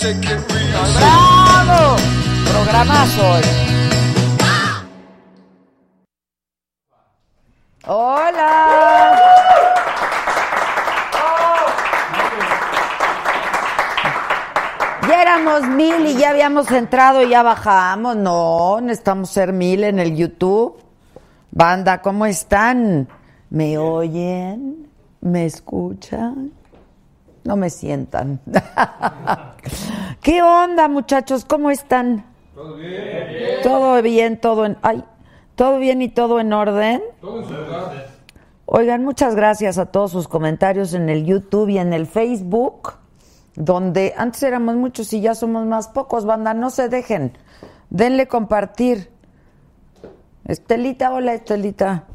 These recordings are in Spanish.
¡Bravo! Programazo hoy. ¡Hola! Ya éramos mil y ya habíamos entrado y ya bajamos. No, necesitamos ser mil en el YouTube. Banda, ¿cómo están? ¿Me oyen? ¿Me escuchan? No me sientan. ¿Qué onda, muchachos? ¿Cómo están? Todo bien. Todo bien, todo en ay, todo bien y todo en orden. En Oigan, muchas gracias a todos sus comentarios en el YouTube y en el Facebook, donde antes éramos muchos y ya somos más pocos, banda, no se dejen. Denle compartir. Estelita, hola Estelita.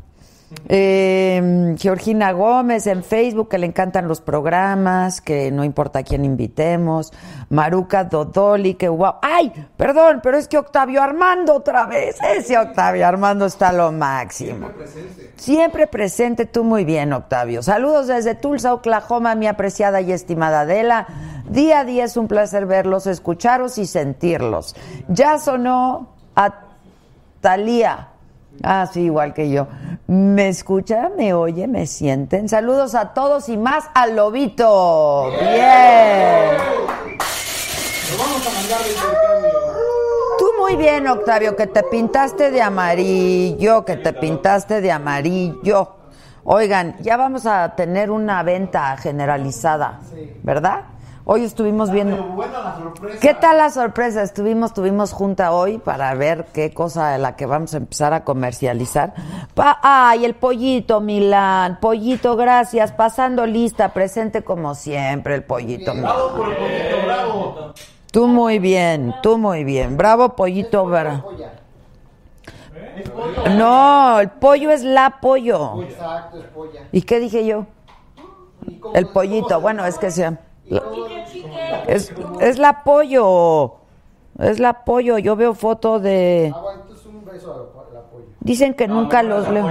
Eh, Georgina Gómez en Facebook, que le encantan los programas, que no importa a quién invitemos. Maruca Dodoli, que wow. ¡Ay! Perdón, pero es que Octavio Armando otra vez. Ese Octavio Armando está lo máximo. Siempre presente. Siempre presente, tú muy bien, Octavio. Saludos desde Tulsa, Oklahoma, mi apreciada y estimada Adela. Día a día es un placer verlos, escucharlos y sentirlos. Ya sonó a Talía Ah, sí, igual que yo. ¿Me escucha? ¿Me oye? ¿Me sienten? Saludos a todos y más al Lobito. Bien. Tú muy bien, Octavio, que te pintaste de amarillo, que te pintaste de amarillo. Oigan, ya vamos a tener una venta generalizada, ¿verdad? Hoy estuvimos viendo. ¿Qué tal la sorpresa? Estuvimos, tuvimos junta hoy para ver qué cosa de la que vamos a empezar a comercializar. ay, el pollito, Milán. Pollito, gracias. Pasando lista, presente como siempre, el pollito. bravo por el pollito, bravo. Tú muy bien, tú muy bien. Bravo, pollito, ¿verdad? No, el pollo es la pollo. Exacto, es polla. ¿Y qué dije yo? El pollito, bueno, es que sea. Es, es la apoyo. Es la apoyo. Yo veo foto de. Dicen que nunca los leo.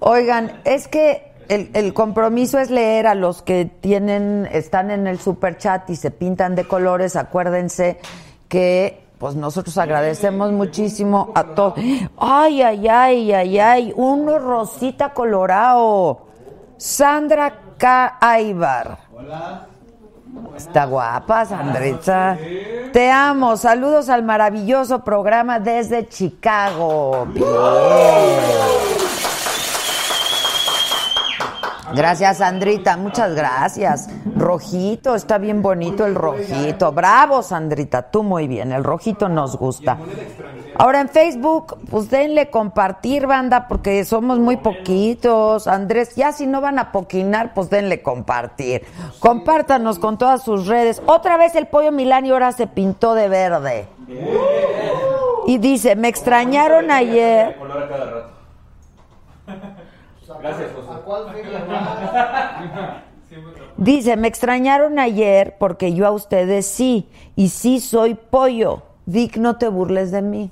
Oigan, es que el, el, compromiso es leer a los que tienen, están en el super chat y se pintan de colores. Acuérdense que pues nosotros agradecemos muchísimo a todos. Ay, ay, ay, ay, ay, uno rosita colorado. Sandra K. Aibar. Hola. Está guapa, Sandrita. Te amo. Saludos al maravilloso programa desde Chicago. Bien. Gracias, Sandrita, muchas gracias. Rojito, está bien bonito el rojito. Bravo, Sandrita, tú muy bien, el rojito nos gusta. Ahora en Facebook, pues denle compartir, banda, porque somos muy poquitos. Andrés, ya si no van a poquinar, pues denle compartir. Compártanos con todas sus redes. Otra vez el pollo Milán y ahora se pintó de verde. Y dice, me extrañaron ayer. Gracias, Dice, me extrañaron ayer porque yo a ustedes sí, y sí soy pollo. Vic, no te burles de mí.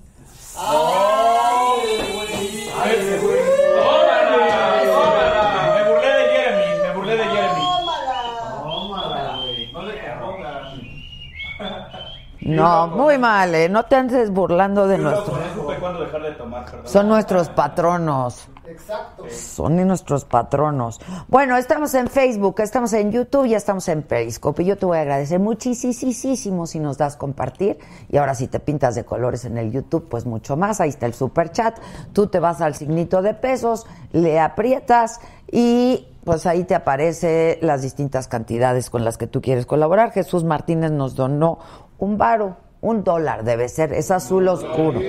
No, muy mal, ¿eh? No te andes burlando de nosotros. Son nuestros patronos. Exacto. Son nuestros patronos. Bueno, estamos en Facebook, estamos en YouTube y estamos en Periscope. Y yo te voy a agradecer muchísimo si nos das compartir. Y ahora si te pintas de colores en el YouTube, pues mucho más. Ahí está el super chat. Tú te vas al signito de pesos, le aprietas y pues ahí te aparece las distintas cantidades con las que tú quieres colaborar. Jesús Martínez nos donó un varo, un dólar debe ser, es azul oscuro.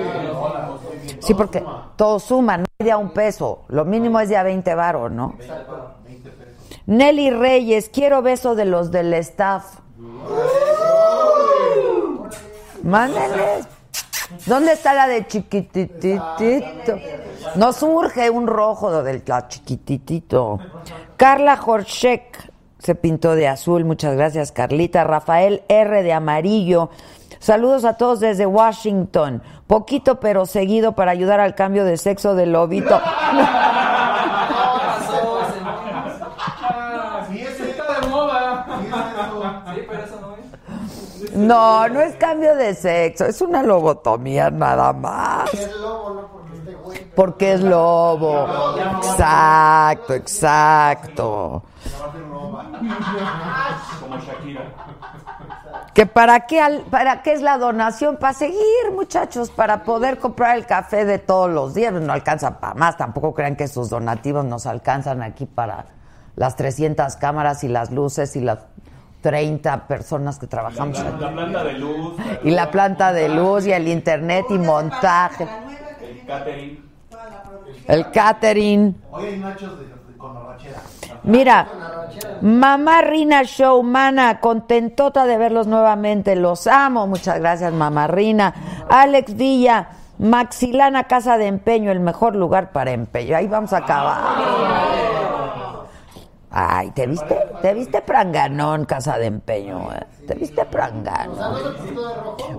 Sí, porque todo suma, no es de a un peso, lo mínimo es de a 20 varos, ¿no? Nelly Reyes, quiero beso de los del staff. Mándenles. ¿Dónde está la de chiquititito? Nos urge un rojo del chiquititito. Carla Jorchek, se pintó de azul. Muchas gracias, Carlita. Rafael R. de amarillo. Saludos a todos desde Washington. Poquito pero seguido para ayudar al cambio de sexo del lobito. No, no es cambio de sexo, es una lobotomía nada más. Porque es lobo, Exacto, exacto. Que para qué, al- para qué es la donación, para seguir, muchachos, para poder comprar el café de todos los días. No alcanza para más, tampoco crean que sus donativos nos alcanzan aquí para las 300 cámaras y las luces y las 30 personas que trabajamos la planta de luz. Y la planta de luz y el internet y montaje, El catering. el catering. Hoy hay nachos de, de- con arrachera. Mira, mamá Rina Show, mana, contentota de verlos nuevamente, los amo, muchas gracias mamá Rina. Alex Villa, Maxilana Casa de Empeño, el mejor lugar para empeño. Ahí vamos a acabar. Ay, ¿te viste? ¿Te viste pranganón, Casa de Empeño? eh? ¿Te viste pranganón?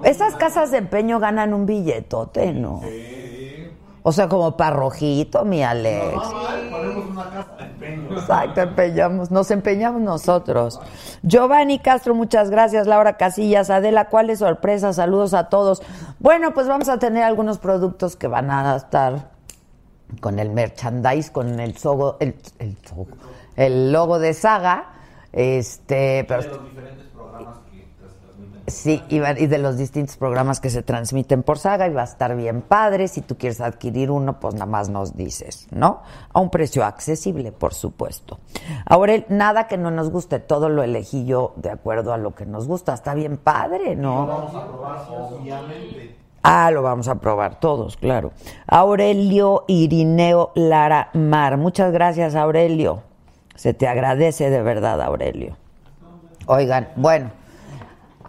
Esas casas de empeño ganan un billetote, ¿no? O sea, como para rojito, mi Alex. Ponemos una casa de empeño. Exacto, empeñamos, nos empeñamos nosotros. Giovanni Castro, muchas gracias. Laura Casillas, Adela, ¿cuáles sorpresas? Saludos a todos. Bueno, pues vamos a tener algunos productos que van a estar con el merchandise, con el sogo, el, el, sogo, el logo de Saga. Este, pero los diferentes programas que tras- transmiten. Sí, y, de los distintos programas que se transmiten por saga y va a estar bien padre. Si tú quieres adquirir uno, pues nada más nos dices, ¿no? A un precio accesible, por supuesto. Ahora, nada que no nos guste, todo lo elegí yo de acuerdo a lo que nos gusta. Está bien padre, ¿no? Vamos a probar, obviamente. Ah, lo vamos a probar todos, claro. Aurelio Irineo Lara Mar. Muchas gracias, Aurelio. Se te agradece de verdad, Aurelio. Oigan, bueno.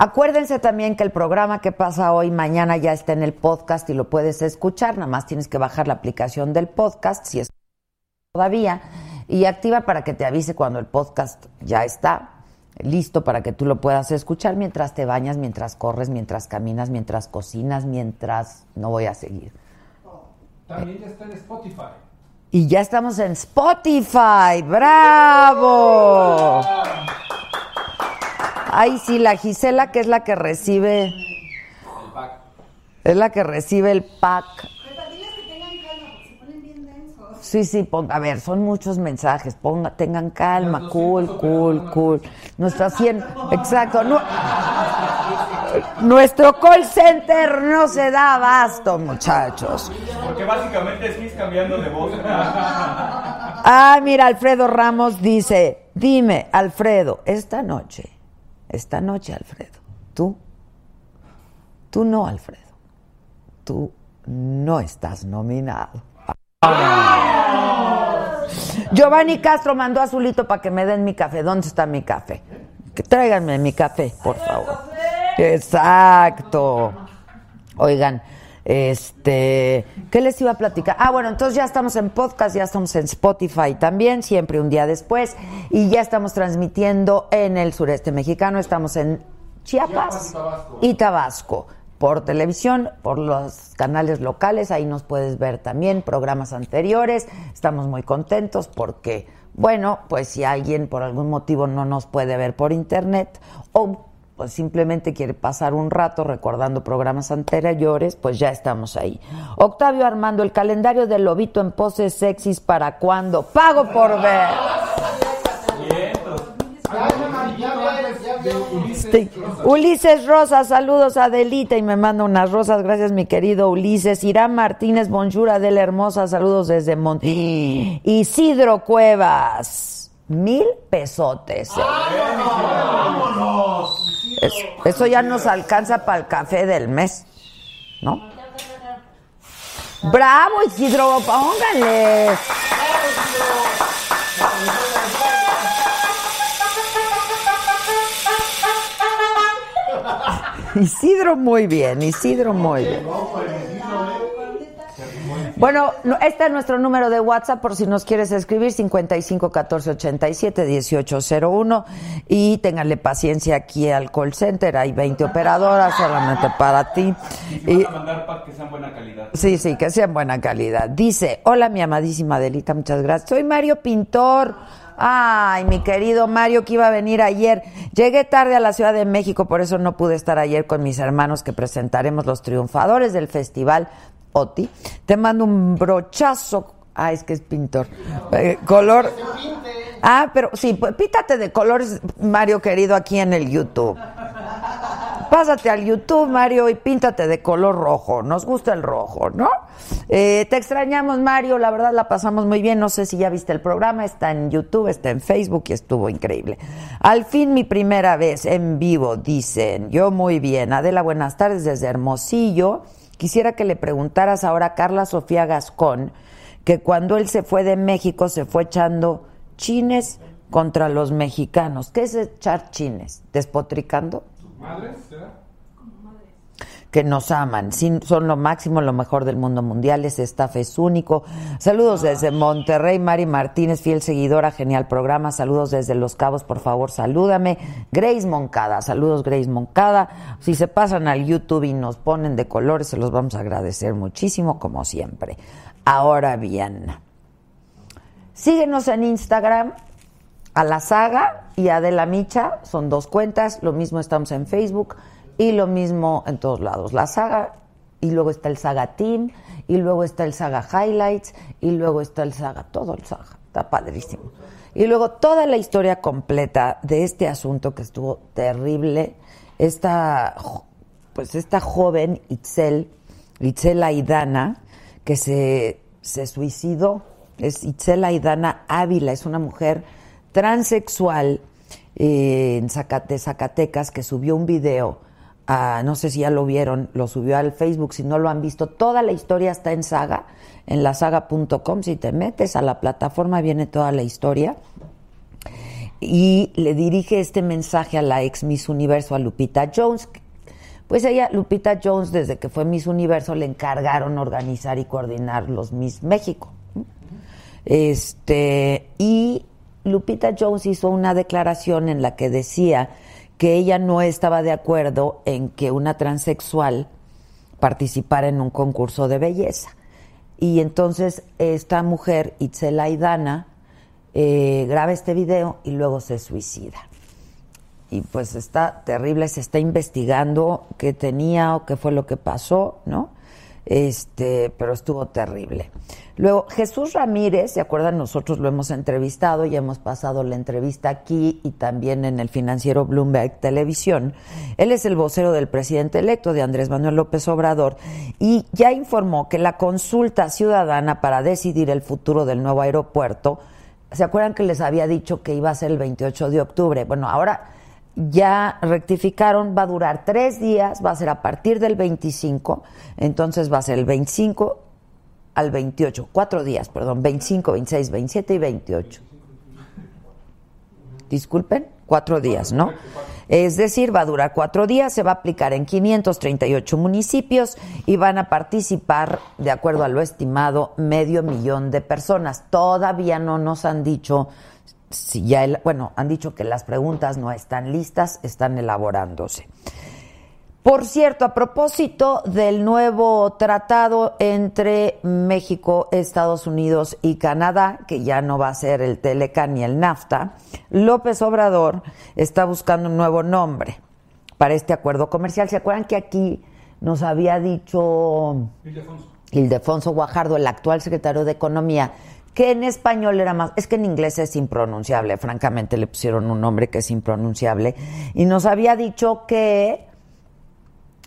Acuérdense también que el programa que pasa hoy, mañana ya está en el podcast y lo puedes escuchar. Nada más tienes que bajar la aplicación del podcast, si es todavía, y activa para que te avise cuando el podcast ya está listo para que tú lo puedas escuchar mientras te bañas, mientras corres, mientras caminas, mientras cocinas, mientras... No voy a seguir. También ya está en Spotify. Y ya estamos en Spotify. ¡Bravo! Ay, sí, la Gisela, que es la que recibe. El pack. Es la que recibe el pack. Pero diles que tengan calma, porque se ponen bien densos. Sí, sí, ponga, a ver, son muchos mensajes. Ponga, tengan calma, cool, 200 cool, cool. Nuestra 100, exacto. nu- nuestro call center no se da abasto, muchachos. Porque básicamente es cambiando de voz. Ah, mira, Alfredo Ramos dice, dime, Alfredo, esta noche, esta noche, Alfredo, tú, tú no, Alfredo, tú no estás nominado. Giovanni Castro mandó a Zulito para que me den mi café. ¿Dónde está mi café? Que tráiganme mi café, por favor. Exacto. Oigan, este, ¿qué les iba a platicar? Ah, bueno, entonces ya estamos en podcast, ya estamos en Spotify también, siempre un día después, y ya estamos transmitiendo en el sureste mexicano, estamos en Chiapas, Chiapas y Tabasco. y Tabasco. Por televisión, por los canales locales, ahí nos puedes ver también programas anteriores. Estamos muy contentos porque, bueno, pues si alguien por algún motivo no nos puede ver por internet o pues simplemente quiere pasar un rato recordando programas anteriores, pues ya estamos ahí. Octavio Armando, el calendario del lobito en poses sexys para cuándo? Pago por ver. Ulises Sí. Rosa. Ulises Rosa, saludos a Adelita y me manda unas rosas, gracias mi querido Ulises. Irán Martínez, bonjour Adela Hermosa, saludos desde Mont. Isidro Cuevas, mil pesotes. eh. Es- eso ya nos alcanza para el café del mes, ¿no? Bravo Isidro, póngale. Isidro muy bien, Isidro muy bien. Bueno, no, este es nuestro número de WhatsApp por si nos quieres escribir 55 14 87 1801 y ténganle paciencia aquí al call center, hay 20 operadoras solamente para ti. Y van a mandar packs que sean buena calidad. Sí, sí, que sea en buena calidad. Dice, hola mi amadísima Adelita, muchas gracias. Soy Mario Pintor. Ay, mi querido Mario, que iba a venir ayer. Llegué tarde a la Ciudad de México, por eso no pude estar ayer con mis hermanos que presentaremos los triunfadores del festival OTI. Te mando un brochazo. Ah, es que es pintor. Eh, color. Ah, pero sí, pues pítate de colores, Mario querido, aquí en el YouTube. Pásate al YouTube, Mario, y píntate de color rojo. Nos gusta el rojo, ¿no? Eh, te extrañamos, Mario. La verdad la pasamos muy bien. No sé si ya viste el programa. Está en YouTube, está en Facebook y estuvo increíble. Al fin, mi primera vez en vivo, dicen. Yo muy bien. Adela, buenas tardes desde Hermosillo. Quisiera que le preguntaras ahora a Carla Sofía Gascón que cuando él se fue de México se fue echando chines contra los mexicanos. ¿Qué es echar chines? ¿Despotricando? ¿será? Que nos aman, sin- son lo máximo, lo mejor del mundo mundial, ese staff es único. Saludos desde Monterrey, Mari Martínez, fiel seguidora, genial programa. Saludos desde Los Cabos, por favor, salúdame. Grace Moncada, saludos Grace Moncada. Si se pasan al YouTube y nos ponen de colores, se los vamos a agradecer muchísimo, como siempre. Ahora bien, síguenos en Instagram, a la saga y a De la Micha, son dos cuentas, lo mismo estamos en Facebook y lo mismo en todos lados. La saga y luego está el saga Team y luego está el saga Highlights y luego está el saga, todo el saga, está padrísimo. Y luego toda la historia completa de este asunto que estuvo terrible, esta, pues esta joven Itzel, Itzel Aidana, que se, se suicidó, es Itzel Aidana Ávila, es una mujer transexual eh, de Zacatecas que subió un video, no sé si ya lo vieron, lo subió al Facebook, si no lo han visto, toda la historia está en saga, en la saga.com, si te metes a la plataforma viene toda la historia y le dirige este mensaje a la ex Miss Universo, a Lupita Jones. Pues ella, Lupita Jones, desde que fue Miss Universo, le encargaron organizar y coordinar los Miss México. Este, y Lupita Jones hizo una declaración en la que decía que ella no estaba de acuerdo en que una transexual participara en un concurso de belleza. Y entonces esta mujer, Itzel Aidana, eh, graba este video y luego se suicida. Y pues está terrible, se está investigando qué tenía o qué fue lo que pasó, ¿no? Este, pero estuvo terrible. Luego, Jesús Ramírez, ¿se acuerdan? Nosotros lo hemos entrevistado y hemos pasado la entrevista aquí y también en el financiero Bloomberg Televisión. Él es el vocero del presidente electo de Andrés Manuel López Obrador y ya informó que la consulta ciudadana para decidir el futuro del nuevo aeropuerto, ¿se acuerdan que les había dicho que iba a ser el 28 de octubre? Bueno, ahora ya rectificaron, va a durar tres días, va a ser a partir del 25, entonces va a ser el 25 al 28, cuatro días, perdón, 25, 26, 27 y 28. Disculpen, cuatro días, ¿no? Es decir, va a durar cuatro días, se va a aplicar en 538 municipios y van a participar, de acuerdo a lo estimado, medio millón de personas. Todavía no nos han dicho si ya, el- bueno, han dicho que las preguntas no están listas, están elaborándose. Por cierto, a propósito del nuevo tratado entre México, Estados Unidos y Canadá, que ya no va a ser el Telecan ni el NAFTA, López Obrador está buscando un nuevo nombre para este acuerdo comercial. ¿Se acuerdan que aquí nos había dicho Ildefonso. Ildefonso Guajardo, el actual secretario de Economía, que en español era más, es que en inglés es impronunciable, francamente le pusieron un nombre que es impronunciable, y nos había dicho que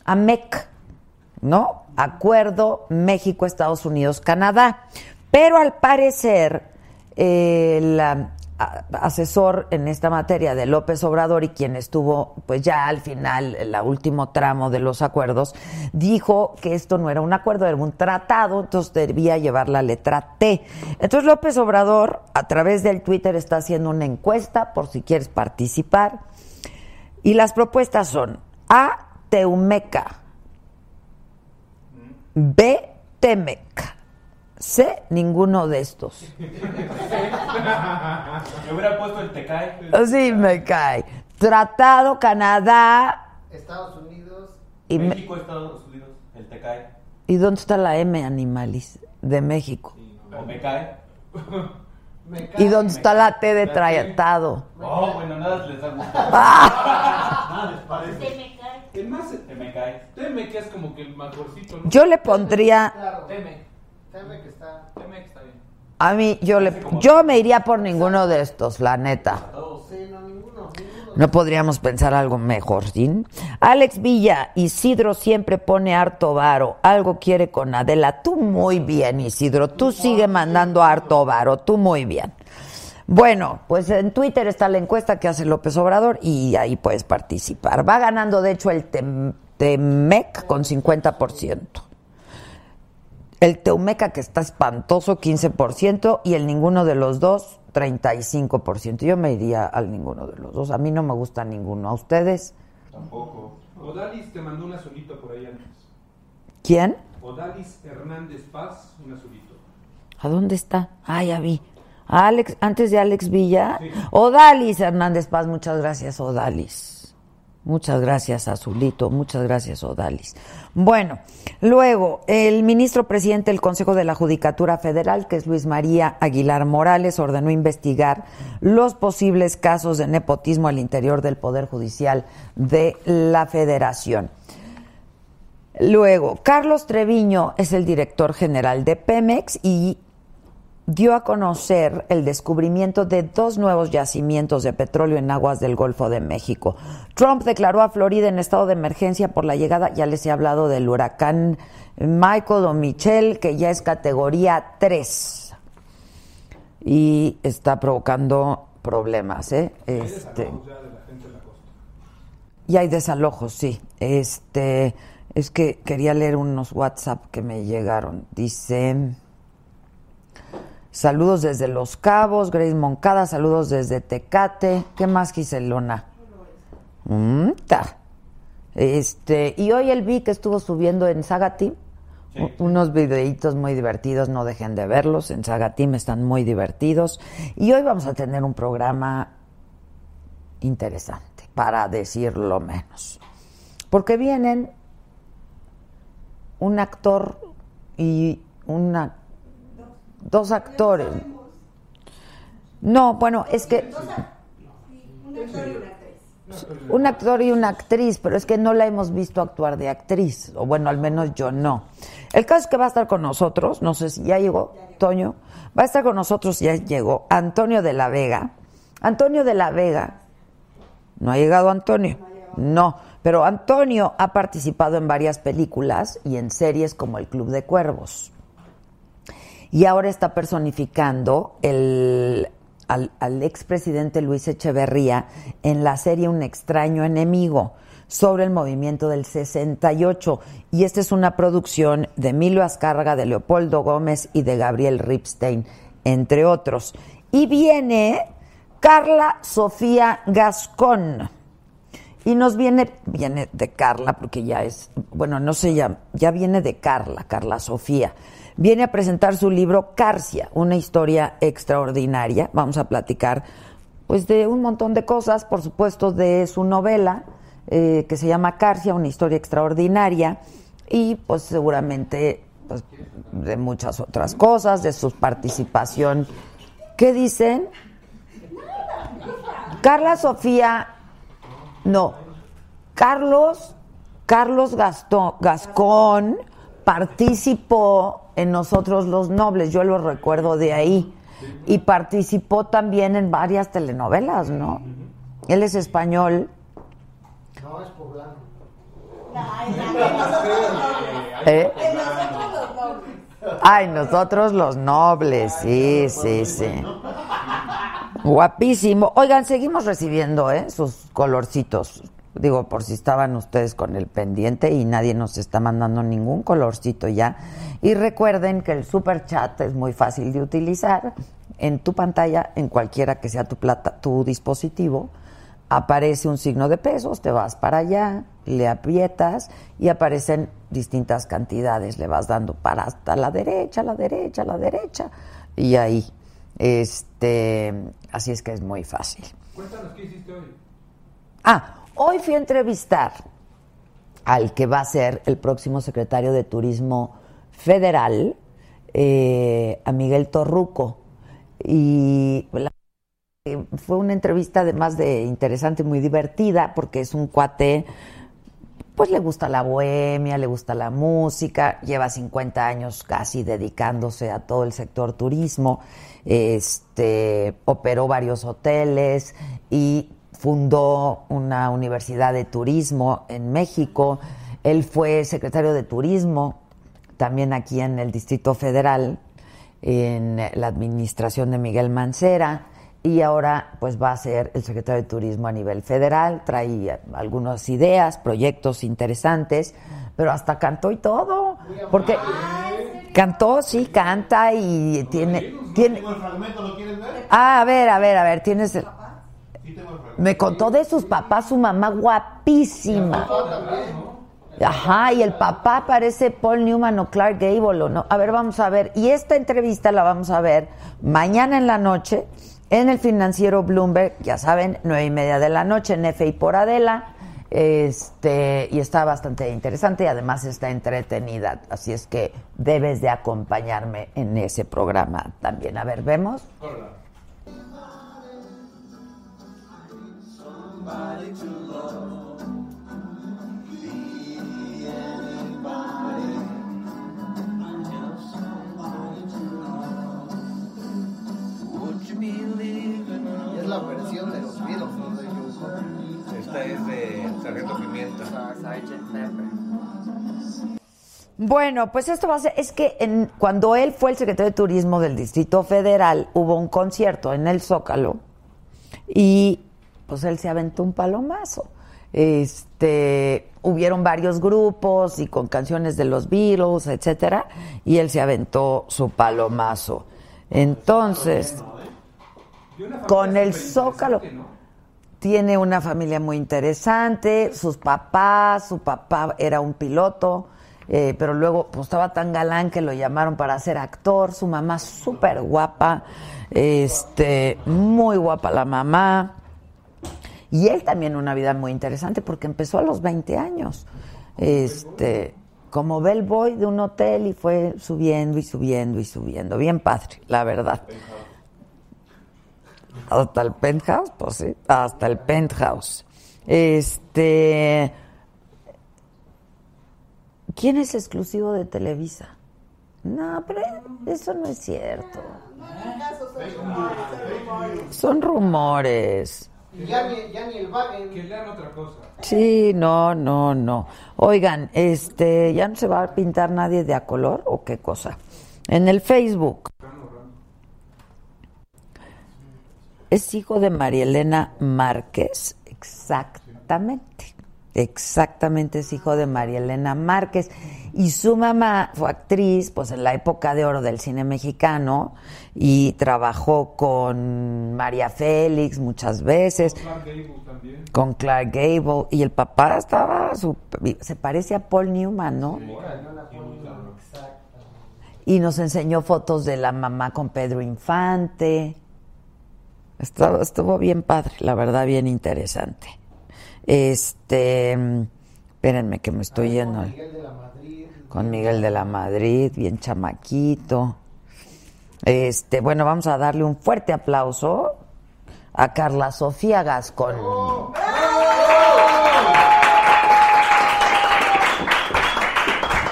AMEC, ¿no? Acuerdo México, Estados Unidos, Canadá. Pero al parecer, eh, el a- asesor en esta materia de López Obrador y quien estuvo, pues ya al final, el último tramo de los acuerdos, dijo que esto no era un acuerdo, era un tratado, entonces debía llevar la letra T. Entonces López Obrador, a través del Twitter, está haciendo una encuesta por si quieres participar. Y las propuestas son A. Teumeca. B. Temec. Sé ninguno de estos. Me hubiera puesto el Tecay. Así me cae. Tratado Canadá Estados Unidos. y, me- México, Estados Unidos, el Tecay. ¿y dónde está la M Animalis de México? O me cae. Me ¿Y dónde está la T de tratado? Oh, bueno, nada les ha gustado. Nada les parece. El más Que me cae. teme que es como que el mejorcito, ¿no? Yo le pondría Claro. Teme. Está. Está bien. a mí yo le yo me iría por ninguno de estos, la neta. Sí, no, ninguno. Ninguno. No podríamos pensar algo mejor, ¿sí? Alex Villa, Isidro siempre pone harto varo. Algo quiere con Adela. Tú muy bien, Isidro. Tú sigue mandando harto varo. Tú muy bien. Bueno, pues en Twitter está la encuesta que hace López Obrador y ahí puedes participar. Va ganando, de hecho, el Tem- Temec con 50%. El Teumeca, que está espantoso, 15%, y el ninguno de los dos, 35%. Yo me iría al ninguno de los dos. A mí no me gusta ninguno. ¿A ustedes? Tampoco. Odalis te mandó un azulito por ahí antes. ¿Quién? Odalis Hernández Paz, un azulito. ¿A dónde está? Ah, ya vi. Alex, antes de Alex Villa. Sí. Odalis Hernández Paz, muchas gracias, Odalis. Muchas gracias, Azulito. Muchas gracias, Odalis. Bueno, luego, el ministro presidente del Consejo de la Judicatura Federal, que es Luis María Aguilar Morales, ordenó investigar los posibles casos de nepotismo al interior del Poder Judicial de la Federación. Luego, Carlos Treviño es el director general de Pemex y dio a conocer el descubrimiento de dos nuevos yacimientos de petróleo en aguas del Golfo de México. Trump declaró a Florida en estado de emergencia por la llegada, ya les he hablado del huracán Michael o Michelle, que ya es categoría 3 y está provocando problemas, ¿eh? Este, y hay desalojos, sí. Este, es que quería leer unos WhatsApp que me llegaron. Dice, saludos desde Los Cabos, Grace Moncada, saludos desde Tecate. ¿Qué más, Giselona? Mm, ta. Este, y hoy el vi que estuvo subiendo en Saga Team Sí. u- unos videitos muy divertidos, no dejen de verlos, en Saga Team están muy divertidos. Y hoy vamos a tener un programa interesante, para decirlo menos. Porque vienen un actor y una dos actores. No, bueno, es que Un actor y una actriz. pero es que no la hemos visto actuar de actriz, o bueno, al menos yo no. El caso es que va a estar con nosotros, no sé si ya llegó, Toño, va a estar con nosotros, ya llegó Antonio de la Vega. Antonio de la Vega, ¿no ha llegado Antonio? No, pero Antonio ha participado en varias películas y en series como El Club de Cuervos y ahora está personificando el, al, expresidente Luis Echeverría en la serie Un extraño enemigo sobre el movimiento del 68. Y esta es una producción de Emilio Azcárraga, de Leopoldo Gómez y de Gabriel Ripstein, entre otros. Y viene Carla Sofía Gascón. Y nos viene, viene de Carla, porque ya es, bueno, no sé, ya, ya viene de Carla, Carla Sofía. Viene a presentar su libro Carcia, una historia extraordinaria. Vamos a platicar, pues, de un montón de cosas, por supuesto, de su novela, eh, que se llama Carcia, una historia extraordinaria, y pues seguramente pues, de muchas otras cosas, de su participación. ¿Qué dicen? Carla Sofía no. Carlos, Carlos Gastón, Gascón participó en Nosotros los Nobles, yo lo recuerdo de ahí. Y participó también en varias telenovelas, ¿no? Él es español. No, es poblano. Ay, ¿eh? Ay, nosotros los nobles, sí, sí, sí. Guapísimo. Oigan, seguimos recibiendo ¿eh? sus colorcitos. Digo, por si estaban ustedes con el pendiente y nadie nos está mandando ningún colorcito ya. Y recuerden que el super chat es muy fácil de utilizar en tu pantalla, en cualquiera que sea tu plata, tu dispositivo. aparece un signo de pesos, te vas para allá, le aprietas y aparecen distintas cantidades, le vas dando para hasta la derecha, la derecha, la derecha y ahí. Este, así es que es muy fácil. Cuéntanos qué hiciste hoy. Ah, hoy fui a entrevistar al que va a ser el próximo secretario de Turismo Federal, eh, a Miguel Torruco. Y eh, fue una entrevista además de interesante, muy divertida, porque es un cuate, pues le gusta la bohemia, le gusta la música, lleva 50 años casi dedicándose a todo el sector turismo, este, operó varios hoteles y fundó una universidad de turismo en México. Él fue secretario de turismo también aquí en el Distrito Federal, en la administración de Miguel Mancera, y ahora pues va a ser el secretario de Turismo a nivel federal, trae algunas ideas, proyectos interesantes, pero hasta cantó y todo, porque cantó, sí, canta y tiene... tiene ah, a ver, a ver, a ver, tienes... el- Sí, tengo el fragmento. Me contó de sus papás, su mamá guapísima. Ajá, y el papá parece Paul Newman o Clark Gable o no. A ver, vamos a ver. Y esta entrevista la vamos a ver mañana en la noche en el financiero Bloomberg, ya saben, nueve y media de la noche en F y por Adela. Este, y está bastante interesante y además está entretenida. Así es que debes de acompañarme en ese programa también. A ver, vemos. Es la versión de los Beatles, ¿no? De Esta es de Sargento Pimienta. Bueno, pues esto va a ser, es que en, cuando él fue el secretario de Turismo del Distrito Federal, hubo un concierto en el Zócalo y pues él se aventó un palomazo. Este, hubieron varios grupos y con canciones de los Beatles, etcétera, y él se aventó su palomazo. Entonces, con el Zócalo. Tiene una familia muy interesante, sus papás, su papá era un piloto, eh, pero luego pues, estaba tan galán que lo llamaron para ser actor, su mamá súper guapa, este, muy guapa la mamá, y él también una vida muy interesante porque empezó a los 20 años, este, como bellboy de un hotel y fue subiendo y subiendo y subiendo, bien padre, la verdad. Hasta el penthouse, pues sí, hasta el penthouse. Este. ¿Quién es exclusivo de Televisa? No, pero eso no es cierto. Son rumores. Ya ni, ya ni el Wagen. Que lean otra cosa. Sí, no, no, no. Oigan, este, ¿ya no se va a pintar nadie de a color o qué cosa? En el Facebook. Es hijo de María Elena Márquez, exactamente. Exactamente es hijo de María Elena Márquez. Y su mamá fue actriz, pues en la época de oro del cine mexicano, y trabajó con María Félix muchas veces Clark Gable también. con Clark Gable y el papá estaba super- se parece a Paul Newman, ¿no? Y nos enseñó fotos de la mamá con Pedro Infante. Estuvo, estuvo bien padre, la verdad, bien interesante. Este, espérenme que me estoy yendo. Miguel de la Madrid. Con Miguel de la Madrid, bien chamaquito. Este, bueno, vamos a darle un fuerte aplauso a Carla Sofía Gascón.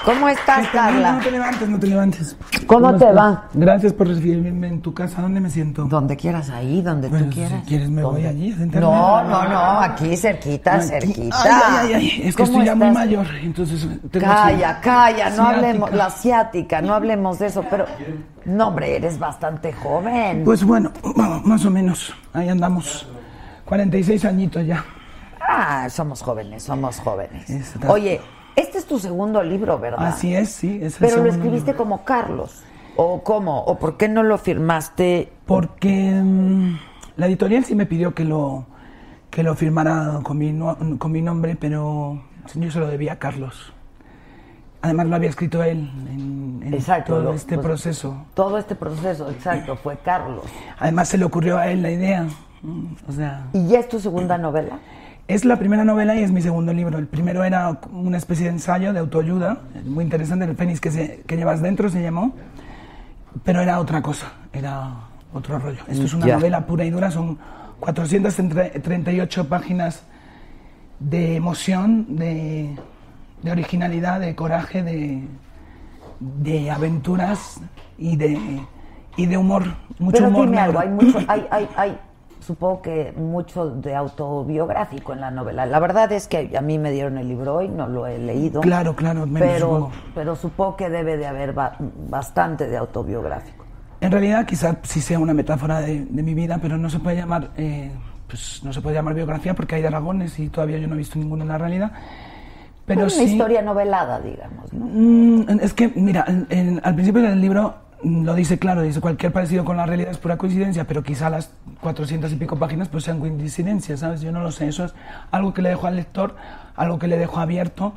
¿Cómo estás, Carla? no te levantes, no te levantes. ¿Cómo te estás? va? Gracias por recibirme en tu casa. ¿Dónde me siento? Donde quieras, ahí, donde Bueno, tú si quieras. quieres me voy ¿Dónde? allí a sentarme. No, no, no, aquí cerquita, Aquí. cerquita. Ay, ay, ay, es que ¿Cómo estoy ya muy mayor, entonces tengo Calla, calla, no hablemos, la asiática, no hablemos de eso, pero, no, hombre, eres bastante joven. Pues bueno, más o menos, ahí andamos. 46 añitos ya. Ah, somos jóvenes, somos jóvenes. Oye, este es tu segundo libro, ¿verdad? Así es, sí. es el Pero lo escribiste libro. como Carlos. ¿O cómo? ¿O por qué no lo firmaste? Porque mm, la editorial sí me pidió que lo que lo firmara con mi, no- con mi nombre, pero yo se lo debía a Carlos. Además lo había escrito él en, en Exacto, todo lo- este pues- proceso. Todo este proceso, exacto, fue Carlos. Además se le ocurrió a él la idea. O sea, ¿Y ya es tu segunda novela? Es la primera novela y es mi segundo libro. El primero era una especie de ensayo de autoayuda, muy interesante, el Fénix que, se- que llevas dentro se llamó, pero era otra cosa, era otro rollo. Esto es una novela pura y dura, son 438 páginas de emoción, de, de originalidad, de coraje, de, de aventuras y de, y de humor. Mucho Pero humor dime algo, hay mucho, hay, hay, hay, supongo que mucho de autobiográfico en la novela. La verdad es que a mí me dieron el libro hoy, no lo he leído. Claro, claro, me lo pero, supongo. pero supongo que debe de haber ba- bastante de autobiográfico. En realidad, quizás sí sea una metáfora de, de mi vida, pero no se puede llamar, eh, pues no se puede llamar biografía porque hay dragones y todavía yo no he visto ninguno en la realidad. Pero una sí, historia novelada, digamos, ¿no? Mm, es que, mira, en- en- al principio del libro lo dice claro, dice cualquier parecido con la realidad es pura coincidencia, pero quizá las 400 y pico páginas pues sean coincidencias, ¿sabes? Yo no lo sé, eso es algo que le dejo al lector, algo que le dejo abierto,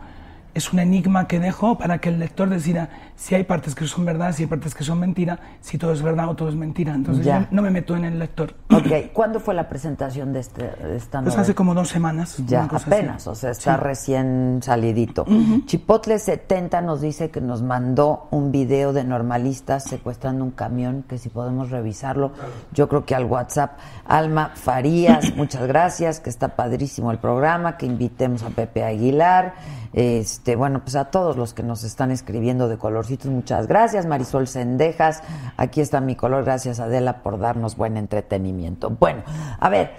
es un enigma que dejo para que el lector decida si hay partes que son verdad, si hay partes que son mentira, si todo es verdad o todo es mentira. Entonces Ya. yo no me meto en el lector. Ok, ¿cuándo fue la presentación de, este, de esta Pues novela? hace como dos semanas. Ya, así. apenas, o sea, está Sí. recién salidito. Chipotle70 nos dice que nos mandó un video de normalistas secuestrando un camión, que si podemos revisarlo, yo creo que al WhatsApp. Alma Farías, muchas gracias, que está padrísimo el programa, que invitemos a Pepe Aguilar. Este, bueno, pues a todos los que nos están escribiendo de colorcitos, muchas gracias. Marisol Sendejas, aquí está mi color, gracias Adela por darnos buen entretenimiento. Bueno, a ver,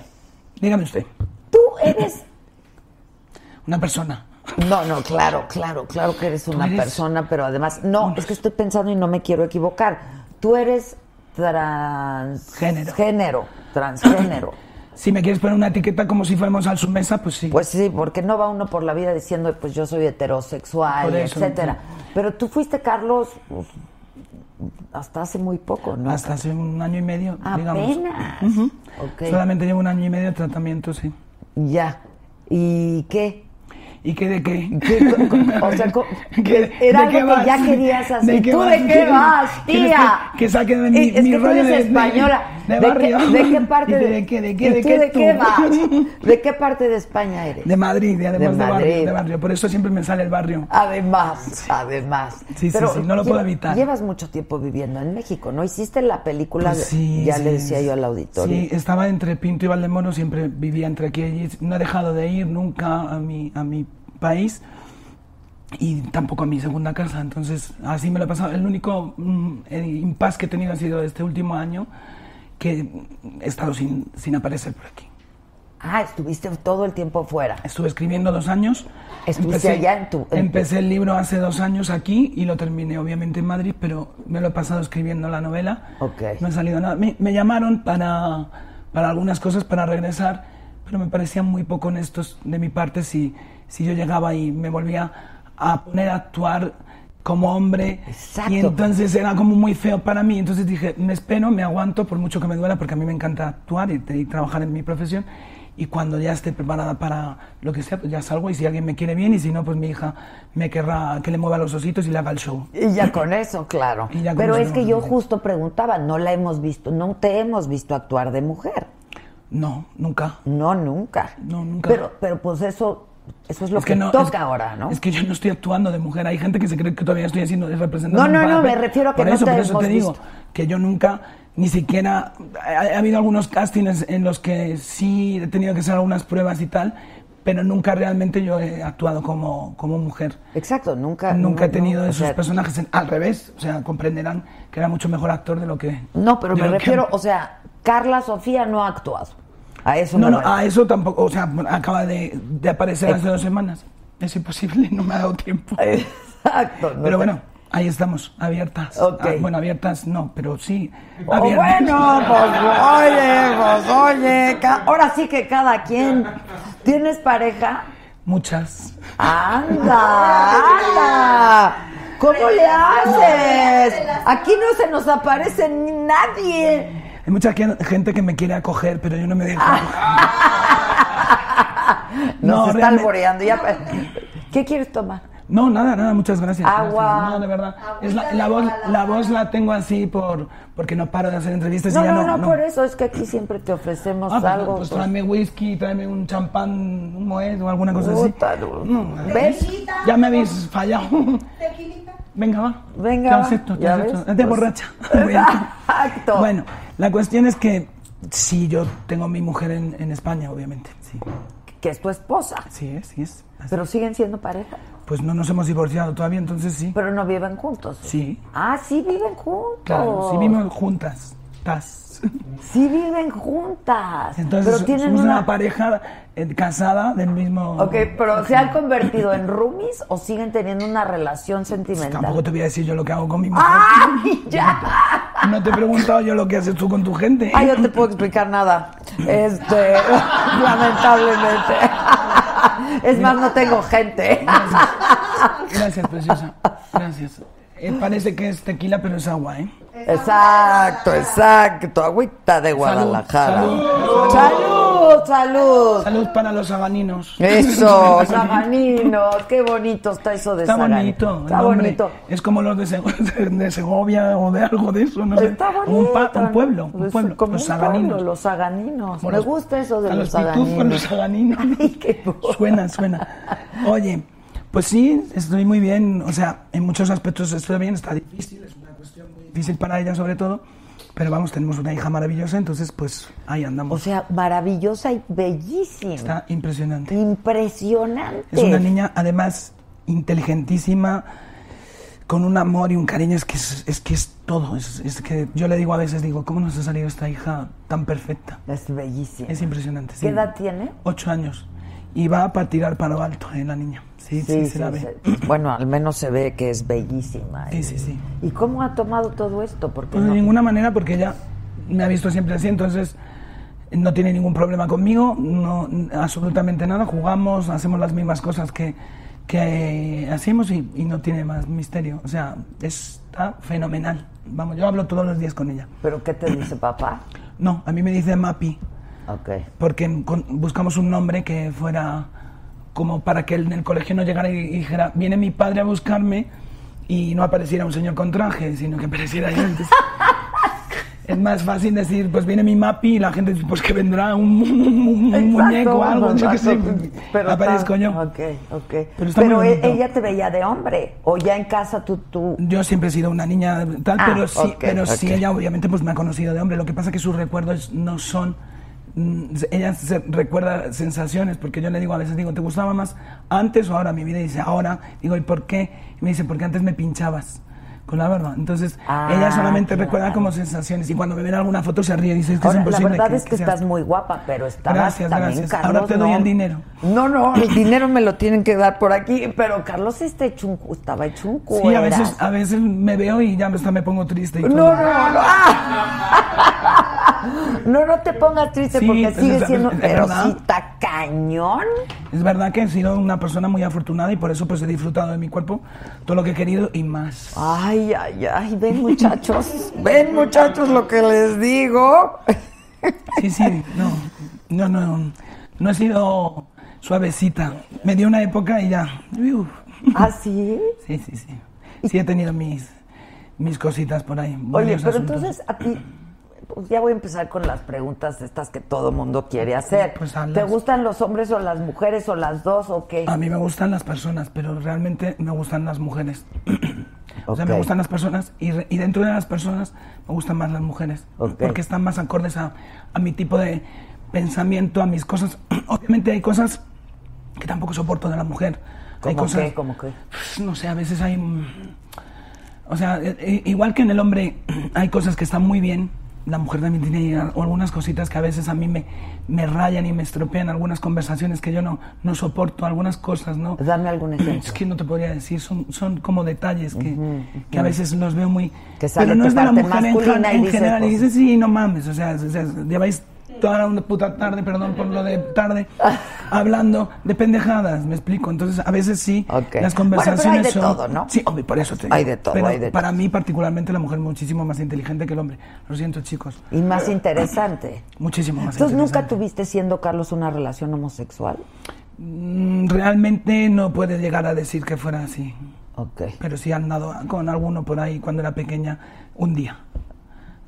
Dígame usted, tú eres una persona. no, no, claro, claro, claro que eres una eres- persona, pero además, no, es que estoy pensando y no me quiero equivocar. Tú eres transgénero. Género. transgénero. Si me quieres poner una etiqueta como si fuéramos al su mesa, pues sí. Pues sí, porque no va uno por la vida diciendo, pues yo soy heterosexual, eso, etcétera. Pero tú fuiste, Carlos, pues, hasta hace muy poco, ¿no? Hasta hace un año y medio, digamos. Apenas. Ok. Solamente llevo un año y medio de tratamiento, sí. Ya. ¿Y qué? ¿Y qué de qué? O sea, ¿Qué- era de qué que ya querías hacer. ¿De qué ¿Tú vas? de qué ¿Quieres- vas, tía? que- que saque de mi- Es- mi que tú rollo eres de- de- española. De qué- barrio? ¿De qué parte ¿Y de qué, de qué, ¿Y de tú qué de qué vas? ¿De qué parte de España eres? De Madrid, y además De de, barrio, Madrid. de barrio. Por eso siempre me sale el barrio. Además, además. Sí, sí, sí, no lo puedo evitar. Llevas mucho tiempo viviendo en México, ¿no? Hiciste la película, Pues de- sí, ya sí, le decía yo al auditorio. Sí, estaba entre Pinto y Valdemoro, siempre vivía entre aquí y allí. No he dejado de ir nunca a mi, a mi país y tampoco a mi segunda casa. Entonces, así me lo he pasado. El único mm, el impasse que he tenido ha sido este último año que he estado sin, sin aparecer por aquí. Ah, estuviste todo el tiempo fuera. Estuve escribiendo dos años. Estuviste allá en tu- en Empecé el libro hace dos años aquí y lo terminé obviamente en Madrid, pero me lo he pasado escribiendo la novela. Ok. No ha salido nada. Me, me llamaron para, para algunas cosas para regresar, pero me parecían muy poco honestos de mi parte si, si yo llegaba y me volvía a poner a actuar como hombre Exacto. y entonces era como muy feo para mí entonces dije me espero me aguanto por mucho que me duela porque a mí me encanta actuar y, y trabajar en mi profesión y cuando ya esté preparada para lo que sea pues ya salgo y si alguien me quiere bien y si no pues mi hija me querrá que le mueva los ositos y le haga el show Y ya con eso, claro. Con Pero eso es que yo no. justo preguntaba, no la hemos visto, no te hemos visto actuar de mujer. no nunca No, nunca. No, nunca. Pero, pero pues eso, eso es lo Es que, no, toca es- ahora, ¿no? Es que yo no estoy actuando de mujer. Hay gente que se cree que todavía estoy haciendo representando. No, no, no, me refiero a que por no eso, te por eso te digo visto. que yo nunca, ni siquiera. Ha, ha habido algunos castings en los que sí he tenido que hacer algunas pruebas y tal, pero nunca realmente yo he actuado como, como mujer. Exacto, nunca. Nunca he tenido no, o esos sea, personajes. en- al revés, o sea, comprenderán que era mucho mejor actor de lo que. No, pero me lo que- refiero, o sea, Carla Sofía no ha actuado. A eso No, me no, refiero. a eso tampoco. O sea, acaba de, de aparecer Eh. hace dos semanas. Es imposible, no me ha dado tiempo. Exacto. no Pero te- bueno, ahí estamos, abiertas. Ok. Ah, bueno, abiertas no, pero sí. Oh, abiertas. bueno, pues oye, pues oye, ahora sí que cada quien. ¿Tienes pareja? Muchas. ¡Anda! ¡Anda! ¿Cómo le haces? Aquí no se nos aparece ni nadie. Hay mucha gente que me quiere acoger, pero yo no me dejo. Ah. Nos No, está alboreando. Ya... ¿Qué quieres tomar? No, nada, nada, muchas gracias. Agua. gracias. No, de verdad. Es la, la voz, la voz la tengo así por porque no paro de hacer entrevistas No, y ya no, no. no, por eso es que aquí siempre te ofrecemos Ah, pues, algo. pues pues. tráeme whisky, tráeme un champán, un moet o alguna cosa así. Puta. No, ¿Ves? Ya me habéis fallado. Tequilita. Venga, va. Venga, Te acepto, te ¿Ya acepto. ves? Es de Pues- borracha. Exacto. Bueno, la cuestión es que sí, yo tengo mi mujer en, en España, obviamente. Sí, Que es tu esposa. sí es, sí es. Así. Pero siguen siendo pareja. Pues no nos hemos divorciado todavía, entonces sí. Pero no viven juntos. Sí, Ah, sí viven juntos. claro, sí vivimos juntas. Tas. Sí viven juntas. Entonces pero tienen somos una... una pareja eh, casada del mismo... Ok, pero ¿se han convertido en roomies o siguen teniendo una relación sentimental? Tampoco te voy a decir yo lo que hago con mi mujer. ¡Ay, ya! No te he preguntado yo lo que haces tú con tu gente. Ay, yo no te puedo explicar nada. Este, lamentablemente. Es más, no tengo gente. Gracias, preciosa. Gracias. Eh, parece que es tequila, pero es agua, ¿eh? Exacto, exacto. Agüita de Guadalajara. salud. salud, salud. Salud para los saganinos. Eso, saganinos. Qué bonito está eso de Está bonito. Está bonito. Es como los de, Seg- de Segovia o de algo de eso, no. Está bonito. Un, pa- un pueblo, un Pues pueblo. como los saganinos. los saganinos. Me gusta eso de los, los pitufos, los saganinos. saganinos. Ay, qué bueno. Suena, suena. Oye, pues sí, estoy muy bien. O sea, en muchos aspectos estoy bien. Está difícil, es una cuestión muy difícil para ella sobre todo. Pero vamos, tenemos una hija maravillosa, entonces pues ahí O andamos. sea, maravillosa y bellísima. Está impresionante. Impresionante. Es una niña, además, inteligentísima, con un amor y un cariño. Es que es, es que es todo. Es, es que yo le digo a veces, digo, ¿cómo nos ha salido esta hija tan perfecta? Es bellísima. Es impresionante. ¿Qué sí. edad tiene? Ocho años. Y va para tirar para lo alto, eh, la niña. Sí, sí, se la ve. sí. Bueno, al menos se ve que es bellísima. Sí, sí, sí. ¿Y cómo ha tomado todo esto? Porque Pues de no- ninguna manera, porque ella me ha visto siempre así, entonces no tiene ningún problema conmigo, no, absolutamente nada. Jugamos, hacemos las mismas cosas que, que hacemos y, y no tiene más misterio. O sea, está fenomenal. Vamos, yo hablo todos los días con ella. ¿Pero qué te dice papá? No, a mí me dice Mapi, Ok. porque con- buscamos un nombre que fuera como para que en el colegio no llegara y dijera, viene mi padre a buscarme y no apareciera un señor con traje, sino que apareciera. Entonces, es más fácil decir, pues viene mi Mapi y la gente dice, pues que vendrá un, un- un Exacto, muñeco o algo, yo qué sé. Pero aparezco está- yo. Ok, ok. Pero ella te veía de hombre. O ya en casa tú, tú. Yo siempre he sido una niña tal, Ah, pero sí, ok, pero sí ella obviamente pues me ha conocido de hombre. Lo que pasa es que sus recuerdos no son ella se recuerda sensaciones porque yo le digo a veces digo, ¿te gustaba más antes o ahora mi vida? Y dice, "Ahora." Digo, ¿y por qué? Y me dice, "Porque antes me pinchabas." Con la verdad. Entonces, Ah, ella solamente claro. recuerda como sensaciones y cuando me ven alguna foto se ríe y dice, es que Ahora, es la imposible. verdad es que seas- estás muy guapa, pero estabas Gracias, también, gracias. Carlos. Ahora te doy no. el dinero. No, no, el dinero me lo tienen que dar por aquí, pero Carlos está hecho un, estaba hecho un Sí, a veces, a veces me veo y ya hasta me pongo triste. Y No, todo. no, no. ¡Ah! No, no te pongas triste Sí, porque sigue es- siendo. es Pero sí cañón. Es verdad que he sido una persona muy afortunada y por eso pues he disfrutado de mi cuerpo todo lo que he querido y más. Ay, ay, ay. Ven, muchachos. Ven, muchachos, lo que les digo. Sí, sí, no, no, no, no he sido suavecita. Me dio una época y ya. uf. ¿Ah, sí? Sí, sí, sí. Sí he tenido mis, mis cositas por ahí. Oye, pero asuntos. entonces a ti. Pues ya voy a empezar con las preguntas estas que todo mundo quiere hacer. Pues. ¿Te gustan los hombres o las mujeres o las dos o qué? A mí me gustan las personas, pero realmente me gustan las mujeres. O sea, me gustan las personas y, re- y dentro de las personas me gustan más las mujeres. Porque están más acordes a, a mi tipo de pensamiento, a mis cosas. Obviamente hay cosas que tampoco soporto de la mujer. hay ¿Cómo cosas, qué? ¿Cómo qué? No sé, a veces hay... mm, O sea, eh, eh, igual que en el hombre hay cosas que están muy bien, la mujer también tiene algunas cositas que a veces a mí me, me rayan y me estropean algunas conversaciones que yo no, no soporto, algunas cosas, ¿no? Dame algún ejemplo. Es que no te podría decir, son, son como detalles que, que a veces los veo muy... Que pero no es de la mujer en, en general, y pues- dices, sí, no mames, o sea, o sea, lleváis toda una puta tarde, perdón por lo de tarde, hablando de pendejadas, me explico. Entonces, a veces sí, las Bueno, pero hay conversaciones de son... todo, ¿no? Sí, hombre, por eso te Hay de todo, Pero hay de para todo. mí, particularmente, la mujer es muchísimo más inteligente que el hombre. Lo siento, chicos. Y más interesante. Muchísimo más Entonces, ¿nunca interesante. tuviste siendo Carlos una relación homosexual? Mm, Realmente no puede llegar a decir que fuera así. Pero sí he andado con alguno por ahí cuando era pequeña, un día,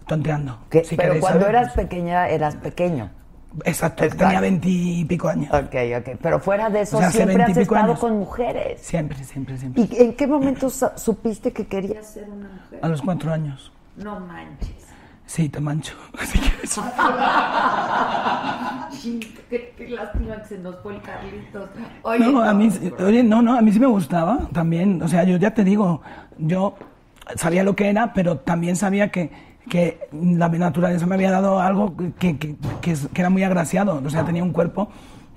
tonteando. Que- Si pero cuando saber, eras pues. pequeña, eras pequeño. Exacto, Exacto. tenía veintipico años. Ok, ok. Pero fuera de eso, O sea, siempre has 20 y pico estado años. con mujeres. Siempre, siempre, siempre. ¿Y en qué momento supiste que querías ser una mujer? A los cuatro años. No manches. Sí, te mancho. Si quieres. qué, qué lástima que se nos fue el Carlitos. No, a mí, oye, no, no, a mí sí me gustaba también. O sea, yo ya te digo, yo sabía lo que era, pero también sabía que, que la naturaleza me había dado algo que, que- era muy agraciado. O sea, tenía un cuerpo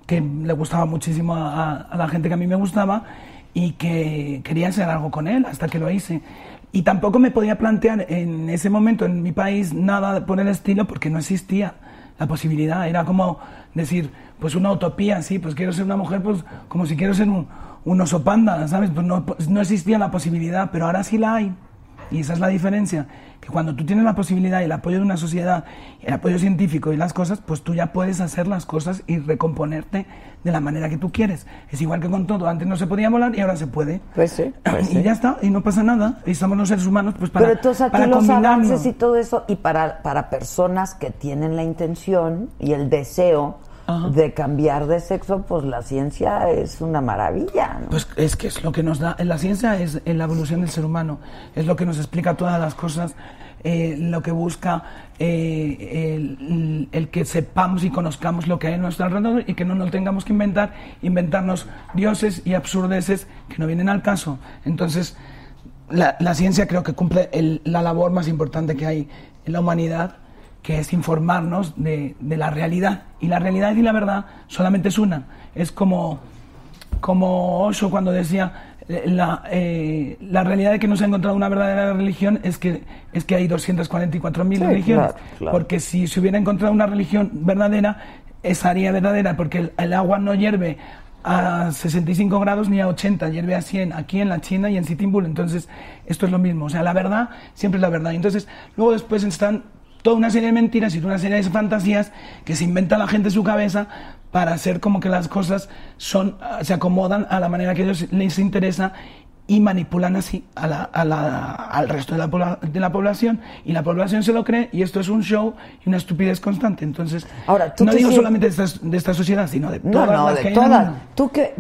que le gustaba muchísimo a, a la gente que a mí me gustaba y que quería hacer algo con él hasta que lo hice. Y tampoco me podía plantear en ese momento en mi país nada por el estilo porque no existía la posibilidad. Era como decir, pues una utopía, sí, pues quiero ser una mujer, pues como si quiero ser un, un oso panda, ¿sabes? Pues no, pues no existía la posibilidad, pero ahora sí la hay. Y esa es la diferencia, que cuando tú tienes la posibilidad y el apoyo de una sociedad, el apoyo científico y las cosas, pues tú ya puedes hacer las cosas y recomponerte de la manera que tú quieres. Es igual que con todo, antes no se podía volar y ahora se puede. Pues sí, pues y sí. ya está, y no pasa nada. Y somos los seres humanos pues para Pero entonces a ti para los avances y todo eso, y para, para personas que tienen la intención y el deseo Ajá. de cambiar de sexo, pues la ciencia es una maravilla, ¿no? Pues es que es lo que nos da, la ciencia es la evolución del ser humano, es lo que nos explica todas las cosas, eh, lo que busca eh, el, el que sepamos y conozcamos lo que hay a nuestro alrededor y que no nos tengamos que inventar, inventarnos dioses y absurdeces que no vienen al caso. Entonces, la, la ciencia creo que cumple el- la labor más importante que hay en la humanidad, que es informarnos de, de la realidad. Y la realidad y la verdad solamente es una. Es como, como Osho cuando decía, eh, la, eh, la realidad de que no se ha encontrado una verdadera religión es que, es que hay 244.000 Sí, religiones. claro, claro. Porque si se hubiera encontrado una religión verdadera, esa haría verdadera, porque el, el agua no hierve a 65 grados ni a 80, hierve a 100 aquí en la China y en Sitting Bull. Entonces, esto es lo mismo. O sea, la verdad siempre es la verdad. Entonces, luego después están toda una serie de mentiras y toda una serie de fantasías que se inventa la gente en su cabeza para hacer como que las cosas son, ah, se acomodan a la manera que a ellos les interesa y manipulan así a la- a la- al resto de la, de la población y la población se lo cree y esto es un show y una estupidez constante. Entonces, Ahora, tú no digo solamente de esta, de esta sociedad, sino de No, todas no, las de que hay en el todas. mundo. Tú que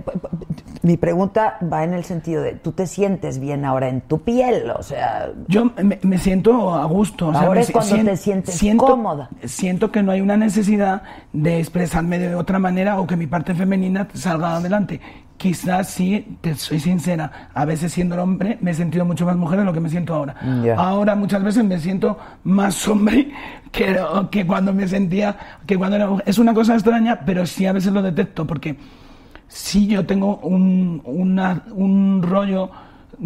mi pregunta va en el sentido de tú te sientes bien ahora en tu piel, o sea, Yo me, me siento a gusto. o sea, Ahora me es si- cuando te sientes cómoda. Siento que no hay una necesidad de expresarme de otra manera o que mi parte femenina salga adelante. Quizás sí, te soy sincera, a veces siendo hombre me he sentido mucho más mujer de lo que me siento ahora. Ya. Ahora muchas veces me siento más hombre que, que cuando me sentía, que cuando era mujer. Es una cosa extraña, pero sí a veces lo detecto porque sí yo tengo un, una- un rollo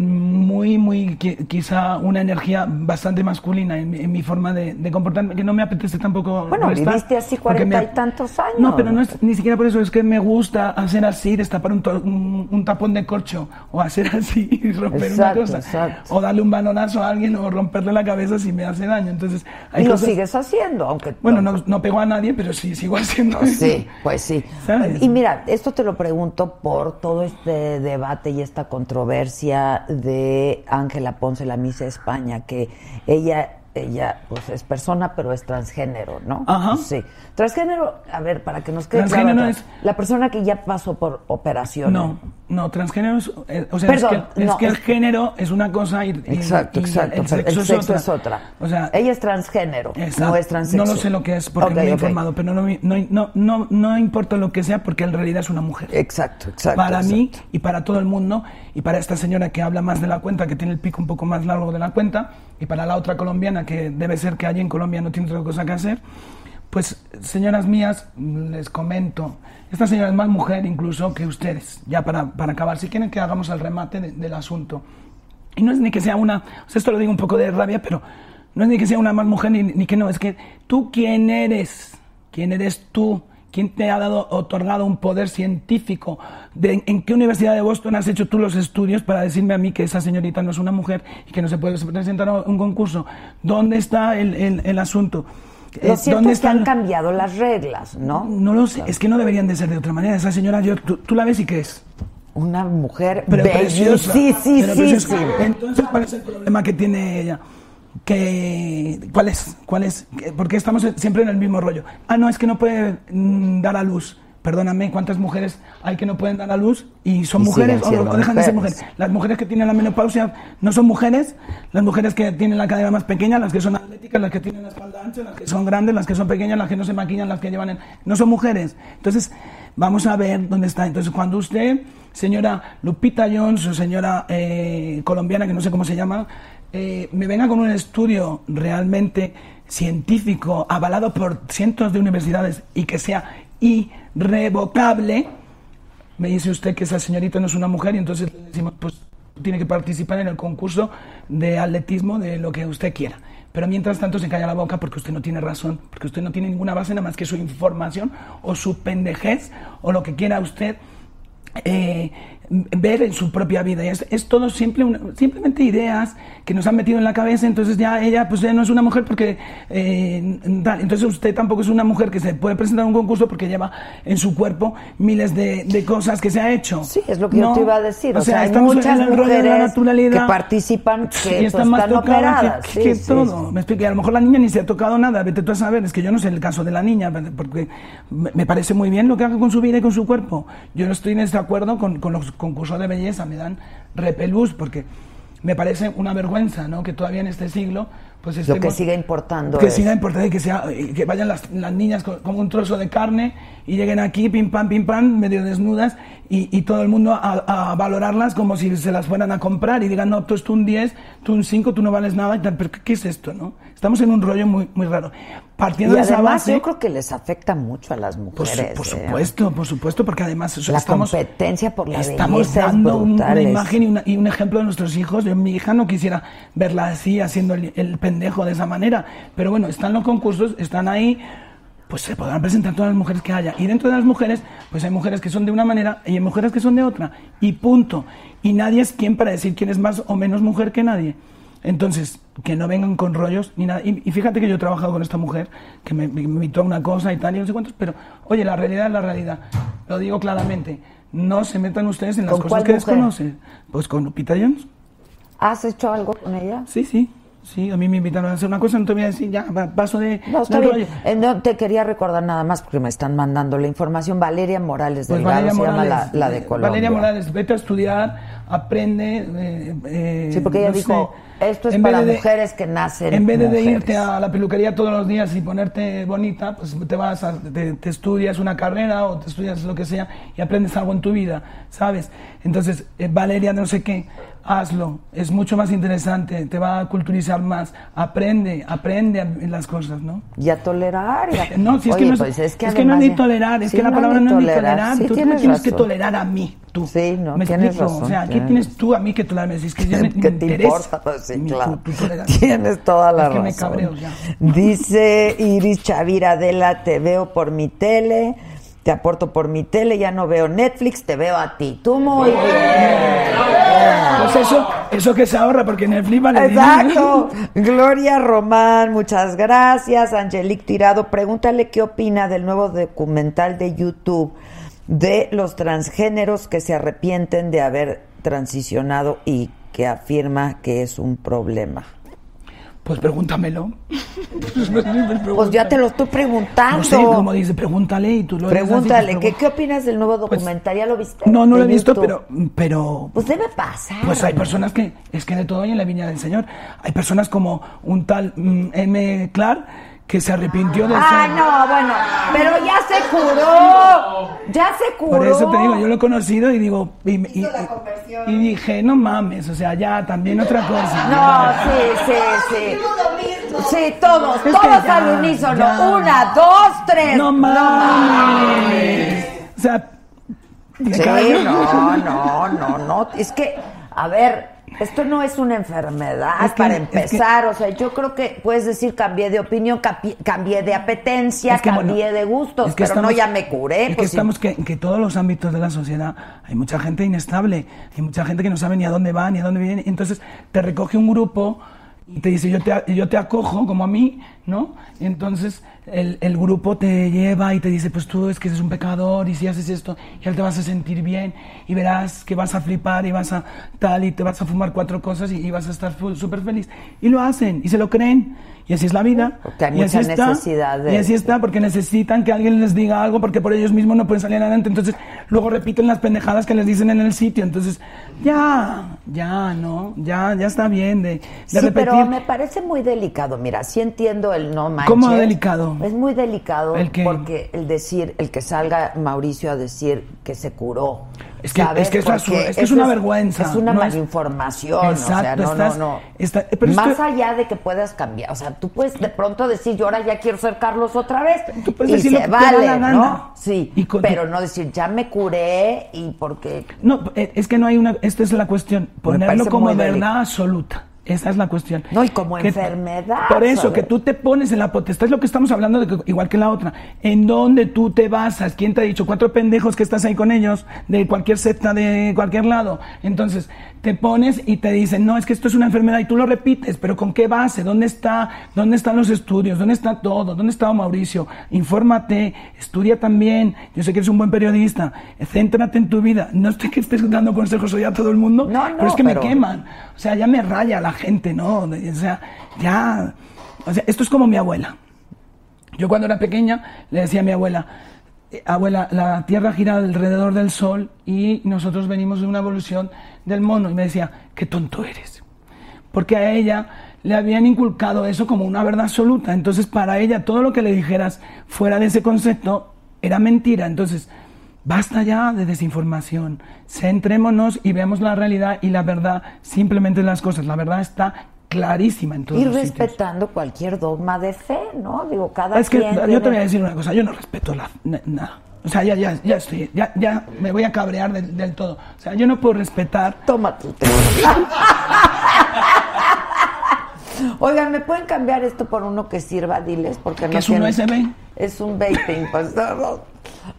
muy, muy, qui- quizá una energía bastante masculina en, mi- en mi forma de, de comportarme, que no me apetece tampoco. Bueno, restar, viviste así cuarenta y tantos años. No, pero no es ni siquiera por eso, es que me gusta hacer así, destapar un, to- un, un tapón de corcho, o hacer así y romper Exacto, una cosa. exacto. O darle un balonazo a alguien o romperle la cabeza si me hace daño. Entonces, hay y lo cosas- sigues haciendo, aunque Bueno, no, no pego a nadie, pero sí sigo haciendo eso. Sí, pues sí. ¿Sabes? Y mira, esto te lo pregunto por todo este debate y esta controversia de Ángela Ponce, la Misa España, que ella, ella, pues es persona, pero es transgénero, ¿no? Ajá. Sí. Transgénero, a ver, para que nos quede Transgénero claro, es- la persona que ya pasó por operación. No, no, transgénero es, eh, o sea, Perdón, es que, es no, que el es- género es una cosa y, y- Exacto, y exacto. el pero sexo, el sexo es, es otra. otra. O sea, ella es transgénero, exacto. no es transexual. No lo sé lo que es porque Ok, no me he informado, pero no, no, no, no, no importa lo que sea porque en realidad es una mujer. Exacto, exacto. para mí exacto. y para todo el mundo y para esta señora que habla más de la cuenta, que tiene el pico un poco más largo de la cuenta y para la otra colombiana que debe ser que allí en Colombia no tiene otra cosa que hacer, pues señoras mías, les comento, esta señora es más mujer incluso que ustedes, ya para, para acabar, si quieren que hagamos el remate de- del asunto. Y no es ni que sea una, esto lo digo un poco de rabia, pero no es ni que sea una más mujer ni, ni que no, es que tú quién eres, ¿Quién eres tú? ¿Quién te ha dado, otorgado un poder científico? ¿De, ¿En qué universidad de Boston has hecho tú los estudios para decirme a mí que esa señorita no es una mujer y que no se puede presentar a un concurso? ¿Dónde está el, el- el asunto? Lo Eh, cierto ¿Dónde es que han están- cambiado las reglas, ¿no? No lo sé, es que no deberían de ser de otra manera. Esa señora, yo, tú, tú la ves y qué es. Una mujer Pero preciosa. bellísima. Pero preciosa. Entonces, ¿cuál es el problema que tiene ella? Que, ¿Cuál es? ¿Cuál es? Que- Porque estamos siempre en el mismo rollo. Ah, no, es que no puede mm, dar a luz. Perdóname, ¿cuántas mujeres hay que no pueden dar a luz y son Y mujeres o, dejan de ser mujeres. mujeres? Las mujeres que tienen la menopausia no son mujeres, las mujeres que tienen la cadera más pequeña, las que son atléticas, las que tienen la espalda ancha, las que son grandes, las que son pequeñas, las que no se maquillan, las que llevan... en- No son mujeres. Entonces, vamos a ver dónde está. Entonces, cuando usted, señora Lupita Jones o señora eh, colombiana, que no sé cómo se llama, eh, me venga con un estudio realmente científico, avalado por cientos de universidades y que sea irrevocable, me dice usted que esa señorita no es una mujer y entonces le decimos, pues tiene que participar en el concurso de atletismo de lo que usted quiera. Pero mientras tanto se calla la boca porque usted no tiene razón, porque usted no tiene ninguna base nada más que su información o su pendejez o lo que quiera usted eh, ver en su propia vida. Es, es todo simple, una- simplemente ideas que nos han metido en la cabeza, entonces ya ella pues ya no es una mujer porque... eh, tal. Entonces usted tampoco es una mujer que se puede presentar a un concurso porque lleva en su cuerpo miles de, de cosas que se ha hecho. Sí, es lo que yo No, te iba a decir. O, sea, hay estamos muchas en el rollo de la naturalidad. que participan que y pues, más están tocadas operadas. que, Sí, que sí, todo. sí. Me explico. A lo mejor la niña ni se ha tocado nada. Vete tú a saber. Es que yo no sé el caso de la niña, porque me me parece muy bien lo que haga con su vida y con su cuerpo. Yo no estoy en desacuerdo con, con los concursos de belleza. Me dan repelús porque me parece una vergüenza, ¿no? Que todavía en este siglo, pues Lo que estemos- sigue importando que es- siga importante que sea eh, que vayan las, las niñas con- como un trozo de carne y lleguen aquí pim pam pim pam medio desnudas y, y todo el mundo a, a valorarlas como si se las fueran a comprar y digan no tú es tú un 10 tú un 5 tú no vales nada y tal pero ¿qué, qué es esto no estamos en un rollo muy muy raro partiendo Y de esa además base yo creo que les afecta mucho a las por, su- mujeres. por ¿eh? supuesto, por supuesto, porque además La estamos, competencia por la estamos dando un- una imagen y, una- y un ejemplo de nuestros hijos. Yo, mi hija no quisiera verla así, haciendo el, el pendejo de esa manera. Pero bueno, están los concursos, están ahí, pues se podrán presentar todas las mujeres que haya. Y dentro de las mujeres, pues hay mujeres que son de una manera y hay mujeres que son de otra. Y punto. Y nadie es quien para decir quién es más o menos mujer que nadie. Entonces, que no vengan con rollos ni nada. Y, y fíjate que yo he trabajado con esta mujer que me, me invitó a una cosa y tal y no sé cuántos, pero oye, la realidad es la realidad. Lo digo claramente. No se metan ustedes en las ¿Con cosas que mujer? desconocen. Pues con Lupita Jones. ¿Has hecho algo con ella? Sí, sí. Sí, a mí me invitaron a hacer una cosa, no te voy a decir ya, paso de. No, está bien. Eh, no, te quería recordar nada más porque me están mandando la información. Valeria Morales Pues Delgado Valeria se llama la, la de Colombia. Valeria Morales, vete a estudiar, aprende. eh, eh, Sí, porque ella no dijo, sé, esto es en para de- mujeres que nacen En vez de, irte a la peluquería todos los días y ponerte bonita, pues te vas, a, te, te estudias una carrera o te estudias lo que sea y aprendes algo en tu vida, ¿sabes? Entonces, eh, Valeria, no sé qué, hazlo, es mucho más interesante, te va a culturizar más, aprende, aprende las cosas, ¿no? Y a tolerar. y a- No, si es Oye, que no es, pues es que, es que no es ni tolerar, es Sí, que la no palabra no es ni tolerar. Sí, tú, me tienes que tolerar a mí, tú. Sí, no, ¿Me tienes explico? razón, O sea, ¿qué tienes tienes tú a mí que tolerarme? Si es que yo me, ¿Qué me te interesa importa? Pues sí, mi- claro. tu- tu tolerancia. Tienes toda la Es que razón. me cabreo ya. Dice Iris Chavira Adela, te veo por mi tele, te aporto por mi tele, ya no veo Netflix, te veo a ti. Tú muy bien. Pues eso, eso que se ahorra, porque Netflix vale Exacto. Gloria Román, muchas gracias. Angelique Tirado, pregúntale qué opina del nuevo documental de YouTube de los transgéneros que se arrepienten de haber transicionado y que afirma que es un problema. Pues pregúntamelo. Pues ya te lo estoy preguntando. No sé, como dice, pregúntale y tú lo así, Pregúntale, pues, ¿qué, ¿qué opinas del nuevo documental? ¿Ya lo viste? No, no lo he visto, pero, pero Pues debe pasar. Pues hay personas que, es que de todo hay en la viña del Señor. Hay personas como un tal mm, M. Clark que se arrepintió de Ay, ser- no, bueno, pero ya se curó. Ya se curó. Por eso te digo, yo lo he conocido y digo, y, dije, no mames, o sea, ya también otra cosa. No, sí, sí, sí. Sí, todos, Es todos ya, al unísono. ya. Una, dos, tres. No mames. O sea, Sí, no, no, no, no. Es que, a ver, Esto no es una enfermedad Es que- para es que- empezar, o sea, yo creo que puedes decir cambié de opinión, cambié de apetencia, Es que, bueno, cambié de gustos, pero no ya me curé. Es que pues, estamos que, que todos los ámbitos de la sociedad hay mucha gente inestable, hay mucha gente que no sabe ni a dónde va ni a dónde viene. Entonces te recoge un grupo y te dice yo te, yo te acojo como a mí, ¿no? Entonces el, el grupo te lleva y te dice pues tú es que eres un pecador y si haces esto ya te vas a sentir bien y verás que vas a flipar y vas a tal y te vas a fumar cuatro cosas y, y vas a estar súper feliz. Y lo hacen y se lo creen. Y así es la vida. Porque hay y así está. de- Y así está, porque necesitan que alguien les diga algo, porque por ellos mismos no pueden salir adelante. Entonces, luego repiten las pendejadas que les dicen en el sitio. Entonces, ya, ya, no, ya, ya está bien de, de Sí, repetir. pero me parece muy delicado. Mira, sí entiendo el no manches. ¿Cómo delicado? Es muy delicado porque el decir, el que salga Mauricio a decir que se curó. Es que- ¿sabes? es que es Porque absurdo, es que es eso una vergüenza, Es una no malinformación. o sea, Exacto, no, estás- no, no. está- pero Más esto- allá de que puedas cambiar. O sea, tú puedes de pronto decir, yo ahora ya quiero ser Carlos otra vez. Tú puedes y decir se lo que te da vale, la gana. ¿no? Sí. Y con- pero no decir, ya me curé y porque. No, eh, es que no hay una. Esta es la cuestión. Ponerlo como verdad absoluta. Esa es la cuestión. No, y como Que- enfermedad, Por eso, que tú te pones en la potestad, es lo que estamos hablando, de que- igual que la otra. ¿En dónde tú te basas? ¿Quién te ha dicho? Cuatro pendejos que estás ahí con ellos, de cualquier secta, de cualquier lado. Entonces, te pones y te dicen, no, es que esto es una enfermedad, y tú lo repites, pero ¿con qué base? ¿Dónde está? ¿Dónde están los estudios? ¿Dónde está todo? ¿Dónde está Mauricio? Infórmate, estudia también. Yo sé que eres un buen periodista. Céntrate en tu vida. No estoy que estés dando consejos hoy a todo el mundo, No, no, pero es que pero- me queman. O sea, ya me raya la gente, ¿no? O sea, ya. O sea, esto es como mi abuela. Yo cuando era pequeña le decía a mi abuela, "Eh, abuela, la Tierra gira alrededor del Sol y nosotros venimos de una evolución del mono. Y me decía, qué tonto eres. Porque a ella le habían inculcado eso como una verdad absoluta. Entonces, para ella, todo lo que le dijeras fuera de ese concepto era mentira. Entonces, basta ya de desinformación. Centrémonos y veamos la realidad y la verdad simplemente en las cosas. La verdad está clarísima en todos los sitios. respetando cualquier dogma de fe, ¿no? Digo, cada Es que quien yo te voy a decir una cosa, yo no respeto na- nada. O sea, ya, ya, ya estoy, ya, ya me voy a cabrear del, del todo. O sea, yo no puedo respetar. Toma tu té. Oigan, ¿me pueden cambiar esto por uno que sirva? Diles, porque no ¿Qué es un tiene- USB? Es un vaping, pasado.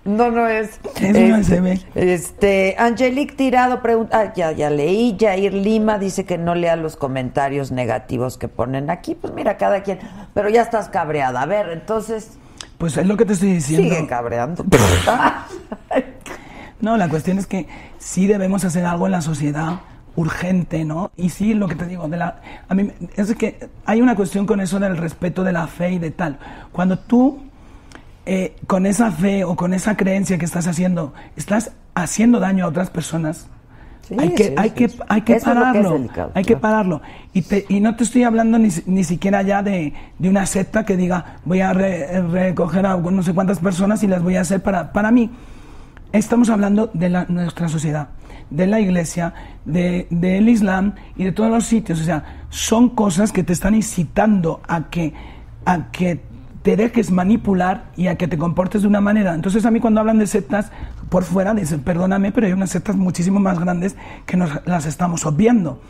No, no es. Es un Este, USB. Este, Angelique Tirado pregunta, ah, ya, ya leí, Jair Lima dice que no lea los comentarios negativos que ponen aquí. Pues mira, cada quien, pero ya estás cabreada. A ver, entonces, Pues es lo que te estoy diciendo. sigue cabreando. No, la cuestión es que sí debemos hacer algo en la sociedad urgente, ¿no? Y sí, lo que te digo, de la, a mí es que hay una cuestión con eso del respeto de la fe y de tal. Cuando tú eh, con esa fe o con esa creencia que estás haciendo, estás haciendo daño a otras personas. Sí, hay que, sí, hay sí, que, hay que Eso es lo que pararlo. delicado, hay que pararlo. Y, te- y no te estoy hablando ni, ni siquiera ya de, de una secta que diga voy a re- recoger a no sé cuántas personas y las voy a hacer para, para mí. Estamos hablando de la, nuestra sociedad, de la iglesia, de- del Islam y de todos los sitios. O sea, son cosas que te están incitando a que, a que te dejes manipular y a que te comportes de una manera. Entonces a mí cuando hablan de sectas por fuera, dicen, perdóname, pero hay unas sectas muchísimo más grandes que nos las estamos obviando.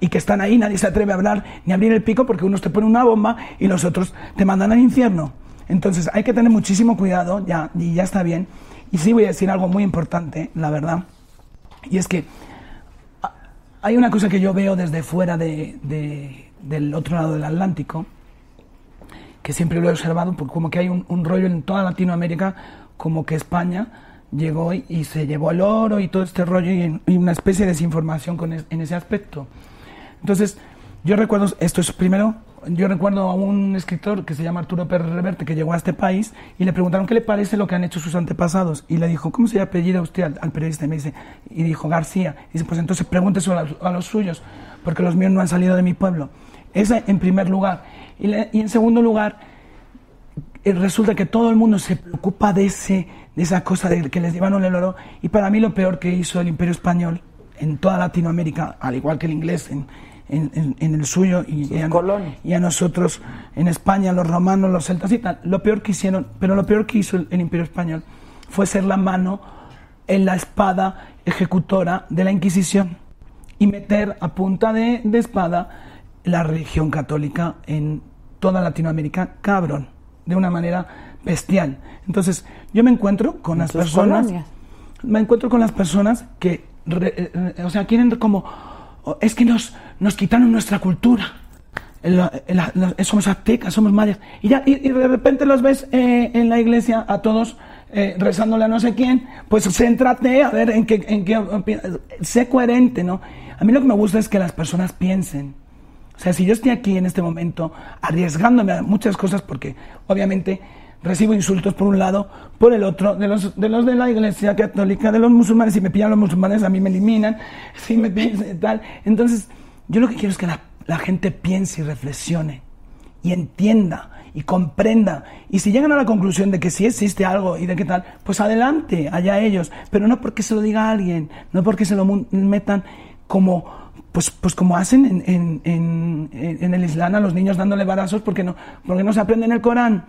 Y que están ahí, nadie se atreve a hablar ni a abrir el pico porque unos te ponen una bomba y los otros te mandan al infierno. Entonces hay que tener muchísimo cuidado, ya, y ya está bien. Y sí voy a decir algo muy importante, la verdad. Y es que hay una cosa que yo veo desde fuera de- del otro lado del Atlántico, que siempre lo he observado, porque como que hay un, un rollo en toda Latinoamérica, como que España llegó y, y se llevó el oro y todo este rollo y, y una especie de desinformación con es- en ese aspecto. Entonces, yo recuerdo, esto es primero, yo recuerdo a un escritor que se llama Arturo Pérez Reverte que llegó a este país y le preguntaron qué le parece lo que han hecho sus antepasados y le dijo, ¿cómo se apellida usted al, al periodista? Y me dice, y dijo García. Y dice, pues entonces pregúnteselo a, a los suyos, porque los míos no han salido de mi pueblo. Esa en primer lugar. Y, en segundo lugar, eh, resulta que todo el mundo se preocupa de, ese, de esa cosa de que les llevaron el oro. Y para mí lo peor que hizo el imperio español en toda Latinoamérica, al igual que el inglés en, en- en- en el suyo y, y a, y a nosotros en España, los romanos, los celtas y tal, lo peor que hicieron, pero lo peor que hizo el, el imperio español fue ser la mano en la espada ejecutora de la Inquisición. y meter a punta de, de espada la religión católica en toda Latinoamérica, cabrón, de una manera bestial. Entonces, yo me encuentro con las personas, colonias. me encuentro con las personas que, re- eh, eh, o sea, quieren como, es que nos, nos quitaron nuestra cultura. La- la- la- somos aztecas, somos mayas. Y, ya, y, y de repente los ves eh, en la iglesia a todos eh, rezándole a no sé quién, pues céntrate a ver en qué, en qué sé coherente, ¿no? A mí lo que me gusta es que las personas piensen. O sea, si yo estoy aquí en este momento arriesgándome a muchas cosas, porque obviamente recibo insultos por un lado, por el otro, de los de, los de la iglesia católica, de los musulmanes, si me pillan los musulmanes a mí me eliminan, si me pillan tal. Entonces, yo lo que quiero es que la, gente piense y reflexione y entienda y comprenda. Y si llegan a la conclusión de que sí existe algo y de qué tal, pues adelante, allá ellos. Pero no porque se lo diga alguien, no porque se lo metan como, pues, pues como hacen en, en, el Islam a los niños dándole barazos porque no, porque no se aprenden el Corán.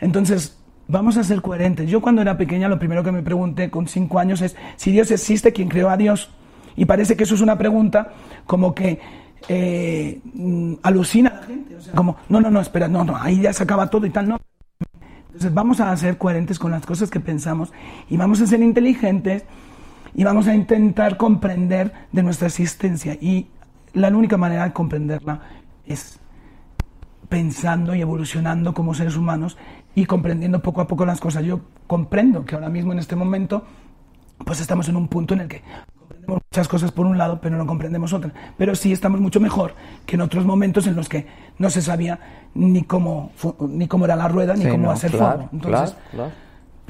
Entonces, vamos a ser coherentes. Yo cuando era pequeña lo primero que me pregunté con cinco años es si Dios existe, ¿quién creó a Dios? Y parece que eso es una pregunta como que eh, alucina a la gente. Como, no, no, no, espera, no, no, ahí ya se acaba todo y tal, no. Entonces vamos a ser coherentes con las cosas que pensamos y vamos a ser inteligentes y vamos a intentar comprender de nuestra existencia. Y la única manera de comprenderla es pensando y evolucionando como seres humanos y comprendiendo poco a poco las cosas. Yo comprendo que ahora mismo en este momento pues estamos en un punto en el que comprendemos muchas cosas por un lado, pero no comprendemos otras. Pero sí estamos mucho mejor que en otros momentos en los que no se sabía ni cómo, ni cómo era la rueda, ni Sí, cómo no, hacer claro, fuego. Entonces, claro, claro.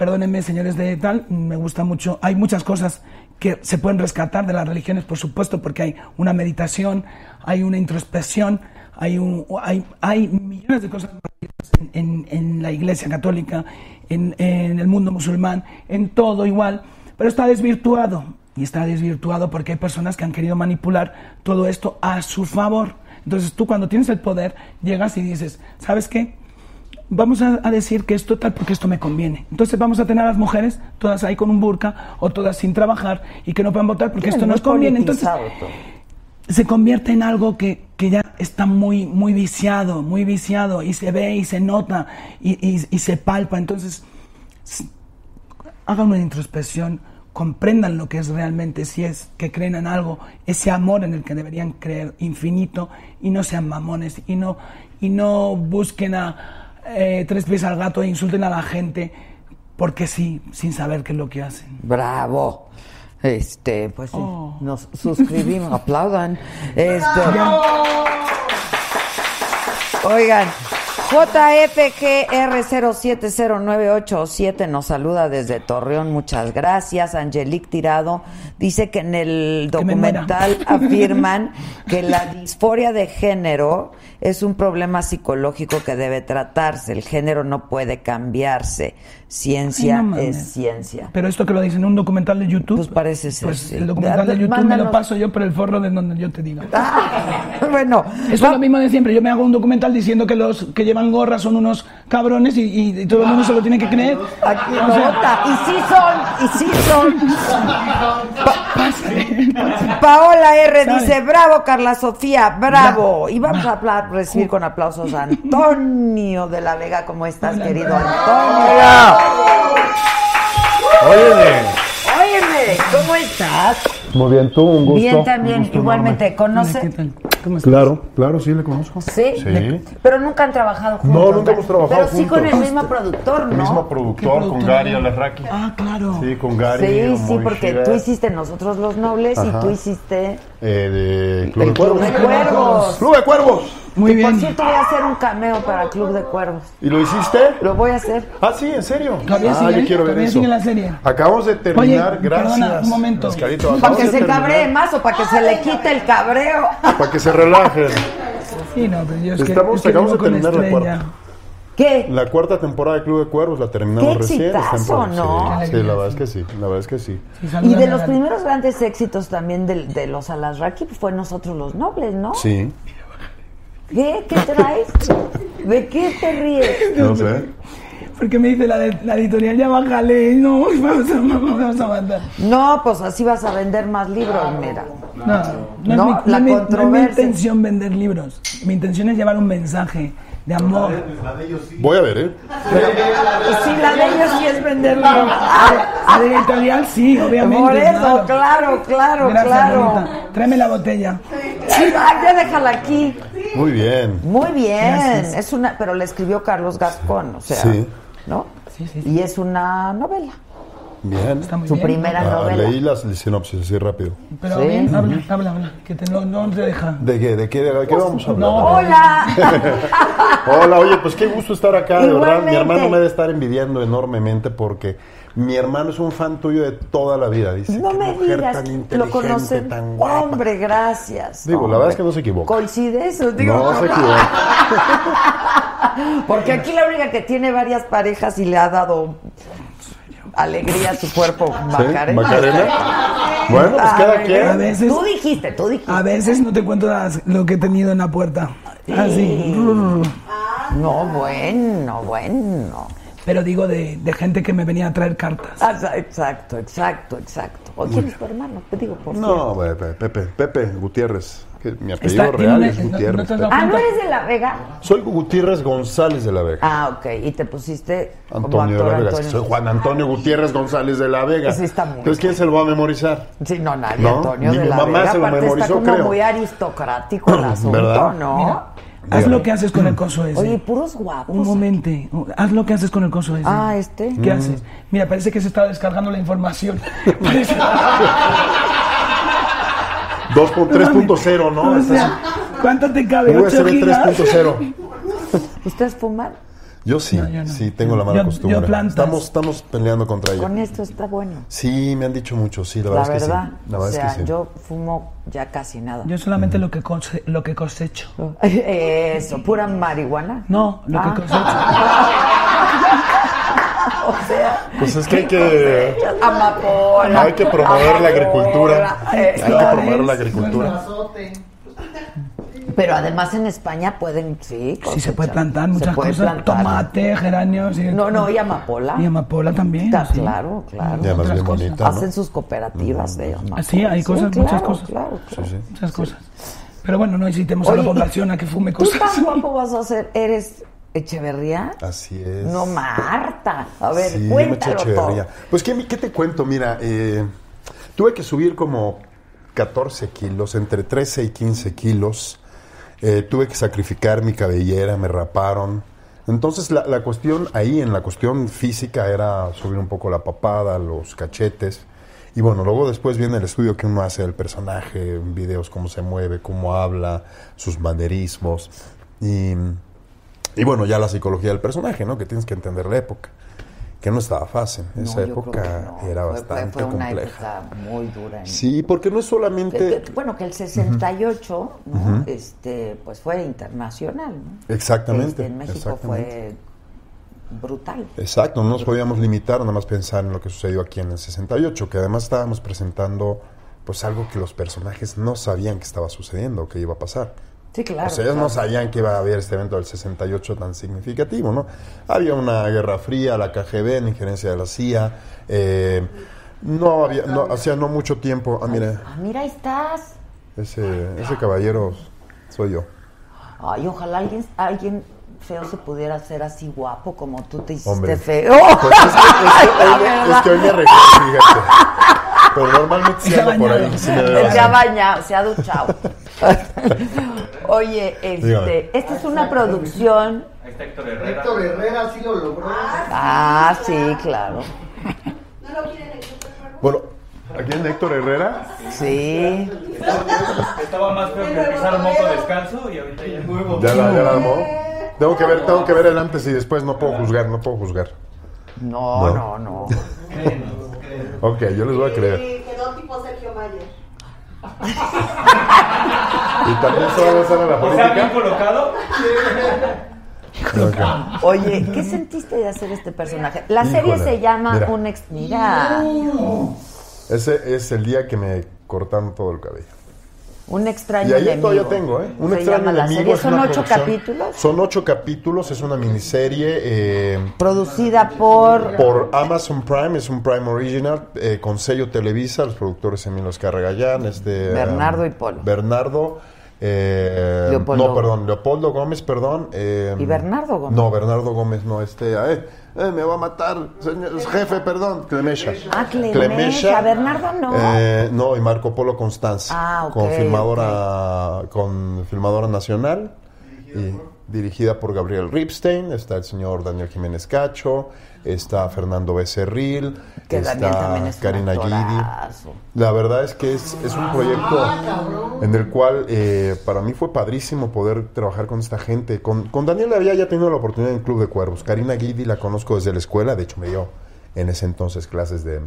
Perdónenme, señores de tal, me gusta mucho. Hay muchas cosas que se pueden rescatar de las religiones, por supuesto, porque hay una meditación, hay una introspección, hay, un, hay, hay millones de cosas en, en- en la iglesia católica, en, en el mundo musulmán, en todo igual, pero está desvirtuado. Y está desvirtuado porque hay personas que han querido manipular todo esto a su favor. Entonces tú cuando tienes el poder, llegas y dices, ¿sabes qué? Vamos a, a decir que esto tal porque esto me conviene. Entonces vamos a tener a las mujeres todas ahí con un burka o todas sin trabajar y que no puedan votar porque esto nos conviene. Entonces todo. se convierte en algo que, que ya está muy, muy viciado, muy viciado y se ve y se nota y, y- y se palpa. Entonces hagan una introspección, comprendan lo que es realmente, si es que creen en algo, ese amor en el que deberían creer infinito y no sean mamones y no, y no busquen a eh, tres pies al gato e insulten a la gente porque sí, sin saber qué es lo que hacen. Bravo. Este, pues sí, Oh. nos suscribimos, aplaudan. Este, oigan, JFGR070987 nos saluda desde Torreón, muchas gracias. Angelique Tirado dice que en el Que documental afirman que la disforia de género es un problema psicológico que debe tratarse. El género no puede cambiarse. Ciencia Ay, no mames. es ciencia. Pero esto que lo dicen en un documental de YouTube. Pues parece ser, Pues sí. el documental de Da- YouTube me lo paso yo por el forro de donde yo te diga. Ah, bueno, Esto es lo mismo de siempre. Yo me hago un documental diciendo que los que llevan gorras son unos cabrones y, y- y todo el mundo se lo tiene que creer. aquí O sea, nota. Y sí son, y sí son. Paola R dice, bravo Carla Sofía, bravo. Y vamos a apla- recibir con aplausos a Antonio de la Vega. ¿Cómo estás, Hola, querido Antonio. Óyeme. Óyeme, ¿cómo estás? Muy bien, tú, un gusto. Bien también, gusto igualmente. Hola, ¿qué ¿Conoce? tal? ¿Cómo estás? Claro, claro, sí le conozco. Sí. Sí. Pero nunca han trabajado juntos. No, nunca hemos trabajado Pero sí con el juntos. mismo productor, ¿no? Mismo productor, con? Gary Alarraqui. Ah, claro. Sí, con Gary. Sí, sí, porque tú hiciste Nosotros los Nobles y tú hiciste Eh, de Club el de Club Cuervos. de Cuervos. Club de Cuervos. Muy Por bien. cierto, voy a hacer un cameo para Club de Cuervos. ¿Y lo hiciste? Lo voy a hacer. Ah, sí, en serio. Todavía ah, sigue, yo quiero ver eso. sigue la serie. Acabamos de terminar, Oye, gracias. perdona, un momento. Para que se terminar. cabree más o para que se le quite el cabreo. Para que se relajen. Sí, no, pero yo es que, Estamos- es que acabamos vivo de terminar la cuarta. ¿Qué? La cuarta temporada de Club de Cuervos la terminamos Qué recién. exitazo. ¿no? Sí, la verdad es que sí, la verdad es que sí. Sí, Y de los primeros grandes éxitos también de, de los Alasraki fue Nosotros los Nobles, ¿no? Sí, ¿Qué? ¿Qué traes? ¿De qué te ríes? no sé. Porque me dice la, de- la editorial, ya bájale, no, vamos a, vamos a mandar. No, pues así vas a vender más libros, mira. No, no, No, es mi, la no es mi- no es mi intención vender libros. Mi intención es llevar un mensaje de amor. Voy a ver, ¿eh? Sí, la de ellos sí es vender libros. A la editorial sí, obviamente. Por eso, claro, claro, Gracias, claro. Tráeme la botella. Sí, ya déjala aquí. Muy bien. Muy bien. Gracias. Es una, pero le escribió Carlos Gascón, o sea, Sí. ¿no? Sí, sí, sí. Y es una novela. Bien. Está muy Su bien. primera Ah, novela. leí las sinopsis así rápido. Pero Sí. bien, habla, habla, habla. Que te, no, no te deja. ¿De qué? ¿De qué, de qué vamos a hablar? No. Hola. Hola, oye, pues qué gusto estar acá, de verdad. Mi hermano me debe estar envidiando enormemente porque mi hermano es un fan tuyo de toda la vida. Dice, No me mujer digas, tan lo conocen. tan guapa. Hombre, gracias. Digo, la verdad es que no se equivoca. Coincide eso, digo. no se equivoca. Porque aquí la única que tiene varias parejas y le ha dado alegría a su cuerpo, ¿Sí? Macarena. ¿Macarena? Bueno, pues cada quien. A veces- Tú dijiste, tú dijiste. A veces no te cuento las- lo que he tenido en la puerta. Así. No, bueno, bueno. Pero digo de, de gente que me venía a traer cartas. Ah, Exacto, exacto, exacto. ¿O quién es tu hermano? Te digo, por No, Pepe, Pepe, Pepe Gutiérrez. Que mi apellido Está- real una- es no- no Gutiérrez. Pepe. dado Ah, ¿no eres de La Vega? Soy Gutiérrez González de la Vega. Ah, ok. Y te pusiste Antonio de la Vega. Antonio. Soy Juan Antonio Gutiérrez González de la Vega. Sí, está muy Entonces, ¿quién se lo va a memorizar? Sí, no, nadie, ¿No? Antonio Ni de mi la mamá Vega. se lo Aparte memorizó, está como creo. muy aristocrático el asunto, ¿Verdad? ¿no? Mira, haz lo que haces con el coso ese. Oye, puros guapos. Un momento. Haz lo que haces con el coso ese. Ah, este. ¿Qué haces? Mira, parece que se está descargando la información. Parece- Dos por 3.0, ¿no? o sea, ¿cuánto te cabe? ¿8 USB gigas? 3.0. ¿Ustedes fuman? Yo sí, No, yo no. sí, tengo la mala Yo- costumbre. yo. Estamos, estamos peleando contra ella. Con esto está bueno. Sí, me han dicho mucho, sí, la La verdad, es que verdad. sí. La o verdad sea, es que sí. yo fumo ya casi nada. Yo solamente lo, que cose- lo que cosecho. Eso, pura marihuana. No, lo Ah. que cosecho. O sea, Pues es que hay que, amapola. hay que promover la agricultura. eh, Hay que promover la agricultura. Azote. Pero además en España pueden, sí. Sí, se puede plantar muchas puede cosas. plantar. Tomate, geranios. y- No, no, y amapola. Y amapola también. Está sí. Claro, claro. Y además Otras bien cosas. bonita, ¿no? Hacen sus cooperativas de amapola. Sí, hay cosas, claro, muchas cosas. Claro, claro. Sí, sí. Muchas cosas. Pero bueno, no incitemos a Oye, la población a que fume ¿Tú cosas. tan guapo vas a ser? ¿Eres Echeverría? Así es. No, Marta. A ver, Sí, cuéntalo Echeverría. todo. Pues, ¿qué, qué te cuento? Mira, eh, tuve que subir como 14 kilos, entre 13 y 15 kilos. Eh, tuve que sacrificar mi cabellera, me raparon. Entonces, la, la cuestión ahí, en la cuestión física, era subir un poco la papada, los cachetes. Y bueno, luego después viene el estudio que uno hace del personaje, en videos, cómo se mueve, cómo habla, sus manerismos. Y, y bueno, ya la psicología del personaje, ¿no? Que tienes que entender la época. Que no estaba fácil. No, Esa época no. era Fue- bastante fue, fue una compleja. época muy dura. en- Sí, porque no es solamente... que- bueno, que el 68, ¿no? este, pues fue internacional, ¿no? Exactamente, Este, en México exactamente. fue brutal. Exacto, no nos podíamos limitar nada más pensar en lo que sucedió aquí en el 68, que además estábamos presentando pues algo que los personajes no sabían que estaba sucediendo, que iba a pasar. Sí, claro. o sea, ellos claro. no sabían que iba a haber este evento del 68 tan significativo, ¿no? Había una guerra fría, la KGB, la injerencia de la CIA, eh, no había, no, hacía no mucho tiempo, ah, mira, Ah, mira, ahí estás. ese, ese caballero soy yo. Ay, ojalá alguien, alguien feo se pudiera hacer así guapo como tú te hiciste Hombre. feo. Pues es que, es que hoy, me- fíjate. Pero normalmente Se ando por ahí, Se ha bañado, se ha duchado. Oye, este, esta es una producción. Ahí está Héctor Herrera. Héctor Herrera sí lo logró. Ah, sí, claro. No lo quieren. Bueno, ¿aquí en Héctor Herrera? Sí. Estaba más feo que pisar un moco descalzo y ahorita ya. Ya la, ya la armó. Tengo que ver, tengo que ver el antes y después, no puedo juzgar, no puedo juzgar. No, No. no, no. Ok, yo les voy a creer. Quedó tipo Sergio Mayer. ¿Y también se va a lanzar a la O sea, bien política? colocado. Oye, ¿qué sentiste de hacer este personaje? La serie se llama mira. Un ex. Mira. Ese es el día que me cortaron todo el cabello. Un extraño Y ahí enemigo. todavía tengo, ¿eh? Un Se extraño llama la enemigo. serie. Son ocho capítulos. Son ocho capítulos, es una miniserie eh, Producida por. por Amazon Prime, es un Prime Original, eh, con sello Televisa, los productores Emilio Escarragallán, este... Bernardo um, y Polo. Bernardo... eh, Leopoldo. No, perdón, Leopoldo Gómez, perdón. eh, ¿Y Bernardo Gómez? No, Bernardo Gómez no, este... eh, me va a matar, señor jefe, perdón, Clemesha. Ah, Clemesha, Bernardo no. Eh, no, y Marco Polo Constanza. Ah, ok, Con filmadora, con filmadora nacional. Y dirigida por Gabriel Ripstein. Está el señor Daniel Jiménez Cacho. Está Fernando Becerril. Que está es Karina actorazo. La verdad es que es, es un proyecto en el cual eh, para mí fue padrísimo poder trabajar con esta gente. Con, con Daniel había ya tenido la oportunidad en Club de Cuervos. Karina Guidi la conozco desde la escuela, de hecho me dio en ese entonces clases de,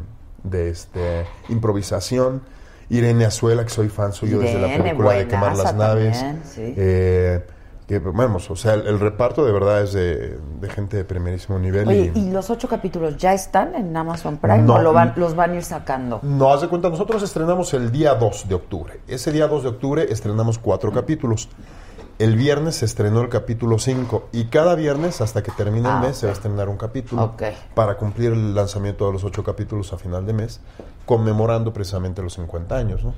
de este, improvisación. Irene Azuela, que soy fan suyo desde la película de Quemar las Naves. también, sí. Eh, que, vamos, o sea, el, el reparto de verdad es de, de gente de primerísimo nivel. Oye, y- ¿y los ocho capítulos ya están en Amazon Prime No. o lo van, los van a ir sacando? No, haz de cuenta, nosotros estrenamos el día 2 de octubre. Ese día 2 de octubre estrenamos cuatro capítulos. El viernes se estrenó el capítulo 5 y cada viernes hasta que termine el Ah, mes se va a estrenar un capítulo para cumplir el lanzamiento de los ocho capítulos a final de mes, conmemorando precisamente los 50 años. ¿no?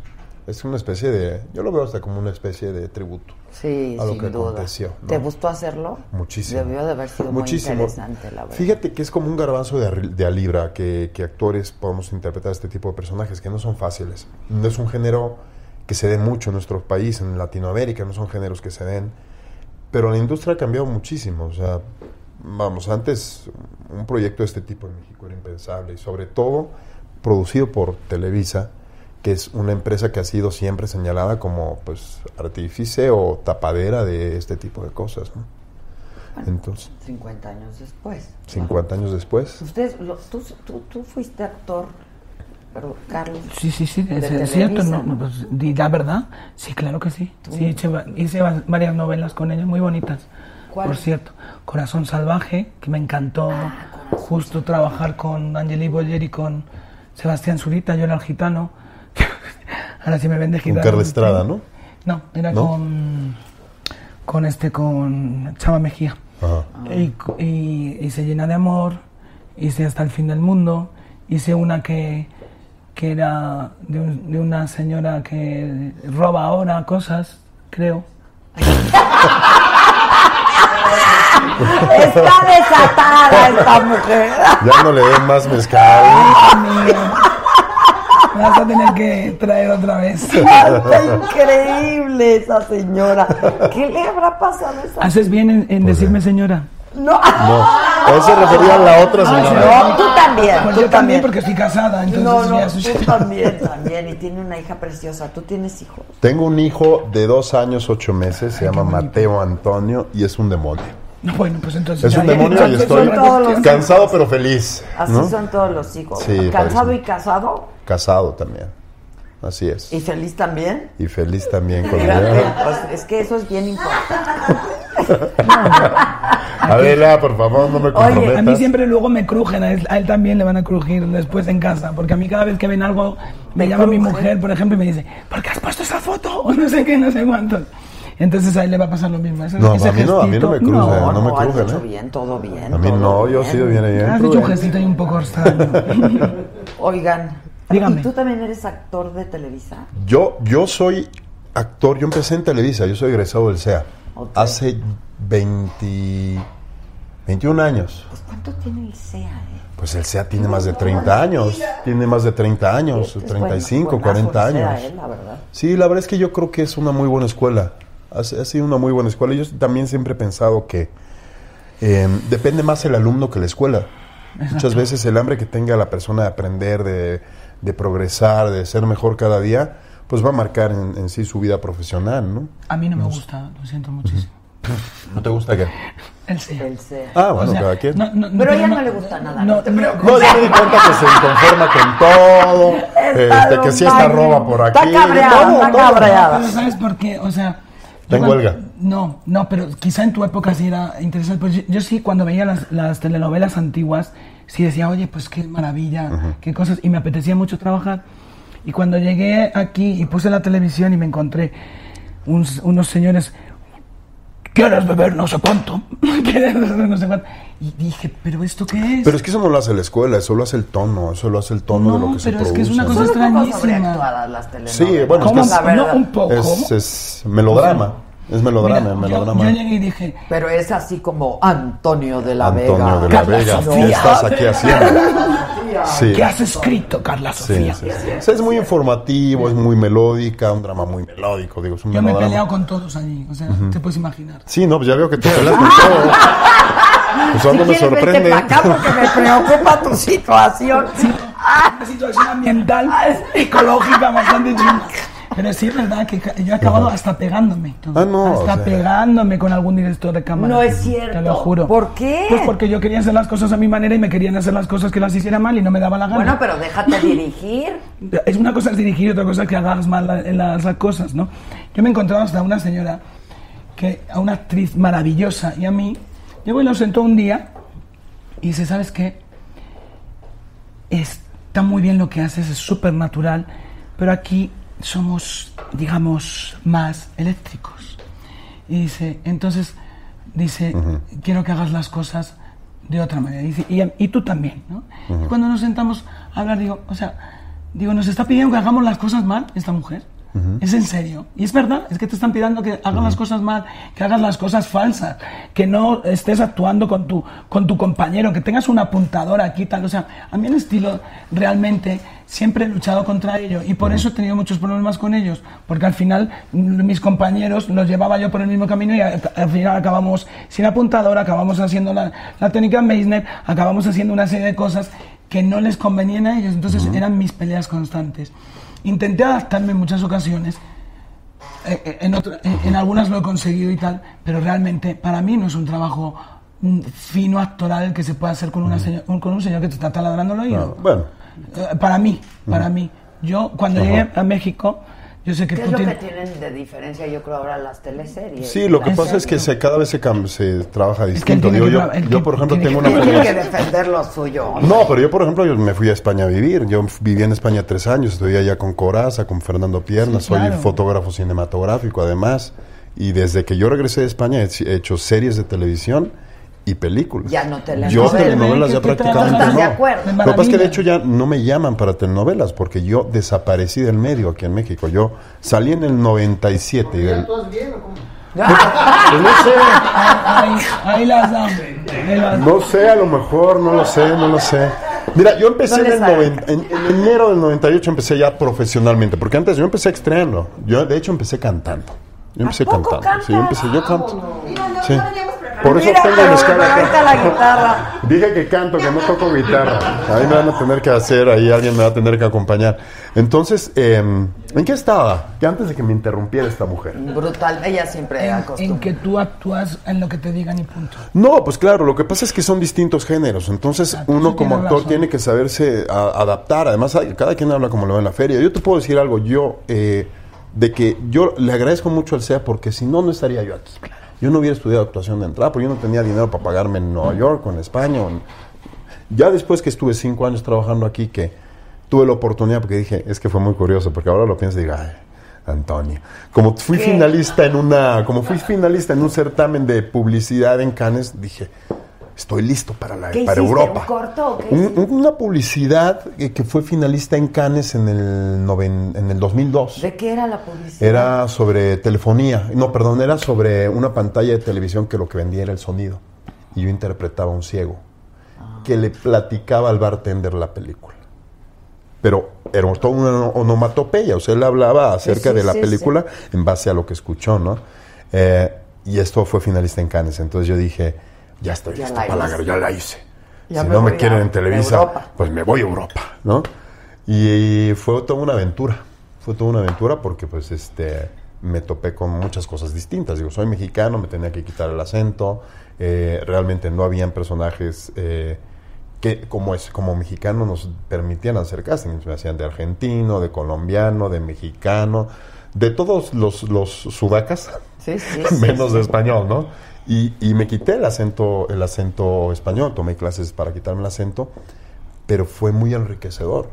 Es una especie de, yo lo veo hasta como una especie de tributo. Sí, a lo sin que duda. aconteció, ¿no? ¿Te gustó hacerlo? Muchísimo. Debió de haber sido Muchísimo. muy interesante, la verdad. Fíjate que es como un garbanzo de, de a libra que, que actores podemos interpretar este tipo de personajes que no son fáciles. No es un género que se dé mucho en nuestro país, en Latinoamérica, no son géneros que se den. Pero la industria ha cambiado muchísimo. O sea, vamos, antes un proyecto de este tipo en México era impensable y sobre todo producido por Televisa, que es una empresa que ha sido siempre señalada como pues artífice o tapadera de este tipo de cosas. ¿no? Entonces, 50 años después. 50 años después. Ustedes, lo- tú, tú, tú fuiste actor, pero Carlos. Sí, sí, sí, de es, es Televisa, cierto. ¿no? No, no, pues, la verdad, sí, claro que sí. Sí, hice, hice va- varias novelas con ella, muy bonitas. ¿Cuál? Por cierto, Corazón Salvaje, que me encantó justo trabajar con Angeli Boyer y con Sebastián Zurita, yo era el gitano. Ahora sí me ven de Con. Carla Estrada, ¿no? No, era ¿No? con con este con Chava Mejía. Ajá. Y, y hice Llena de Amor, hice Hasta el fin del mundo, hice una que, que era de, un- de una señora que roba ahora cosas, creo. Está desatada esta mujer. Ya no le den más mezcal. Me vas a tener que traer otra vez. Está increíble esa señora. ¿Qué le habrá pasado a esa Haces bien en, en decirme señora. No, No, él se refería a la otra señora. no, tú también. Pues tú yo también porque estoy casada, entonces No, no, tú también, también. Y tiene una hija preciosa. ¿Tú tienes hijos? Tengo un hijo de dos años, ocho meses, se llama Mateo Antonio y es un demonio. No, bueno, pues entonces Es ya- un demonio y estoy los cansado pero feliz. Así ¿no? son todos los hijos. Sí, ¿Cansado parece. y casado? Casado también. Así es. ¿Y feliz también? Y feliz también con Mira, él. pues, es que eso es bien importante. Adela, por favor, no me Oye, comprometas. a mí siempre luego me crujen, a él, a él también le van a crujir después en casa, porque a mí cada vez que ven algo, me ¿Te llama mi mujer, por ejemplo, y me dice, ¿por qué has puesto esa foto? O no sé qué, no sé cuánto. Entonces a él le va a pasar lo mismo. Ese, No, ese a mí no, a mí no me crujen, No, no me no, has crujen, hecho ¿eh? bien, todo bien. A mí no, yo bien. sí viene bien. Has dicho un gestito y un poco extraño. Oigan, Dígame. ¿y tú también eres actor de Televisa? Yo, yo soy actor, yo empecé en Televisa, yo soy egresado del CEA. Ok. Hace 20, 21 años. Pues ¿cuánto tiene el SEA, eh? Pues el SEA tiene más de 30 años, tiene más de 30 años, Es 35, buen- buenazo 40 el SEA, años. eh, la verdad. Sí, la verdad es que yo creo que es una muy buena escuela. Ha, ha sido una muy buena escuela. Yo también siempre he pensado que eh, depende más el alumno que la escuela. Muchas veces el hambre que tenga la persona de aprender, de, de progresar, de ser mejor cada día, pues va a marcar en, en sí su vida profesional, ¿no? A mí no me gusta, lo siento muchísimo. ¿No te gusta qué? El sí. El SEA. Ah, O bueno, sea, cada quien. no- no- Pero a ella no- no le gusta nada, No, no te no, No, ya me di cuenta que se conforma con todo, este, que si esta Está roba por aquí. Está cabreada, todo, está todo. cabreada. Pero ¿sabes por qué? O sea... Está en huelga. No, no, pero quizá en tu época sí era interesante. Pues yo, yo sí, cuando veía las, las telenovelas antiguas, sí decía, oye, pues qué maravilla, qué cosas, y me apetecía mucho trabajar. Y cuando llegué aquí y puse la televisión y me encontré unos señores, ¿quieres beber no sé cuánto? ¿Quieres beber no sé cuánto? Y dije, ¿pero esto qué es? Pero es que eso no lo hace la escuela, eso lo hace el tono, eso lo hace el tono de No, lo que se pero es produce. que es una cosa extrañísima. las. Sí, bueno, es. No, un poco. Es, es melodrama, es melodrama, Mira, melodrama. Yo, llegué y dije, Pero es así como Antonio de la Antonio Vega. de la Carla Vega, Sofía. ¿qué estás aquí haciendo? Sí. ¿qué has escrito, Carla Sofía? sí, sí. O sea, es muy informativo, es muy melódica, un drama muy melódico, digo, es un Yo me he peleado con todos allí, o sea, te puedes imaginar. Sí, no, pues ya veo que te peleas con todo. Pues Si me sorprende. acá porque me preocupa tu situación. Una situación ambiental, ecológica bastante chunga. Pero sí es verdad que yo he acabado hasta pegándome. Ah, no, Hasta o sea. pegándome con algún director de cámara. No es cierto. Te lo juro. ¿Por qué? Pues porque yo quería hacer las cosas a mi manera y me querían hacer las cosas que las hiciera mal y no me daba la gana. Bueno, pero déjate dirigir. Es una cosa es dirigir y otra cosa es que hagas mal la- las, las cosas, ¿no? Yo me he encontrado hasta una señora, que, a una actriz maravillosa, y a mí, llegó y lo sentó un día y dice, ¿sabes qué? Está muy bien lo que haces, es súper natural, pero aquí somos, digamos, más eléctricos. Y dice, entonces, dice, quiero que hagas las cosas de otra manera. Dice, y, y tú también, ¿no? Y cuando nos sentamos a hablar, digo, o sea, digo, nos está pidiendo que hagamos las cosas mal esta mujer. Es en serio. Y es verdad, es que te están pidiendo que hagas las cosas mal, que hagas las cosas falsas, que no estés actuando con tu, con tu compañero, que tengas una apuntadora aquí, tal. O sea, a mí el estilo realmente siempre he luchado contra ello y por eso he tenido muchos problemas con ellos, porque al final mis compañeros los llevaba yo por el mismo camino y a- al final acabamos sin apuntadora, acabamos haciendo la, la técnica Meissner, acabamos haciendo una serie de cosas que no les convenían a ellos, entonces eran mis peleas constantes. Intenté adaptarme en muchas ocasiones, eh, eh, en, otro- en- en algunas lo he conseguido y tal, pero realmente para mí no es un trabajo mm, fino actoral el que se puede hacer con, una señor- con un señor que te está taladrando el oído. Bueno, Eh, para mí, para mí. Yo cuando llegué a México, yo sé que ¿Qué es lo que tienen de diferencia, yo creo, ahora las teleseries? sí, lo que ¿En pasa es que se, cada vez se, se trabaja distinto. tiene Digo, que yo, por ejemplo, tiene tengo que- una Tienen que defender lo suyo. No, pero yo, por ejemplo, yo me fui a España a vivir. Yo viví en España tres años. Estudié allá con Coraza, con Fernando Pierna. Sí, Soy claro. fotógrafo cinematográfico, además. Y desde que yo regresé de España he he hecho series de televisión y películas. Ya no telenovelas. Yo telenovelas ya ¿Qué- qué prácticamente no. ¿Estás de acuerdo? Lo que pasa es que de hecho ya no me llaman para telenovelas porque yo desaparecí del medio aquí en México. Yo salí en el 97 y del- ¿Tú bien o cómo? Pues no sé, Ahí, ahí las dan. ahí las dan. no sé, a lo mejor, no lo sé, no lo sé. Mira, yo empecé No en, el sabe. 90 en, en enero del 98 empecé ya profesionalmente, porque antes yo empecé extrañando. Yo de hecho empecé cantando. Yo empecé poco cantando. Sí, yo empecé, yo canto. Mira, no, Sí. Por eso Mira, tengo pero- mi escala pero acá. ahorita la guitarra. Dije que canto, que no toco guitarra. Ahí me van a tener que hacer, ahí alguien me va a tener que acompañar. Entonces, eh, ¿en qué estaba? Que antes de que me interrumpiera esta mujer. Brutal, ella siempre En, en que tú actúas en lo que te digan y punto. No, pues claro, lo que pasa es que son distintos géneros. Entonces, Ah, uno como actor razón. tiene que saberse a- adaptar. Además, cada quien habla como lo ve en la feria. Yo te puedo decir algo, yo, eh, de que yo le agradezco mucho al SEA porque si no, no estaría yo aquí. Yo no hubiera estudiado actuación de entrada, porque yo no tenía dinero para pagarme en Nueva York o en España. o en- Ya después que estuve cinco años trabajando aquí, que tuve la oportunidad, porque dije, es que fue muy curioso, porque ahora lo pienso y digo, ay, Antonio. Como fui ¿Qué? finalista en una, como fui finalista en un certamen de publicidad en Cannes, dije, estoy listo para la, ¿Qué para? Europa. ¿Un corto o qué Un- una publicidad que fue finalista en Cannes en el, noven- en el 2002. ¿De qué era la publicidad? Era sobre telefonía. No, perdón, era sobre una pantalla de televisión que lo que vendía era el sonido. Y yo interpretaba a un ciego que le platicaba al bartender la película. Pero era toda una onomatopeya. O sea, él hablaba acerca sí, de la sí, película en base a lo que escuchó, ¿no? Eh, y esto fue finalista en Cannes. Entonces yo dije, ya estoy Ya para la guerra, ya la hice. Ya si no me quieren a en Televisa, pues me voy a Europa, ¿no? Y, fue toda una aventura, fue toda una aventura porque pues este me topé con muchas cosas distintas. Digo, soy mexicano, me tenía que quitar el acento, eh, realmente no habían personajes eh, que como es como mexicano nos permitían hacer castings, me hacían de argentino, de colombiano, de mexicano, de todos los, los sudacas, Sí, sí, sí, menos sí. de español, ¿no? Y, y me quité el acento, el acento español, tomé clases para quitarme el acento, pero fue muy enriquecedor.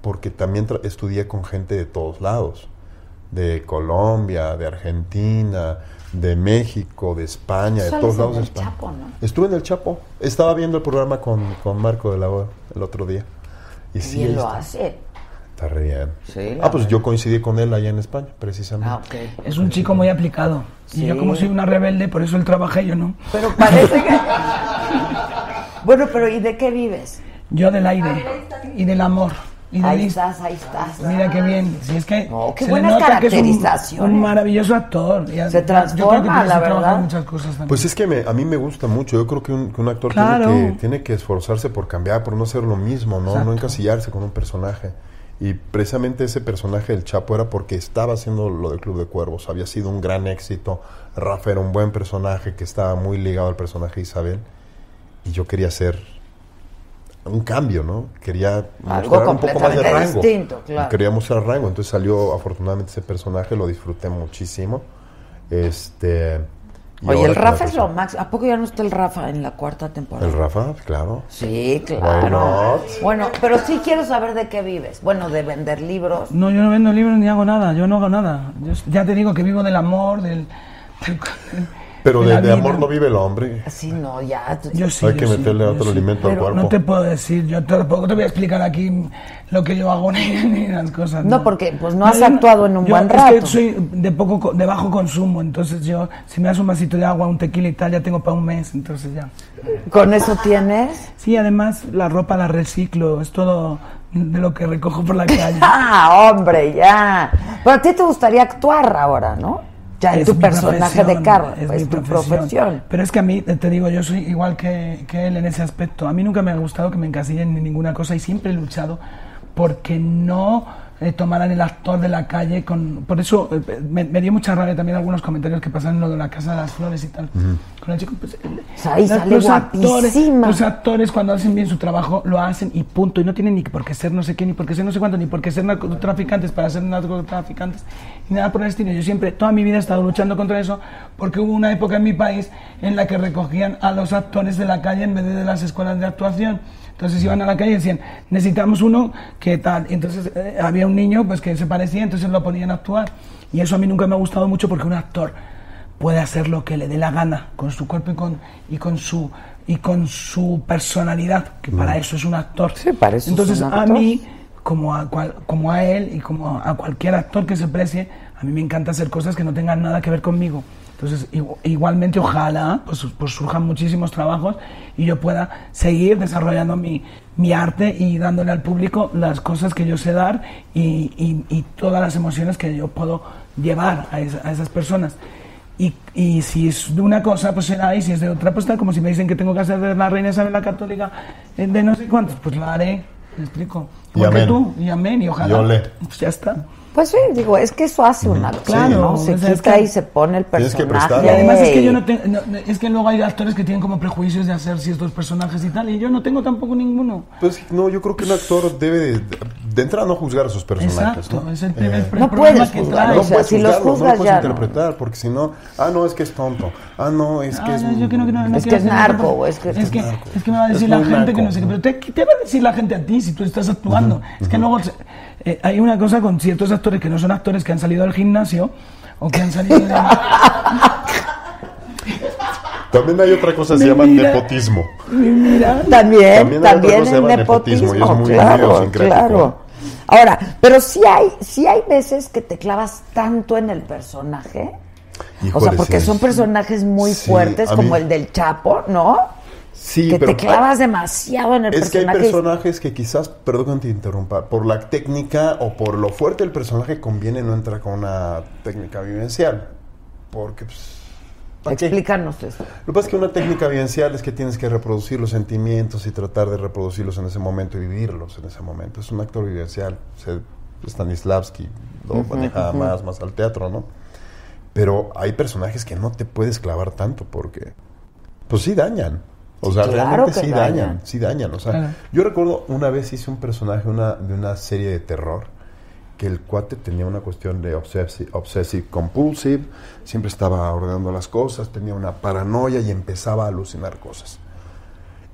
porque también estudié con gente de todos lados, de Colombia, de Argentina, de México, de España, de todos en lados de El. Chapo, ¿no? Estuve en el Chapo, estaba viendo el programa con, con Marco de la O el otro día. Y sí, lo hace. Está re bien. Sí, la ah, pues verdad. yo coincidí con él allá en España, precisamente. Ah. Es un chico muy aplicado. Sí. Y yo como soy una rebelde, por eso él trabaja y yo no. Pero parece que... bueno, pero ¿y de qué vives? Yo del aire y del amor. Y del Ahí estás, ahí estás. Mira qué bien. Si es que No, qué se le buenas nota que es un- maravilloso actor. Se transforma, yo creo que tienes la verdad. muchas cosas también. Pues es que me- a mí me gusta mucho. Yo creo que un, que un actor Claro. tiene, que, tiene que esforzarse por cambiar, por no ser lo mismo, ¿no? Exacto. No encasillarse con un personaje. Y precisamente ese personaje del Chapo era porque estaba haciendo lo del Club de Cuervos. Había sido un gran éxito. Rafa era un buen personaje que estaba muy ligado al personaje de Isabel. Y yo quería hacer un cambio, ¿no? Quería Algo mostrar un poco más de rango. distinto, claro. Quería mostrar rango. Entonces salió afortunadamente ese personaje, lo disfruté muchísimo. Este. Oye, el Rafa es lo máximo. ¿A poco ya no está el Rafa en la cuarta temporada? El Rafa, claro. Sí, claro. Bueno, pero sí quiero saber de qué vives. Bueno, de vender libros. No, yo no vendo libros ni hago nada. Yo no hago nada. Yo ya te digo que vivo del amor, del... del- Pero de, amor no vive el hombre. Sí, no, ya. tú- Yo sí, Hay yo que sí, meterle yo otro sí. alimento al cuerpo. No te puedo decir, yo tampoco te voy a explicar aquí lo que yo hago ni, ni las cosas. No, porque, pues, no has yo actuado en un yo buen es rato. que soy de poco co- de bajo consumo, entonces yo si me das un vasito de agua, un tequila y tal, ya tengo para un mes, entonces ya. ¿Con eso tienes? Sí, además la ropa la reciclo, es todo de lo que recojo por la calle. Ah, hombre, ya. Pero a ti te gustaría actuar ahora, ¿no? Ya Es tu personaje de carro. es Es, mi tu profesión. Pero es que a mí, te digo, yo soy igual que, que él en ese aspecto. A mí nunca me ha gustado que me encasillen en ninguna cosa y siempre he luchado porque no eh, tomaran el actor de la calle con... Por eso eh, me, me dio mucha rabia también algunos comentarios que pasan en lo de la Casa de las Flores y tal. Con el chico, pues, ahí los- sale los actores, los actores cuando hacen bien su trabajo lo hacen y punto. Y no tienen ni por qué ser no sé qué, ni por qué ser no sé cuánto, ni por qué ser narcotraficantes para ser narcotraficantes, ni nada por el estilo. Yo siempre, toda mi vida he estado luchando contra eso porque hubo una época en mi país en la que recogían a los actores de la calle en vez de de las escuelas de actuación. Entonces iban a la calle y decían, necesitamos uno que tal. Entonces eh, había un niño pues que se parecía, entonces lo ponían a actuar. Y eso a mí nunca me ha gustado mucho porque un actor puede hacer lo que le dé la gana con su cuerpo y con, y con su y con su personalidad, que para eso es un actor. Sí, para eso es Entonces, un a mí, como a, cual- como a él y como a cualquier actor que se precie, a mí me encanta hacer cosas que no tengan nada que ver conmigo. Entonces, igu- igualmente, ojalá pues, pues surjan muchísimos trabajos y yo pueda seguir desarrollando mi, mi arte y dándole al público las cosas que yo sé dar y, y- y todas las emociones que yo puedo llevar a, esa- a esas personas. Y, y si es de una cosa, pues será, y si es de otra, pues tal, como si me dicen que tengo que hacer de la reina Isabel la Católica eh, de no sé cuántos, pues la haré, me explico. Y Igual que amén. tú, y amén, y ojalá. Y olé. Pues ya está. Pues sí, digo, es que eso hace un actor, Claro, ¿no? Se o sea, es quita que y se pone el que personaje. Y además es que yo no tengo, es que luego hay actores que tienen como prejuicios de hacer ciertos personajes y tal, y yo no tengo tampoco ninguno. Pues no, yo creo que un actor debe de, de entrada no juzgar a sus personajes. Exacto, ¿no? es el primer Eh, el No problema puedes que juzgar, trae. o sea, puedes si los no juzgas lo puedes ya no. interpretar, porque si no, ah, no, es que es tonto. Ah, no, es que es. no, yo que no, que no, no Es que es narco, o es que- es que, narco. es que me va a decir la gente que no sé qué, pero te, ¿qué te va a decir la gente a ti si tú estás actuando? Es que luego se- eh, hay una cosa con ciertos actores que no son actores que han salido del gimnasio o que han salido de... También hay otra cosa que se llama mira. nepotismo. También, También también, hay otra cosa que se el llama nepotismo, nepotismo y es muy claro, claro. Ahora, pero sí hay, sí hay veces que te clavas tanto en el personaje. o sea, porque sí. son personajes muy Sí, fuertes, como mí- el del Chapo, ¿no? Sí, que pero te clavas demasiado en el Es que hay personaje. personajes que quizás, perdón que te interrumpa, por la técnica o por lo fuerte del personaje conviene no entrar con una técnica vivencial. Porque, pues. Explícanos eso. Lo que pasa es que una técnica vivencial es que tienes que reproducir los sentimientos y tratar de reproducirlos en ese momento y vivirlos en ese momento. Es un actor vivencial. Stanislavski lo manejaba más, más al teatro, ¿no? Pero hay personajes que no te puedes clavar tanto porque, pues sí dañan. O sea, claro realmente sí dañan. dañan, sí dañan. O sea, Claro. yo recuerdo una vez hice un personaje una, de una serie de terror que el cuate tenía una cuestión de obsessive, obsessive compulsive, siempre estaba ordenando las cosas, tenía una paranoia y empezaba a alucinar cosas.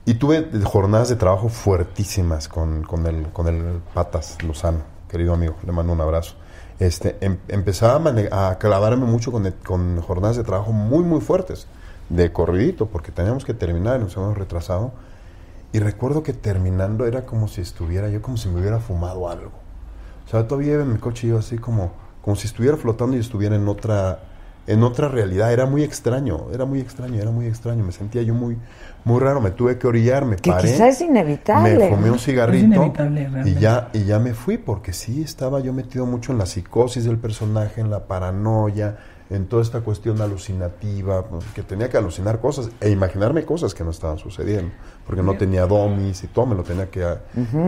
Y tuve jornadas de trabajo fuertísimas con, con, el, con el Patas Lozano, querido amigo, le mando un abrazo. Este, em- empezaba a, a clavarme mucho con, el- con jornadas de trabajo muy, muy fuertes, de corridito, porque teníamos que terminar, nos habíamos retrasado. Y recuerdo que terminando era como si estuviera yo, como si me hubiera fumado algo. O sea, todavía en mi coche yo así como, como si estuviera flotando y estuviera en otra, en otra realidad. Era muy extraño, era muy extraño, era muy extraño. Me sentía yo muy, muy raro. Me tuve que orillar, me Que paré. quizá es inevitable. Me fumé un cigarrito inevitable, y ya, y ya me fui porque sí estaba yo metido mucho en la psicosis del personaje, en la paranoia, en toda esta cuestión alucinativa, pues, que tenía que alucinar cosas e imaginarme cosas que no estaban sucediendo, porque no tenía domis y todo me lo tenía que,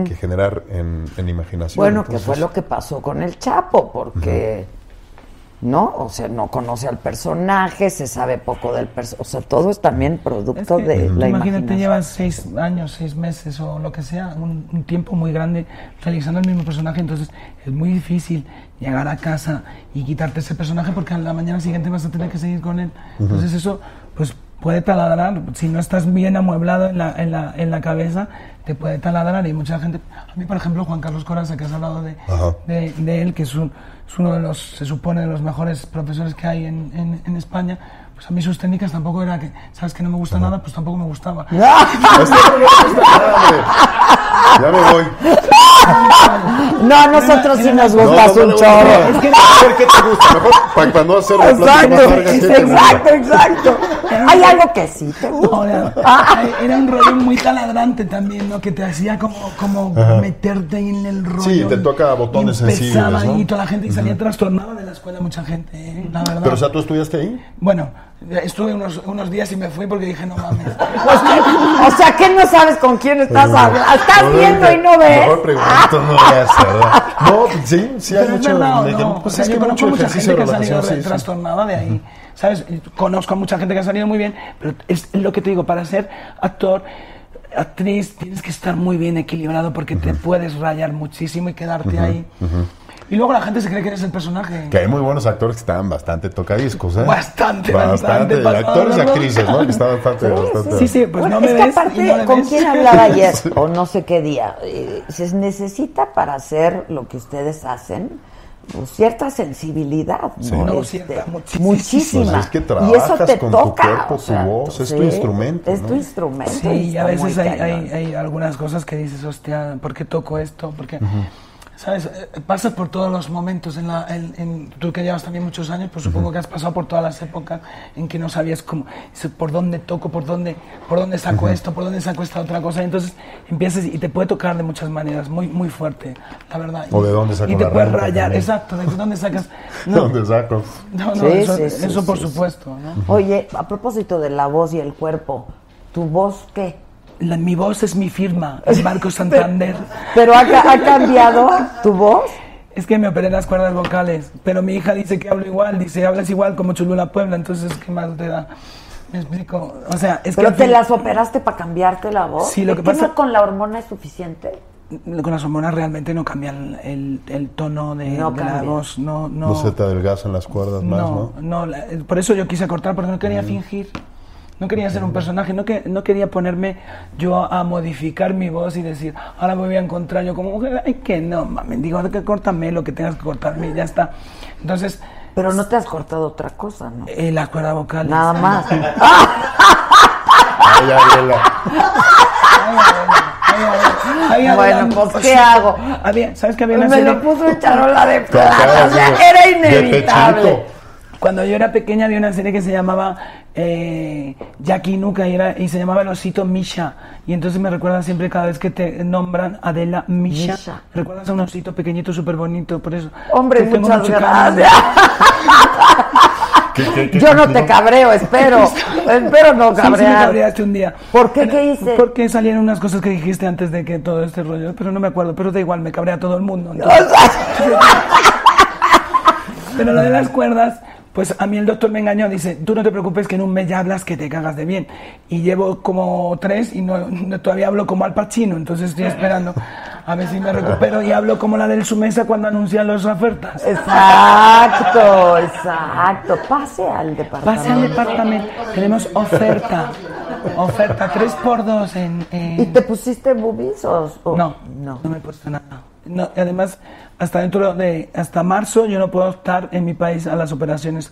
que generar en, en imaginación. Bueno, que fue lo que pasó con el Chapo, porque, ¿no? O sea, no conoce al personaje, se sabe poco del personaje. O sea, todo es también producto Es que, de la imagínate, imaginación. llevas seis años, seis meses o lo que sea, un, un tiempo muy grande realizando el mismo personaje, entonces es muy difícil llegar a casa y quitarte ese personaje porque a la mañana siguiente vas a tener que seguir con él. Entonces eso, pues puede taladrar, si no estás bien amueblado en la, en la, en la cabeza, te puede taladrar y mucha gente, a mí por ejemplo Juan Carlos Coraza, que has hablado de, de él, que es, un- es uno de los, se supone, de los mejores profesores que hay en, en- en España, pues a mí sus técnicas tampoco era que, sabes que no me gusta nada, pues tampoco me gustaba. Ya me voy. No, a nosotros sí nos gustas No, no un chorro. Es que qué te gusta. Mejor para, para no hacer la plática más Exacto, larga, ¿qué exacto, exacto. Hay algo que sí te gusta. No, era, un rollo muy taladrante también, ¿no? Que te hacía como, como meterte ahí en el rollo. Sí, te toca botones y sensibles, ¿no? ahí toda la gente y salía trastornada de la escuela mucha gente, ¿eh? la verdad. Pero, o sea, ¿tú estudiaste ahí? Bueno, estuve unos, unos días y me fui porque dije, no mames. O sea, que no sabes con quién estás hablando. Estás No, viendo y no ves. Mejor pregunto, no hacer, ¿verdad? No, sí, sí hay mucho. verdad, ¿o de- no? pues O sea, es que mucho mucha gente que ha salido sí, trastornada de ahí. ¿Sabes? Conozco a mucha gente que ha salido muy bien, pero es lo que te digo, para ser actor, actriz, tienes que estar muy bien equilibrado porque te puedes rayar muchísimo y quedarte ahí. Y luego la gente se cree que eres el personaje. Que hay muy buenos actores que estaban bastante tocadiscos, ¿eh? Bastante, bastante. bastante actores y actrices, ¿no? Que estaban bastante, bastante. Sí, sí, pues Bueno, no me es que ves aparte, no ¿con ves. quién hablaba ayer? O no sé qué día. eh, se necesita para hacer lo que ustedes hacen pues, cierta sensibilidad, ¿no? Sí. No, Este, cierta, muchísima. muchísima. Pues es que y eso te con tu toca. cuerpo, o tu sea, voz, es tu sí, instrumento, Es ¿no? tu instrumento. Sí, y a veces hay, hay, hay algunas cosas que dices, hostia, ¿por qué toco esto? Porque, ¿sabes? Eh, Pasas por todos los momentos. En la, en, en- tú que llevas también muchos años, pues supongo que has pasado por todas las épocas en que no sabías cómo, por dónde toco, por dónde, por dónde saco esto, por dónde saco esta otra cosa. Y entonces empiezas y te puede tocar de muchas maneras, muy, muy fuerte, la verdad. O de dónde saco Y te la puedes rayar, también. exacto, de dónde sacas. ¿Dónde saco? No, no, Sí, eso, sí, sí, eso por sí, supuesto, ¿no? Oye, a propósito de la voz y el cuerpo, ¿tu voz qué? La- mi voz es mi firma, es Marco Santander. ¿Pero ha, ha cambiado tu voz? Es que me operé las cuerdas vocales, pero mi hija dice que hablo igual, dice, hablas igual como Cholula Puebla, entonces, ¿qué más te da? Me explico, o sea, es ¿Pero que... al te fin- las operaste para cambiarte la voz? Sí, lo que ¿Es pasa- no con la hormona es suficiente? Con las hormonas realmente no cambian el, el tono de, No de la cambia. voz, no, no... No se te adelgazan las cuerdas más, ¿no? no, no, la- eh, por eso yo quise cortar, porque no quería fingir. No quería ser un personaje, no, que, no quería ponerme yo a, a modificar mi voz y decir, ahora me voy a encontrar yo como mujer. Ay, que no, mami, digo, que córtame lo que tengas que cortarme y ya está. Entonces, Pero no te has cortado otra cosa, ¿no? eh, la cuerda vocal. Nada más. Ay, Ariela. Bueno, pues, ¿qué hago? Había, ¿Sabes que había Me serie? lo puso en charola de plata, o sea, era de inevitable. Cuando yo era pequeña había una serie que se llamaba eh, Jackie Nuka y, era, y se llamaba El Osito Misha. Y entonces me recuerda siempre cada vez que te nombran Adela Misha. Misha. Recuerdas a un osito pequeñito, súper bonito, por eso. Hombre, Te tengo muchas gracias. ¿Qué- qué- qué Yo no te cabreo, espero. Espero no Sí, sí me cabrear. cabreaste un día. ¿Por qué? ¿Qué hice? Porque salieron unas cosas que dijiste antes de que todo este rollo, pero no me acuerdo, pero da igual, me cabrea todo el mundo. entonces- Pero lo de las cuerdas, pues a mí el doctor me engañó, dice, tú no te preocupes que en un mes ya hablas que te cagas de bien. Y llevo como tres y no, no- todavía hablo como Al Pacino, entonces estoy esperando a ver si me recupero y hablo como la del Sumesa cuando anuncian las ofertas. Exacto, exacto. Pase al departamento. Pase al departamento, tenemos oferta. Oferta 3 por 2 en... en- ¿Y te pusiste boobies o, o- No, no? no, me he puesto nada. No, además, hasta dentro de, hasta marzo yo no puedo estar en mi país a las operaciones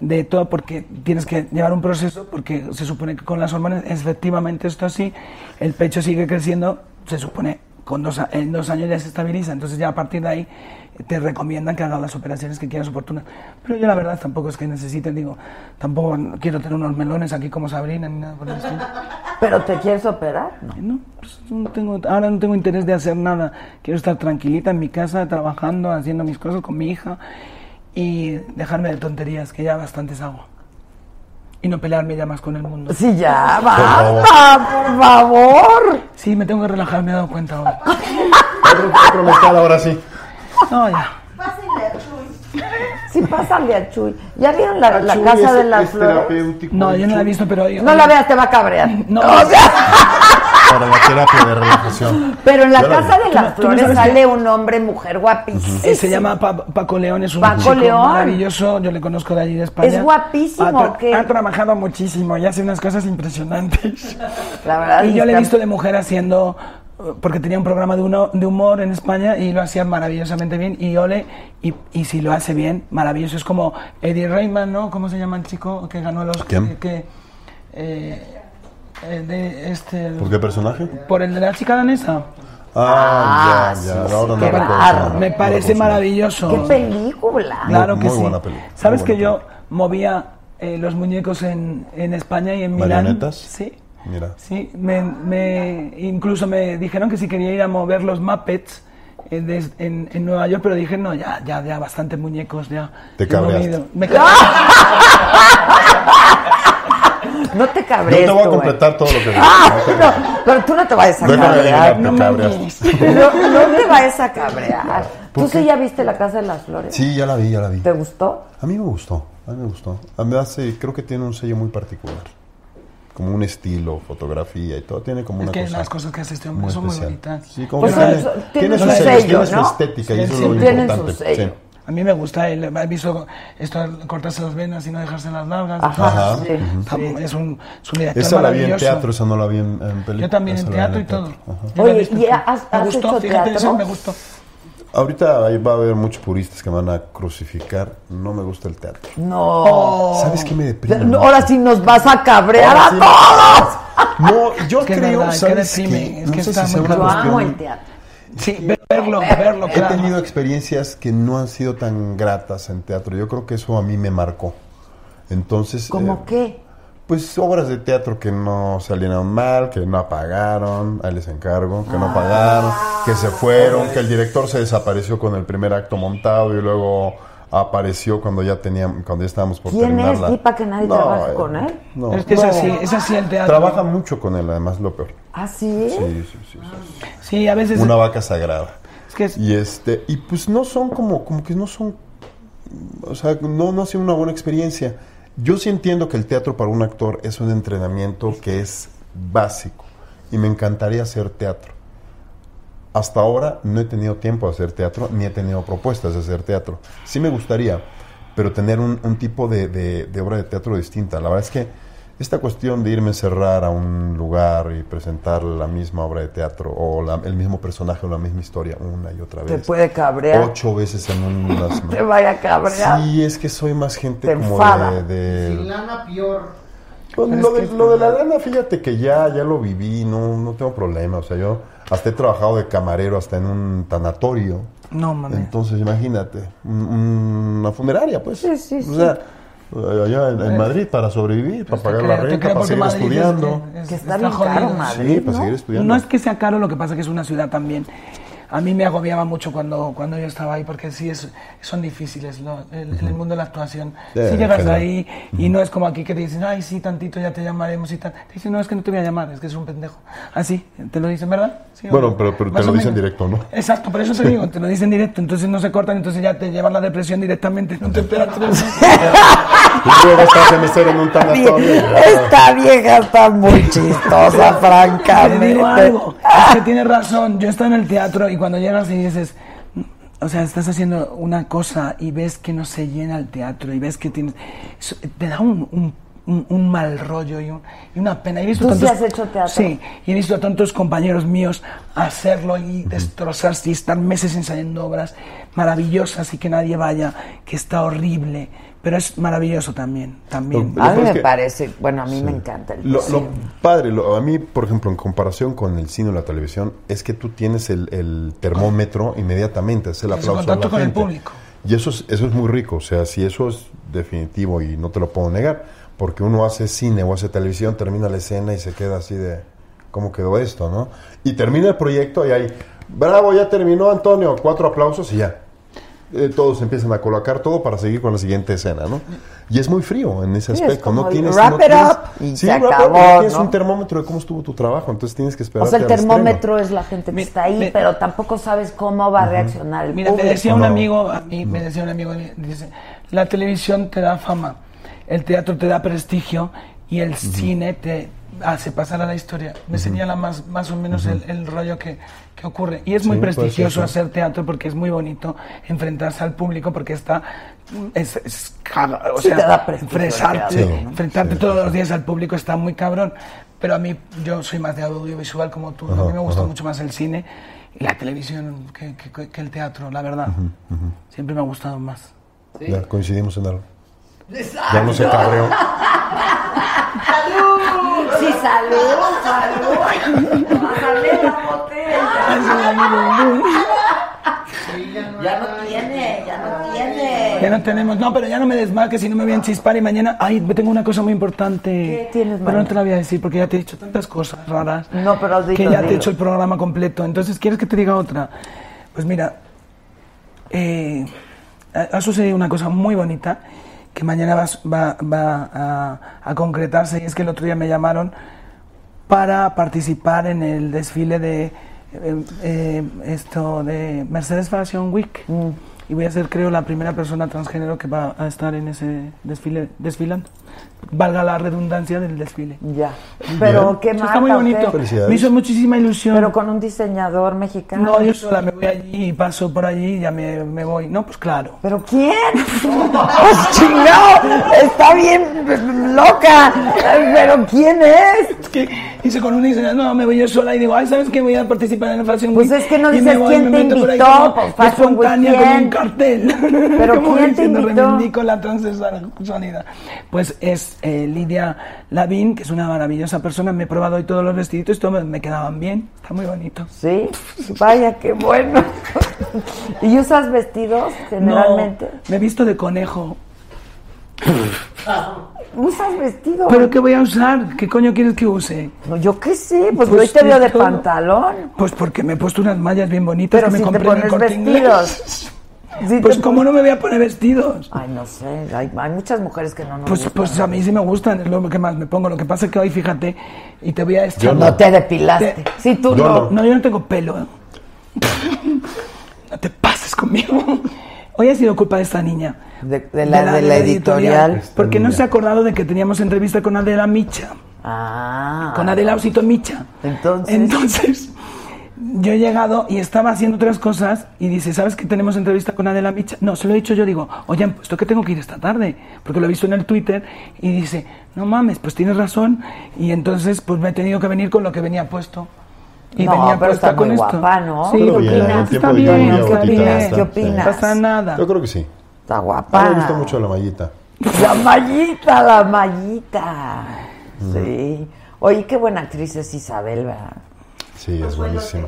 de todo porque tienes que llevar un proceso porque se supone que con las hormonas efectivamente esto así, el pecho sigue creciendo, se supone con dos, en dos años ya se estabiliza, entonces ya a partir de ahí te recomiendan que hagas las operaciones que quieras oportunas. Pero yo la verdad tampoco es que necesite, digo, tampoco quiero tener unos melones aquí como Sabrina ni nada por el estilo. ¿Pero te quieres operar? No. No, pues no tengo, ahora no tengo interés de hacer nada. Quiero estar tranquilita en mi casa, trabajando, haciendo mis cosas con mi hija y dejarme de tonterías, que ya bastantes hago. Y no pelearme ya más con el mundo. Sí, ya, basta, por favor. Sí, me tengo que relajar, me he dado cuenta ahora. Otro, otro ahora sí. No, ya. Pásenle a Chuy. Sí, pásale a Chuy. ¿Ya vieron la, la casa es- de las es flores? No, yo no la he visto, pero... No la veas, te va a cabrear. No. O sea, Para la terapia de relajación. pero en la Yo casa de las flores sale un hombre, mujer guapísimo. Eh, se llama Pa- Paco León, es un Paco chico León. maravilloso, yo le conozco de allí de España. Es guapísimo, Ha, ha trabajado muchísimo y hace unas cosas impresionantes. La verdad Y yo le he visto de mujer haciendo, porque tenía un programa de, uno, de humor en España y lo hacía maravillosamente bien. Y ole, y, y si lo hace bien, maravilloso. Es como Eddie Rayman, ¿no? ¿Cómo se llama el chico que ganó los... ¿Quién? Que, eh, eh, de este, ¿Por qué personaje? Por el de la chica danesa. Ah, Ah, ya, ya. sí, ahora no recuerdo. Me parece maravilloso. ¡Qué película! Muy- Claro que muy sí. buena peli, ¿Sabes muy que yo movía eh, los muñecos en, en España y en Milán? ¿Marionetas? Sí. Mira. Sí, me, me- incluso me dijeron que si quería ir a mover los Muppets eh, des- en, en Nueva York, pero dije, no, ya, ya, ya, bastantes muñecos, ya. Te cabreaste. Me. No te Yo cabrees, te voy a completar todo lo que digo. Ah, no, pero tú no te vayas a Déjame cabrear. adivinar, no te me. No, no te vayas a cabrear. ¿Tú sí ya viste la casa de las flores? Sí, ya la vi, ya la vi. ¿Te gustó? A mí me gustó, a mí me gustó. A mí me hace, creo que tiene un sello muy particular. Como un estilo, fotografía y todo. Tiene como Es una que cosa las cosas que hace este hombre muy son muy especial. bonitas. Sí, como Pues que tiene, tiene tiene su su sello, sello, tiene su ¿no? estética y eso Sí, es lo tienen su importante. sello. Sí. A mí me gusta, él, he visto esto de cortarse las venas y no dejarse las largas. Ajá, Ajá. sí. Tam- Es un, es un director Esa la vi en teatro, esa no la vi en, en película. Yo también en la vi teatro y todo. Ajá. Yo Oye, visto ¿y en- has- me has gustó, hecho fíjate, teatro? eso me gustó. Ahorita ahí va a haber muchos puristas que me van a crucificar. No me gusta el teatro. No. ¿Sabes qué me deprime? No, Ahora sí nos vas a cabrear Ahora a sí. todos. No, yo Es que es creo, verdad, que ¿sabes deprime, qué? es No que sé está si sea una amo el teatro. Sí, verlo, verlo, He claro. tenido experiencias que no han sido tan gratas en teatro. Yo creo que eso a mí me marcó. Entonces... ¿Cómo eh, qué? Pues obras de teatro que no salieron mal, que no apagaron, ahí les encargo, que no pagaron, que se fueron, que el director se desapareció con el primer acto montado y luego apareció cuando ya teníamos, cuando ya estábamos por ¿Quién es? terminarla. Di pa' que nadie trabaje con él. eh, No, Es que es no. así, es así el teatro. Trabaja mucho con él, además lo peor. ¿Ah, sí? Sí, sí, sí. sí. Sí, a veces. Una vaca sagrada. Es que es- Y este, y pues no son como, como que no son, o sea, no, no ha sido una buena experiencia. Yo sí entiendo que el teatro para un actor es un entrenamiento que es básico y me encantaría hacer teatro. Hasta ahora no he tenido tiempo de hacer teatro ni he tenido propuestas de hacer teatro. Sí me gustaría, pero tener un, un tipo de, de- de obra de teatro distinta. La verdad es que esta cuestión de irme a encerrar a un lugar y presentar la misma obra de teatro o la- el mismo personaje o la misma historia una y otra vez. Te puede cabrear. Ocho veces en una Te semana. vaya a cabrear. Sí, es que soy más gente Te como enfada. de... lana peor. Pues, lo, de, lo de la lana, fíjate que ya, ya lo viví, no, no tengo problema. O sea, yo hasta he trabajado de camarero hasta en un tanatorio. No, mames. Entonces, imagínate, un- un- una funeraria, pues. Sí, sí, O sea, allá en, en Madrid para sobrevivir, para pagar la creo, renta, para seguir Madrid es- estudiando. es- Que está está bien caro Madrid, Sí, para ¿no? seguir estudiando. No es que sea caro, lo que pasa es que es una ciudad también. A mí me agobiaba mucho cuando, cuando yo estaba ahí, porque sí es, son difíciles ¿no? el, el mundo de la actuación. Si llegas general. ahí y no es como aquí que te dicen, ay, sí, tantito ya te llamaremos y tal. Te dicen, no, es que no te voy a llamar, es que es un pendejo. Así, te lo dicen, ¿verdad? Sí, Bueno, pero- pero te lo dicen directo, ¿no? Exacto, por eso te digo, te lo dicen directo, entonces no se cortan, entonces ya te llevan la depresión directamente, no te esperas tres. Esta vieja está muy chistosa, Te francamente. digo algo, es que tienes razón. Yo estoy en el teatro y cuando llegas y dices, o sea, estás haciendo una cosa y ves que no se llena el teatro y ves que tienes. eso te da un, un- un, un mal rollo y, un- y una pena. He visto ¿Tú sí has hecho teatro? Sí, y he visto a tantos compañeros míos hacerlo y destrozarse y estar meses ensayando obras maravillosas y que nadie vaya, que está horrible, pero es maravilloso también, también. Lo- A mí es me que- parece, bueno, a mí me encanta el Lo, cine. lo padre, lo- a mí, por ejemplo, en comparación con el cine o la televisión, es que tú tienes el, el termómetro inmediatamente, es el aplauso a contacto la con el gente. público. Y eso es, eso es muy rico, o sea, si eso es definitivo y no te lo puedo negar, porque uno hace cine o hace televisión, termina la escena y se queda así de, ¿cómo quedó esto, no? Y termina el proyecto y hay, bravo, ya terminó Antonio, cuatro aplausos y ya. Eh, todos empiezan a colocar todo para seguir con la siguiente escena, ¿no? Y es muy frío en ese Sí, aspecto. no tienes, wrap no it tienes- up y sí, se wrap it up, acabó, no tienes un termómetro de cómo estuvo tu trabajo, entonces tienes que esperar. O sea, el termómetro es la gente que está ahí, me- pero tampoco sabes cómo va a reaccionar el Mira, me decía un No. amigo, a mí me decía un amigo, dice, la televisión te da fama, el teatro te da prestigio y el cine te hace pasar a la historia. Me señala más, más o menos el, el rollo que, que ocurre. Y es muy Sí, prestigioso sí. hacer teatro porque es muy bonito enfrentarse al público porque está... Es, es o Sí, sea, te da prestigio el enfrentarte, teatro, ¿no? enfrentarte Sí, todos sí, los días al público está muy cabrón. Pero a mí, yo soy más de audiovisual como tú. a Ajá, mí me gusta mucho más el cine y la televisión que, que- que el teatro, la verdad. Siempre me ha gustado más. Ya coincidimos en algo. Ya no se cabreó. Sí, salud, salud. Pásale la botella. Ya no tiene, ya no tiene. Ya no tenemos, no, pero ya no me desmarques si no me voy a enchispar y mañana, ay, tengo una cosa muy importante. ¿Qué tienes Pero no te la voy a decir porque ya te he dicho tantas cosas raras. No, pero dilo, Que ya te he hecho el programa completo. Entonces, ¿quieres que te diga otra? Pues mira, eh, ha ha sucedido una cosa muy bonita que mañana va, va- va a, a concretarse y es que el otro día me llamaron para participar en el desfile de eh, eh, esto de Mercedes Fashion Week Mm. y voy a ser creo la primera persona transgénero que va a estar en ese desfile desfilando valga la redundancia del desfile Ya. Pero Bien. qué marca. está muy bonito me hizo muchísima ilusión Pero con un diseñador mexicano. no yo sola me voy allí y paso por allí y ya me, me voy no pues claro ¿Pero quién? ¡Pues chingado! Está bien loca. ¿Pero quién es? Es que hice con y dice, no, me voy yo sola y digo, ay, ¿sabes qué? Voy a participar en el Fashion Pues Week. es que no Y dices me voy, quién me te meto por ahí invitó, como pues, Week, espontánea con un cartel. Pero ¿quién te invitó? reivindico la transexualidad. Pues es eh, Lidia Lavín, que es una maravillosa persona. Me he probado hoy todos los vestiditos y todos me, quedaban bien. Está muy bonito. Sí, vaya, qué bueno. ¿Y usas vestidos generalmente? No, me he visto de conejo. ¿Usas vestidos? ¿Pero qué voy a usar? ¿Qué coño quieres que use? No, yo qué sé, pues, Pues hoy te veo de todo. pantalón. Pues porque me he puesto unas mallas bien bonitas Pero que me si te compré en el pones vestidos. Sí Pues cómo no me voy a poner vestidos. Ay, no sé, hay, hay muchas mujeres que no nos Pues, gustan. pues a mí sí me gustan, es lo que más me pongo. Lo que pasa es que hoy, fíjate, y te voy a decir... Yo No te depilaste. Te- Sí, tú Yo no. no. No, yo no tengo pelo. No te pases conmigo. Hoy ha sido culpa de esta niña. De, de la, de la editorial. Porque no se ha acordado de que teníamos entrevista con Adela Micha. Ah. Con Adela Osito Micha. Entonces. Entonces, yo he llegado y estaba haciendo otras cosas y dice, ¿sabes que tenemos entrevista con Adela Micha? No, se lo he dicho yo, digo, oye, han puesto que tengo que ir esta tarde, porque lo he visto en el Twitter y dice, no mames, pues tienes razón. Y entonces, pues me he tenido que venir con lo que venía puesto. Y No, venía pero puesta está con muy esto. guapa, ¿no? Sí, ¿qué opinas? Está bien, está bien. ¿Qué opinas? No pasa nada. Yo creo que sí. Está guapa. me gusta mucho la mallita. La mallita, la mallita. Sí. Oye, qué buena actriz es Isabel, ¿verdad? Sí, es buenísima.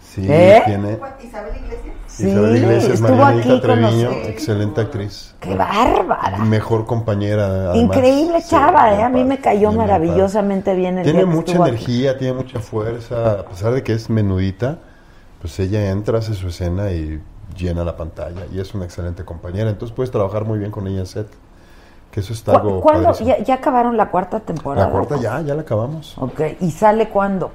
Sí, ¿Eh? tiene. Isabel Iglesias. Sí, Isabel Iglesias, estuvo Marianita aquí con Treviño, nosotros. excelente actriz. ¡Qué bárbara! Mejor compañera. además. Increíble chava, ¿eh? A mí me cayó bien, bien maravillosamente bien el Tiene día que mucha estuvo aquí. energía, tiene mucha fuerza, a pesar de que es menudita, pues ella entra, hace su escena y llena la pantalla y es una excelente compañera, entonces puedes trabajar muy bien con ella en set, que eso está ¿Cu- algo ¿Cuándo? ¿Ya, ya acabaron la cuarta temporada? La cuarta ya, ya la acabamos. Ok, ¿y sale cuándo?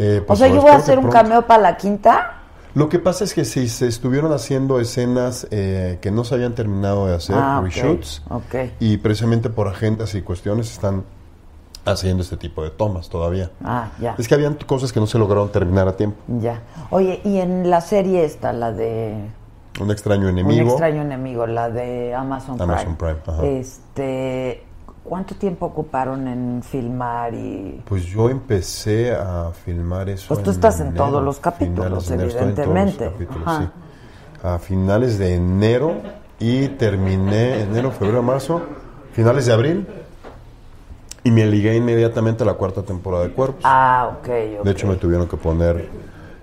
Eh, O sea, yo voy a hacer un cameo para la quinta. Lo que pasa es que si se estuvieron haciendo escenas eh, que no se habían terminado de hacer, Ah, reshoots, ok. y precisamente por agendas y cuestiones están haciendo este tipo de tomas todavía. Ah, ya. Es que habían cosas que no se lograron terminar a tiempo. Ya. Oye, y en la serie esta, la de Un extraño enemigo. Un extraño enemigo, la de Amazon Prime. Amazon Prime, ajá. Este, ¿Cuánto tiempo ocuparon en filmar y Pues yo empecé a filmar eso. Pues tú estás en todos los capítulos, finales de enero, estoy en todos los evidentemente. capítulos, sí. A finales de enero y terminé enero, febrero, marzo, finales de abril. Y me ligué inmediatamente a la cuarta temporada de Cuerpos. Ah, ok, ok. De hecho, me tuvieron que poner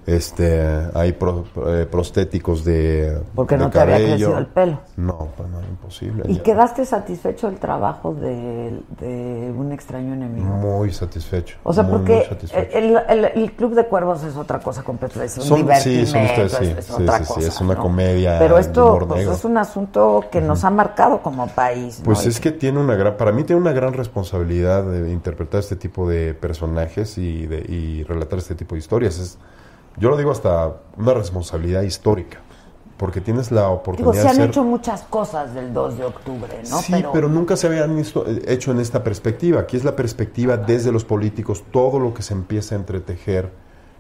este ahí pro- eh, prostéticos de Porque de no te había crecido el pelo. No, pues no, imposible. ¿Y Ya. quedaste satisfecho del trabajo de, de Un extraño enemigo? Muy satisfecho. O sea, muy, muy porque satisfecho. el, el- el Club de Cuervos es otra cosa completa, es un Son- sí, son ustedes, sí, es, es sí, otra sí, sí, cosa. es una ¿no? comedia Pero esto pues, es un asunto que nos ha marcado como país. ¿no? Pues Y es que tiene una gran, para mí tiene una gran responsabilidad de interpretar este tipo de personajes y, de, y relatar este tipo de historias. Es, yo lo digo hasta una responsabilidad histórica, porque tienes la Digo, oportunidad se de han ser... hecho muchas cosas del 2 de octubre, ¿no? Sí, pero, nunca se habían hecho en esta perspectiva. Aquí es la perspectiva desde los políticos, todo lo que se empieza a entretejer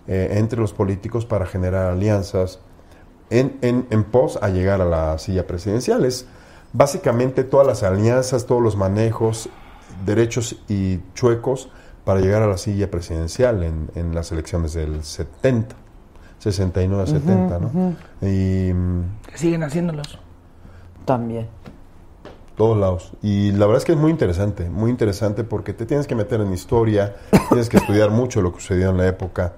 eh, entre los políticos para generar alianzas en, en, en pos a llegar a la silla presidencial. Es básicamente todas las alianzas, todos los manejos, derechos y chuecos para llegar a la silla presidencial en, en las elecciones del 70, 69 a 70, ¿no? Y... siguen haciéndolos. También. todos lados. Y la verdad es que es muy interesante, muy interesante porque te tienes que meter en historia, tienes que estudiar mucho lo que sucedió en la época.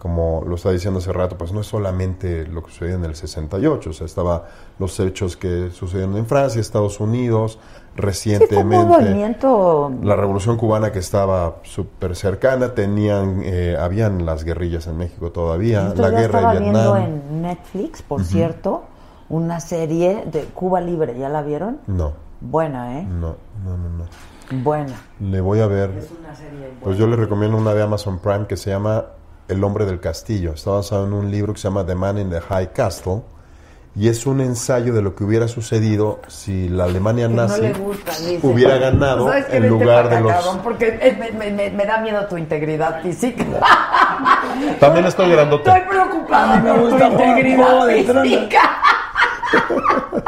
Como lo estaba diciendo hace rato, pues no es solamente lo que sucedió en el 68, o sea, estaba los hechos que sucedieron en Francia, Estados Unidos, Sí, recientemente. movimiento... La revolución cubana que estaba súper cercana, tenían, eh, habían las guerrillas en México todavía, la guerra estaba de viendo Vietnam. en Netflix, por cierto, una serie de Cuba Libre. ¿Ya la vieron? No, Buena, ¿eh? no, no, no, no. Buena. Le voy a ver. Una serie Pues yo le recomiendo una de Amazon Prime que se llama El hombre del castillo. Está basado en un libro que se llama The Man in the High Castle. Y es un ensayo de lo que hubiera sucedido si la Alemania Que no nazi le gusta, hubiera ganado ¿Sabes qué? en Vente lugar de los... cabrón, porque me, me- me- me da miedo tu integridad física. También estoy grandote. Estoy preocupada por tu integridad física.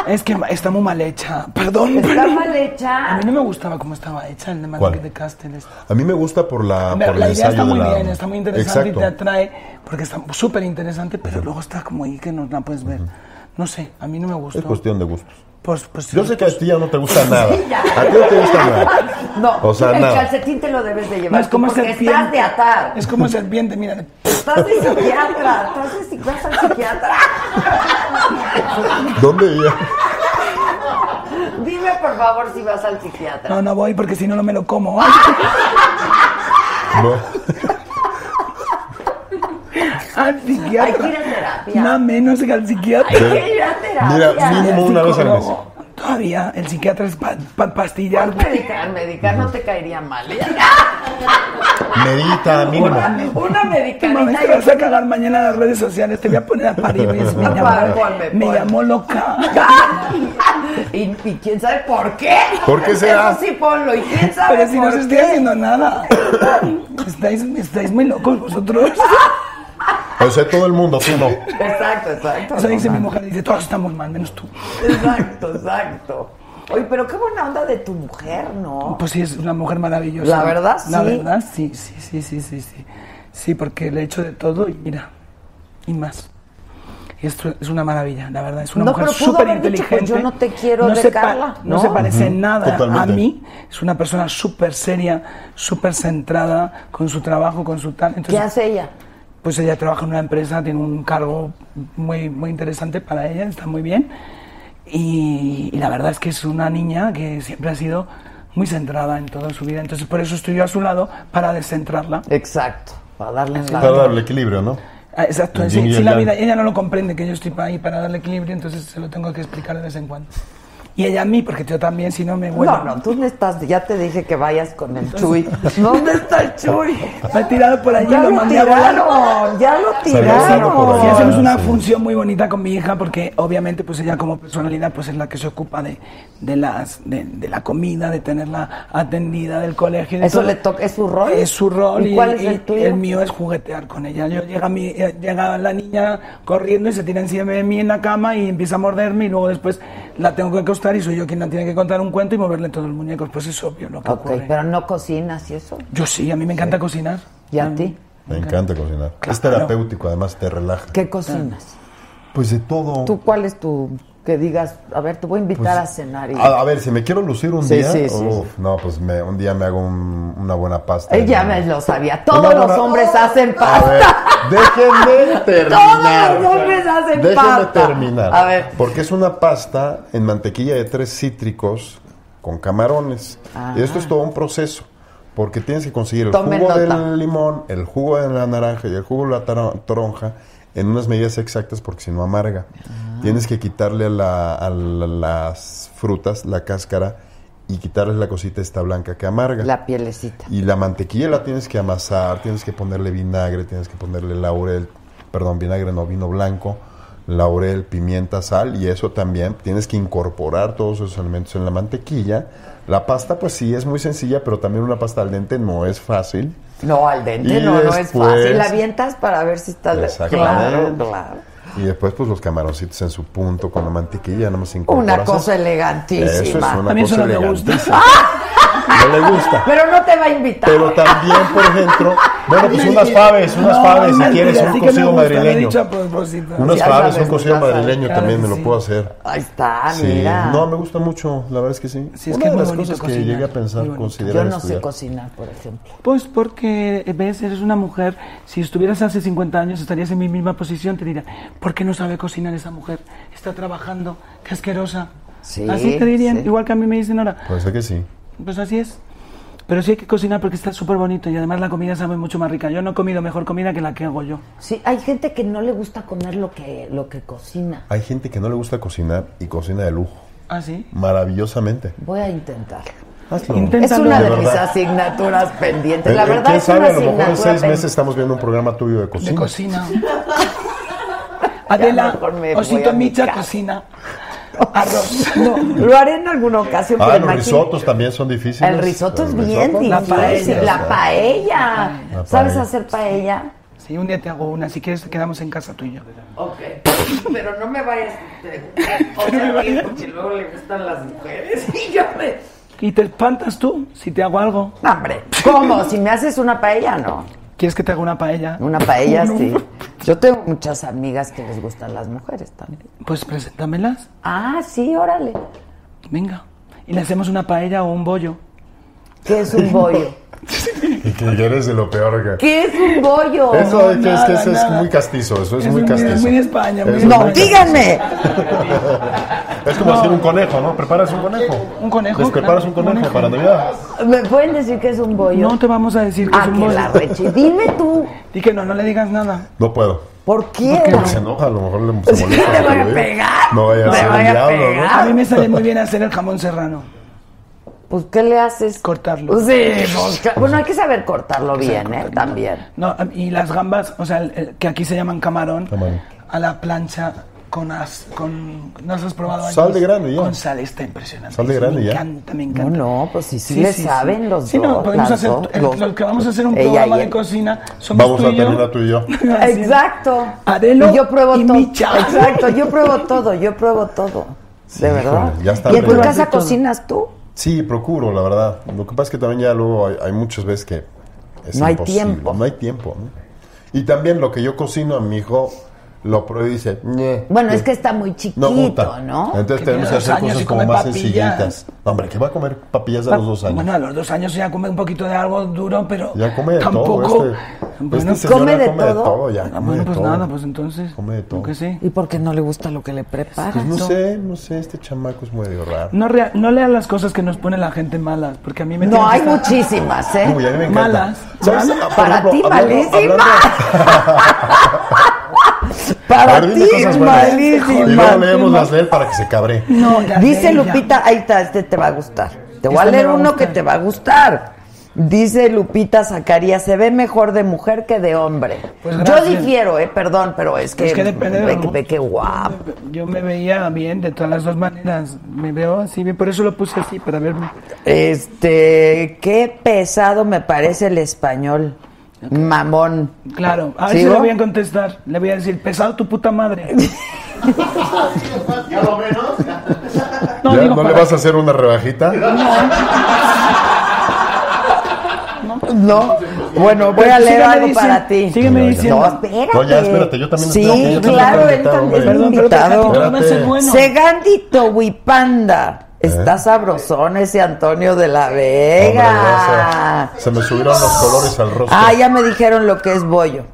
Es que está muy mal hecha. Perdón. Está perdón. mal A hecha. mí no me gustaba cómo estaba hecha el de. Magic de Castle. A mí me gusta por la, La, por el la idea está muy la... bien, está muy interesante Exacto. y te atrae porque está súper interesante, pero luego está como ahí que no la puedes ver. No sé, a mí no me gustó. Es cuestión de gustos. Pues, pues, Yo sé que a pues, ti ya no te gusta nada. A ti no te gusta nada. No, O sea, el nada. calcetín te lo debes de no, llevar es como porque serpiente. estás de atar. Es como serpiente, mira. Estás de psiquiatra. Estás de psi- vas al psiquiatra. ¿Dónde ella? Dime por favor si vas al psiquiatra. No, no voy porque si no, no me lo como. No. Al Hay que ir psiquiatra. a terapia. No menos que al psiquiatra. Hay que ir a terapia. Mira, mínimo una vez al mes. Todavía, el psiquiatra es para pastillar. Medicar, medicar no te caería mal. Medita, mínimo. Una, una Mami, medicamenta te vas a cagar mañana en las redes sociales. Te voy a poner a parir. Me, No, llamó, me llamó loca. y, y quién sabe por qué. ¿Por qué será? Eso sí ponlo. Y quién sabe Pero si no por se estoy haciendo nada. Estáis, estáis muy locos vosotros. O sea, todo el mundo, tú no. Exacto, exacto. Eso dice mi mujer. Dice, todos estamos mal, menos tú. Exacto, exacto. Oye, pero qué buena onda de tu mujer, ¿no? Pues sí, es una mujer maravillosa. ¿La verdad? La Sí. verdad, sí, sí, sí, sí, sí, sí. Sí, porque le he hecho de todo y mira, y más. Y esto es una maravilla, la verdad. Es una No, mujer súper inteligente. pues, yo no te quiero de se pa- Carla, no, ¿no? se parece en Ujú, nada totalmente. a mí. Es una persona súper seria, súper centrada con su trabajo, con su tal. ¿Qué hace ella? pues ella trabaja en una empresa, tiene un cargo muy, muy interesante para ella, está muy bien. Y, y la verdad es que es una niña que siempre ha sido muy centrada en toda su vida. Entonces por eso estoy yo a su lado para descentrarla. Exacto, para darle en la... Para darle equilibrio, ¿no? Ah, Exacto, sí, la vida, ella no lo comprende que yo estoy ahí para darle equilibrio, entonces se lo tengo que explicar de vez en cuando. Y ella a mí, porque yo también, si no me vuelvo. No, no, tú no estás, ya te dije que vayas con el Chuy. ¿Dónde está el Chuy? Me he tirado por allí, Ya lo lo mandé a volar. tiraron, ya lo tiraron. Sí, hacemos una función muy bonita con mi hija porque obviamente pues ella como personalidad pues es la que se ocupa de, de las de, de la comida, de tenerla atendida del colegio. y de Eso todo. le toca, es su rol. Es su rol ¿Y cuál es el tuyo? mío es juguetear con ella. Yo llega mi eh, llega la niña corriendo y se tira encima de mí en la cama y empieza a morderme y luego después la tengo que y soy yo quien la tiene que contar un cuento y moverle todos los muñecos. Pues es obvio lo que ocurre. pero no cocinas y eso. Yo sí, a mí me encanta cocinar. ¿Y a ti? Me encanta cocinar. Es terapéutico, además te relaja. ¿Qué cocinas? Pues de todo. ¿Tú cuál es tu que digas, a ver, te voy a invitar a cenar y A, a ver, si me quiero lucir un Sí, día, sí, sí, uf, no, pues me- un día me hago un- una buena pasta. ella me lo sabía. Todos los hombres hacen A pasta. ver, déjenme terminar. Todos los hombres hacen Déjenme pasta. terminar. A ver. Porque es una pasta en mantequilla de tres cítricos con camarones. Ah. Y esto es todo un proceso. Porque tienes que conseguir el Tomen jugo nota. del limón, el jugo de la naranja y el jugo de la toronja en unas medidas exactas porque si no amarga. Ah. Tienes que quitarle a, la- a la- las frutas la cáscara y quitarles la cosita esta blanca que amarga. La pielecita. Y la mantequilla la tienes que amasar, tienes que ponerle vinagre, tienes que ponerle laurel, perdón, vinagre no, vino blanco, laurel, pimienta, sal y eso también tienes que incorporar todos esos elementos en la mantequilla. La pasta pues sí es muy sencilla, pero también una pasta al dente no es fácil. No, al dente Y no, no es fácil. La avientas para ver si estás... Exactamente. Claro, claro. Y después pues los camaroncitos en su punto con la mantequilla, nada más incorporas. Una cosa Eso es elegantísima. una A mí eso cosa no me gusta. elegantísima. No le gusta. Pero no te va a invitar. Pero también, por ejemplo, bueno, pues unas faves, unas faves, si quieres, un cocido madrileño. Unas faves, un cocido madrileño Claro también me lo puedo hacer. Ahí está, Sí, mira. no, me gusta mucho, la verdad es que sí. Sí, es Una que de las cosas que llegué a pensar, considerar Yo no sé cocinar, por ejemplo. Pues porque, ves, eres una mujer, si estuvieras hace 50 años estarías en mi misma posición, te diría, ¿por qué no sabe cocinar esa mujer? Está trabajando, qué asquerosa. Sí, así te dirían, sí. igual que a mí me dicen ahora, Puede ser que sí. Pues así es. Pero sí hay que cocinar porque está súper bonito y además la comida sabe mucho más rica. Yo no he comido mejor comida que la que hago yo. Sí, hay gente que no le gusta comer lo que, lo que cocina. Hay gente que no le gusta cocinar y cocina de lujo. ¿Ah, sí? Maravillosamente. Voy a intentar. Hazlo. Es una de de, mis asignaturas pendientes. Eh, La eh, verdad ¿Quién es sabe? una A lo mejor en seis meses estamos viendo un programa tuyo de cocina. De cocina. Adela, Osito Micha cocina. Arroz. No, lo haré en alguna ocasión. Ah, pero los imagín- risotos también son difíciles. El risotto es bien risotos, La difícil. paella. La paella. La ¿Sabes paella. hacer paella? Sí, un día te hago una, si quieres quedamos en casa tú y yo. Ok. Pero no me vayas. O sea, que porque luego le gustan las mujeres. Y yo me. ¿Y te espantas tú si te hago algo? No, hombre, ¿cómo? Si me haces una paella, no. ¿Quieres que te haga una paella? Una paella, sí. Yo tengo muchas amigas que les gustan las mujeres también. Pues preséntamelas. Ah, sí, órale. Venga. Y le hacemos una paella o un bollo. ¿Qué es un bollo? Y que eres de lo peor que... ¿Qué es un bollo? Eso, es que, es, eso es muy castizo, eso es, Es muy castizo. muy España, muy Eso de es No, muy díganme. Es como hacer un conejo, ¿no? Preparas un conejo. Un conejo, Les preparas un conejo, un para Navidad. ¿Me pueden decir que es un bollo? No te vamos a decir que Ah, es un que bollo. la reche. Dime tú, Di que no, no le digas nada. No puedo. ¿por qué? Porque se enoja, a lo mejor le molesta. te voy a pegar. No vaya a ser el a diablo, pegar. A mí me sale muy bien hacer el jamón serrano. Pues, ¿qué le haces? Cortarlo. Sí, pues, bueno, hay que saber cortarlo bien, ¿eh? También. No, y las gambas, o sea, el- el- que aquí se llaman camarón, Camarón. a la plancha con as, con ¿no has probado Sal de grano, ya. Con sal está impresionante. Sal de grano, me ya. encanta, me No, encanta. no, pues sí, sí, le saben los Sí, dos. no, podemos hacer, dos, el- los- lo que vamos a hacer un programa de cocina. Somos Vamos tú a terminar tú y yo. Exacto. Adelo y yo pruebo y todo. Micha. Exacto, yo pruebo todo, yo pruebo todo. Sí, de verdad. híjole, ya está ¿Y en tu casa cocinas tú? Sí, procuro, la verdad. Lo que pasa es que también ya luego hay, hay muchas veces que es No hay imposible. tiempo. No hay tiempo. ¿no? Y también lo que yo cocino a mi hijo lo prueba y dice, "Ñe". Bueno, es que está muy chiquito, no gusta. ¿no? Entonces tenemos que hacer cosas como más papillas. sencillitas. No, hombre, ¿qué va a comer papillas a los dos años? Bueno, a los dos años ya come un poquito de algo duro, pero ya come de tampoco. todo. Este, bueno, este señor ¿Come ya de come de todo? Ya, ah, come bueno, de pues todo. nada, pues entonces. Come de todo. ¿Y por qué no le gusta lo que le preparas? Pues no sé, no sé, este chamaco es medio raro. No, rea- no leas las cosas que nos pone la gente malas, porque a mí me No, hay estar- muchísimas, ¿eh? Uy, a mí me encanta. Malas. ¿Sabes? Para ti, malísimas. Para ti, cosas buenas. malísimas. Y luego leemos las de él para que se cabre. No, ya Dice sé, ya. Lupita, ahí está, este te va a gustar. Te voy a Este leer va a uno gustar. que te va a gustar. Dice Lupita Zacarías, se ve mejor de mujer que de hombre. Pues Yo difiero, eh, perdón, pero es que, Es que depende de ve, lo- ve que guapo. Yo me veía bien de todas las dos maneras. Me veo así bien, por eso lo puse así, para verme. Este, qué pesado me parece el español. Mamón. Claro, a ver si le voy a contestar. Le voy a decir, pesado tu puta madre. Ya lo menos. No, ¿Ya? digo, ¿No le vas a hacer una rebajita? No. Bueno, voy a leer sígueme algo diciendo- para ti. sígueme No, diciendo. No, espérate. No, ya, espérate, yo también Sí, tengo que- yo claro, él también es hombre. Perdón, pero invitado. No. Segandito Wipanda. Está sabrosón ese Antonio de la Vega. Se me subieron los colores al rostro. Ah, ya me dijeron lo que es bollo.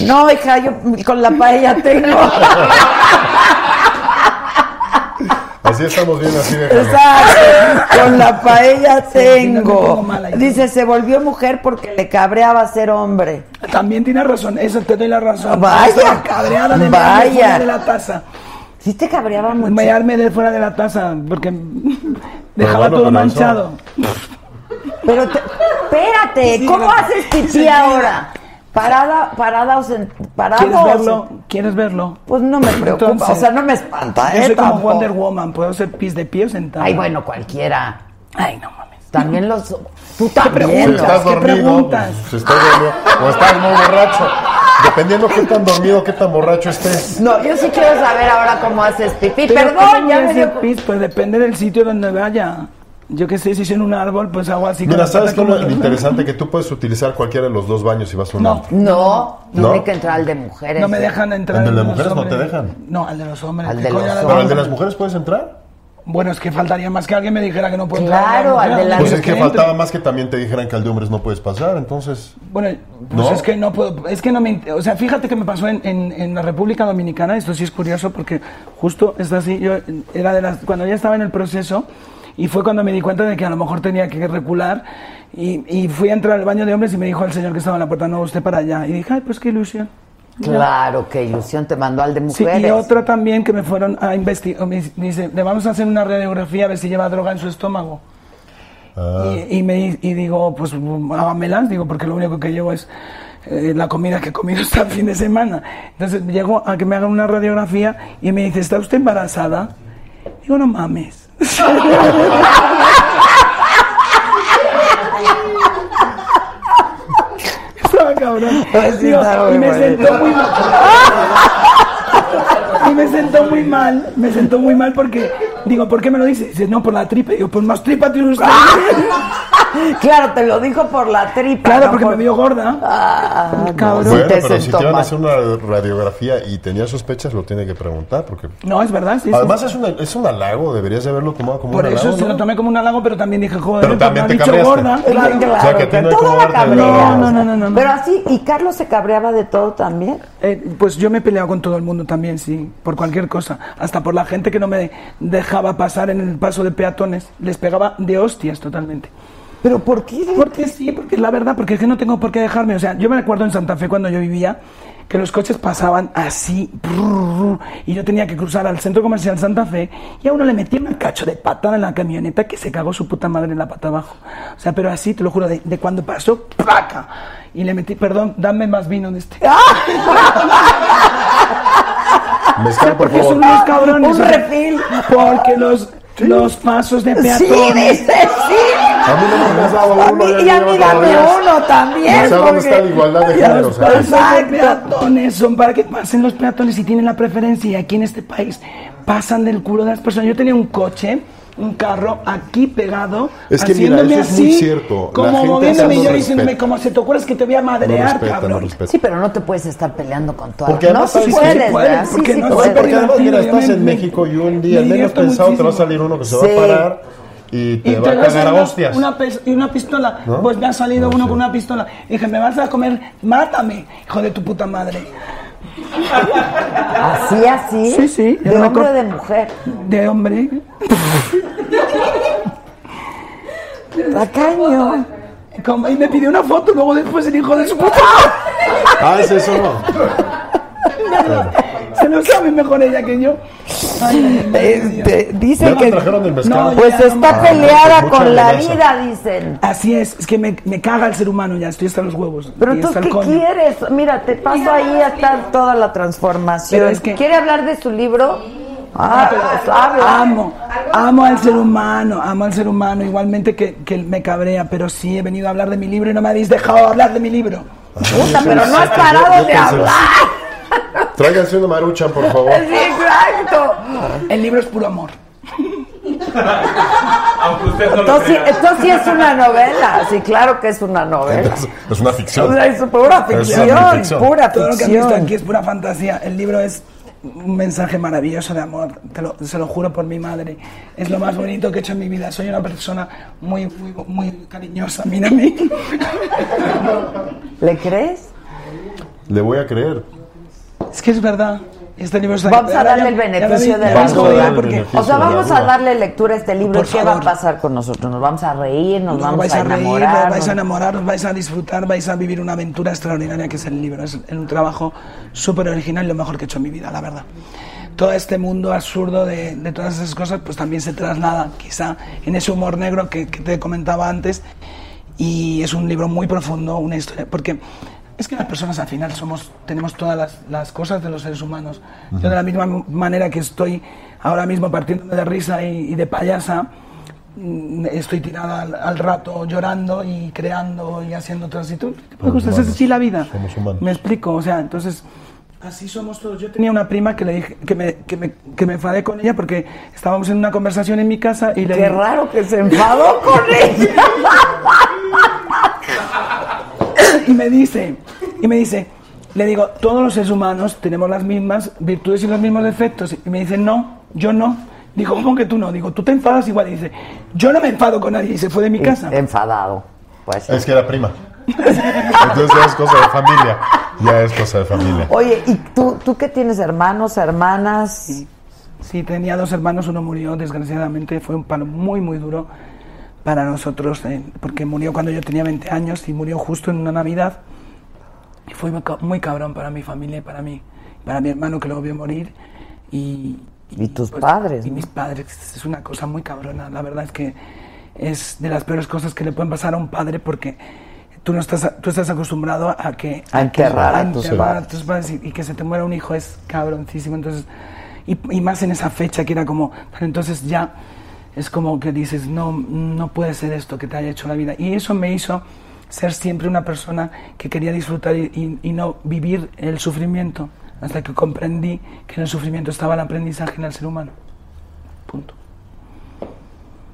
No, hija, yo con la paella tengo. Así estamos bien, así déjalo. Exacto. Con la paella tengo. Dice, se volvió mujer porque le cabreaba ser hombre. También tienes razón, eso te doy la razón. Vaya. Cabreada de Vaya. de la taza. Sí te cabreaba mucho. Mearme de fuera de la taza, porque dejaba bueno, todo manchado. Pero te- espérate, Sí, ¿cómo haces pipí Sí, ahora? Parada, parada o sen- parado ¿Quieres verlo? sen- ¿Quieres verlo? Pues no me preocupa, Entonces, o sea, no me espanta, Yo ¿eh? soy como Tampoco. Wonder Woman, puedo hacer pis de pie o sentado. Ay, bueno, cualquiera. Ay, no mames. También los... Tú también. Si estás ¿Qué dormido, preguntas? pues, si estás dormido, o estás muy borracho. Dependiendo qué tan dormido, qué tan borracho estés. No, yo sí quiero saber ahora cómo haces pipí. Pero Perdón, ¿cómo ya me dio... pis? Pues depende del sitio donde vaya. Yo qué sé, si es en un árbol, pues hago así. Mira, ¿sabes qué lo interesante? Que tú puedes utilizar cualquiera de los dos baños y vas a un No. antro. No, ¿No? tiene que entrar al de mujeres. No me dejan entrar. ¿El de en las los mujeres no te hombres. dejan? No, al de los hombres. Al ¿qué de los le ¿Pero al de las mujeres puedes entrar? Bueno, es que faltaría más que alguien me dijera que no puedo Claro, entrar. Pues es ¿Quieres que faltaba más que también te dijeran que al de hombres no puedes pasar, entonces... Bueno, pues ¿No? es que no puedo, es que no me, o sea, fíjate que me pasó en, en, en la República Dominicana, esto sí es curioso porque justo es así, yo era de las, cuando ya estaba en el proceso y fue cuando me di cuenta de que a lo mejor tenía que recular y, y fui a entrar al baño de hombres y me dijo el señor que estaba en la puerta, no, usted para allá. Y dije, ay, pues qué ilusión. Claro, qué ilusión te mandó al de Sí, mujeres. y otra también que me fueron a investigar, me dice, le vamos a hacer una radiografía a ver si lleva droga en su estómago. Ah, Y, y me, y digo, pues hágamelas, digo, porque lo único que llevo es eh, la comida que he comido hasta el fin de semana. Entonces llego a que me hagan una radiografía y me dice, ¿está usted embarazada? Digo, no mames. Estaba cabrón. Digo, y me sentó muy mal. Y me sentó muy mal, me sentó muy mal porque, digo, ¿por qué me lo dice? Dice, no, por la tripa. Digo, pues más tripa tiene usted. Claro, te lo dijo por la tripa. Claro, no porque por- me vio gorda. Ah, no, Cabrón. Bueno, te pero si te van a hacer una radiografía y tenía sospechas, lo tiene que preguntar, porque... No, es verdad, sí. sí. Además es, una, es un halago, deberías de haberlo tomado como Por un eso halago, se ¿no? lo tomé como un halago, pero también dije, joder, Pero también me te dicho gorda. Claro, Claro. O sea, que no la cabrea. la- No, no, no, no, no. Pero así, ¿y Carlos se cabreaba de todo también? Eh, pues yo me he peleado con todo el mundo también, sí, por cualquier cosa. Hasta por la gente que no me dejaba pasar en el paso de peatones. Les pegaba de hostias totalmente. ¿Pero por qué? Porque sí, porque es la verdad, porque es que no tengo por qué dejarme. O sea, yo me acuerdo en Santa Fe cuando yo vivía que los coches pasaban así y yo tenía que cruzar al centro comercial Santa Fe y a uno le metía un cacho de patada en la camioneta que se cagó su puta madre en la pata abajo. O sea, pero así, te lo juro, de, de cuando pasó, ¡placa! Y le metí, perdón, dame más vino de este. Mezcal, por Porque son favor. unos cabrones. Un refil. Porque los, los pasos de Sí, peatones. dice, sí. A mí no me has dado A uno, mí- ya y a mí dame uno también. O sea, ¿dónde porque- está la igualdad de género? O Los sea, pasos de Exacto. peatones son para que pasen los peatones y tienen la preferencia. Y aquí en este país pasan del culo de las personas. Yo tenía un coche, un carro aquí pegado, Es que mira, haciéndome eso es muy así, cierto. Como moviéndome y yo diciéndome, como se te acuerdas que te voy a no madrear, respeta, no cabrón. Sí, pero no te puedes estar peleando con todas. Porque no. Sí, porque sí no puedes. porque además, mira, estás en México y un me día menos pensado te va a salir uno que se va a parar y te Y va a cagar a una- hostias. Una, y una pistola. ¿No? Pues me ha salido No uno con una pistola. Y dije, me vas a comer, mátame, hijo de tu puta madre. Así, así. Sí, sí, yo De hombre o de mujer. De hombre. Tacaño. Como- Y me pidió una foto, luego después el hijo de su puta. Ah, es eso. Se lo sabe mejor ella que yo. Este, dicen ¿Ya te que. No, Pues ya, está no, peleada con la amenaza. vida, dicen. Así es, es que me, me caga el ser humano ya, estoy hasta los huevos. Pero tú, ¿qué coño. quieres? Mira, te paso ahí hasta toda la transformación. Pero es que- ¿Quiere hablar de su libro? Ah, pero sabe. amo, amo al ser humano, amo al ser humano, igualmente que, que me cabrea, pero sí he venido a hablar de mi libro y no me habéis dejado hablar de mi libro. Puta, pero no has Yo parado de pensé- hablar. Tráiganse una maruchan, por favor. Sí, exacto. El libro es puro amor. Aunque usted no lo Entonces, sí- es una novela. Sí, claro que es una novela. Es, es una O ficción. sea, es pura Es ficción, una ficción. pura Todo lo que han visto aquí es pura fantasía. El libro es un mensaje maravilloso de amor, te lo, se lo juro por mi madre. Es lo más bonito que he hecho en mi vida. Soy una persona muy, muy, muy cariñosa, mira a mí. ¿Le crees? Le voy a creer. Es que es verdad. Este libro está Vamos a darle el beneficio de la duda. O sea, vamos a darle lectura a este libro. ¿Qué va a pasar con nosotros? ¿Nos vamos a reír? ¿Nos Os vamos vais a a reír, os enamorar? vais a enamorar, os vais a disfrutar, vais a vivir una aventura extraordinaria que es el libro. Es un trabajo súper original y lo mejor que he hecho en mi vida, la verdad. Todo este mundo absurdo de, de todas esas cosas, pues también se traslada quizá en ese humor negro que, que te comentaba antes. Y es un libro muy profundo, una historia, porque es que las personas al final somos, tenemos todas las, las cosas de los seres humanos. Yo de la misma manera que estoy ahora mismo partiéndome de risa y, y de payasa, mm, estoy tirada al, al rato llorando y creando y haciendo tú pues, es así la vida somos humanos. me explico o sea entonces así somos todos yo tenía una prima que le dije que me, que me, que me enfadé con ella porque estábamos en una conversación en mi casa y le Qué dije- raro que se enfadó con ella. y me dice, y me dice, le digo, todos los seres humanos tenemos las mismas virtudes y los mismos defectos. Y me dice, no, yo no. Digo, ¿cómo que tú no? Digo, tú te enfadas igual. Y dice, yo no me enfado con nadie. Y se fue de mi casa. Enfadado. Pues sí. Es que era prima. Entonces ya es cosa de familia. Ya es cosa de familia. Oye, ¿y tú, tú qué tienes? ¿Hermanos, hermanas? Sí. Sí, tenía dos hermanos, uno murió, desgraciadamente, fue un palo muy, muy duro para nosotros, eh, porque murió cuando yo tenía 20 años y murió justo en una Navidad. Y fue muy ca- muy cabrón para mi familia y para mí, para mi hermano que lo vio morir. Y, Y tus padres, Y ¿no? mis padres, es una cosa muy cabrona, la verdad es que es de las peores cosas que le pueden pasar a un padre porque tú no estás, tú estás acostumbrado a que A enterrar a a tus enterrar a tus padres y, y que se te muera un hijo es cabroncísimo. Entonces, y, y más en esa fecha que era como, entonces ya es como que dices, no, no puede ser esto que te haya hecho la vida. Y eso me hizo ser siempre una persona que quería disfrutar y, y- y no vivir el sufrimiento, hasta que comprendí que en el sufrimiento estaba el aprendizaje en el ser humano. Punto.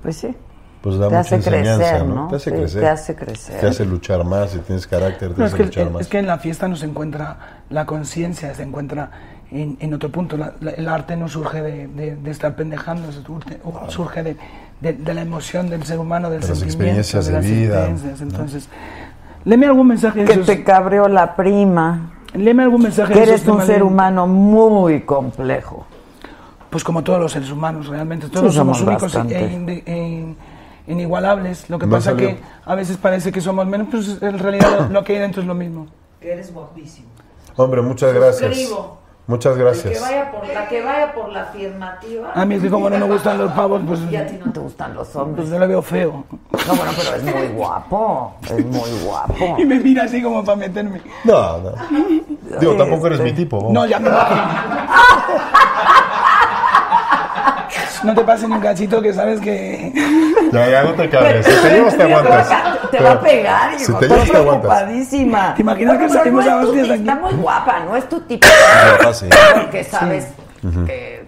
Pues sí. Pues da Te mucha hace enseñanza, crecer, ¿no? ¿no? Te hace Sí, crecer. te hace crecer. Te hace luchar más. Si tienes carácter, te No, es, hace que, luchar más. es que en la fiesta no se encuentra la conciencia, se encuentra en, en otro punto. La- la- el arte no surge de, de- de estar pendejando, surge, surge de, de- de la emoción del ser humano, del De las sentimiento, experiencias de las vida, experiencias. Entonces, léeme algún mensaje Que esos. te cabreó la prima. Léeme algún mensaje Que eres un ser humano muy complejo. Pues como todos los seres humanos, realmente. Todos Sí, somos, somos únicos e, e inigualables. Lo que Me pasa salió. que a veces parece que somos menos, pues en realidad lo, lo que hay dentro es lo mismo. Que eres guapísimo. Hombre, muchas gracias. Suscribo. Muchas Que gracias. vaya por la que vaya por la afirmativa. A mí es que como no me gustan los pavos, pues, Y a ti no te gustan los pues hombres. yo lo veo feo. No, bueno, pero es muy guapo. Es muy guapo. Y me mira así como para meterme. No, no. Digo, tampoco eres mi tipo. vamos. No, ya me imagino. No te pases ni un cachito que sabes que... Ya, ya, no te cabres. Si te llevas, te aguantas. Te va a pegar, hijo. Si te llevas, te aguantas. ¿Te imaginas que salimos no a es tu hostias ti- aquí? Está muy guapa, no es tu tipo. Porque sabes que.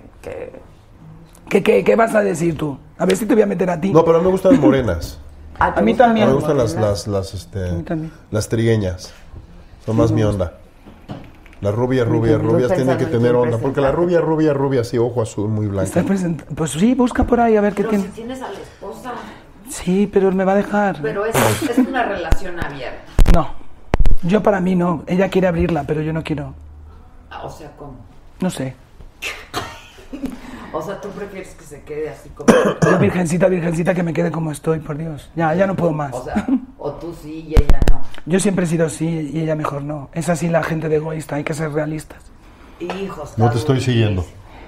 ¿Qué, qué, qué vas a decir tú? A ver si te voy a meter a ti. No, pero me gustan morenas. ¿te A mí también. Me gustan las, las, las, este, mí también. las trigueñas. Son más mi onda. Las rubias, rubias, rubias tienen que tener onda. Porque la rubia, rubia, rubia, así, ojo azul, muy blanca. Present- Pues sí, busca por ahí a ver qué Pero si tiene. tienes a la esposa. Sí, pero él me va a dejar. Pero es, es una relación abierta. No. Yo para mí no. Ella quiere abrirla, pero yo no quiero. Ah, O sea, ¿cómo? No sé. O sea, tú prefieres que se quede así como. Yo, virgencita, virgencita, que me quede como estoy, por Dios. Ya, ya no puedo más. O sea, o tú sí y ella no. Yo siempre he sido así y ella mejor no. Es así la gente de egoísta, hay que ser realistas. Hijos. No te estoy siguiendo.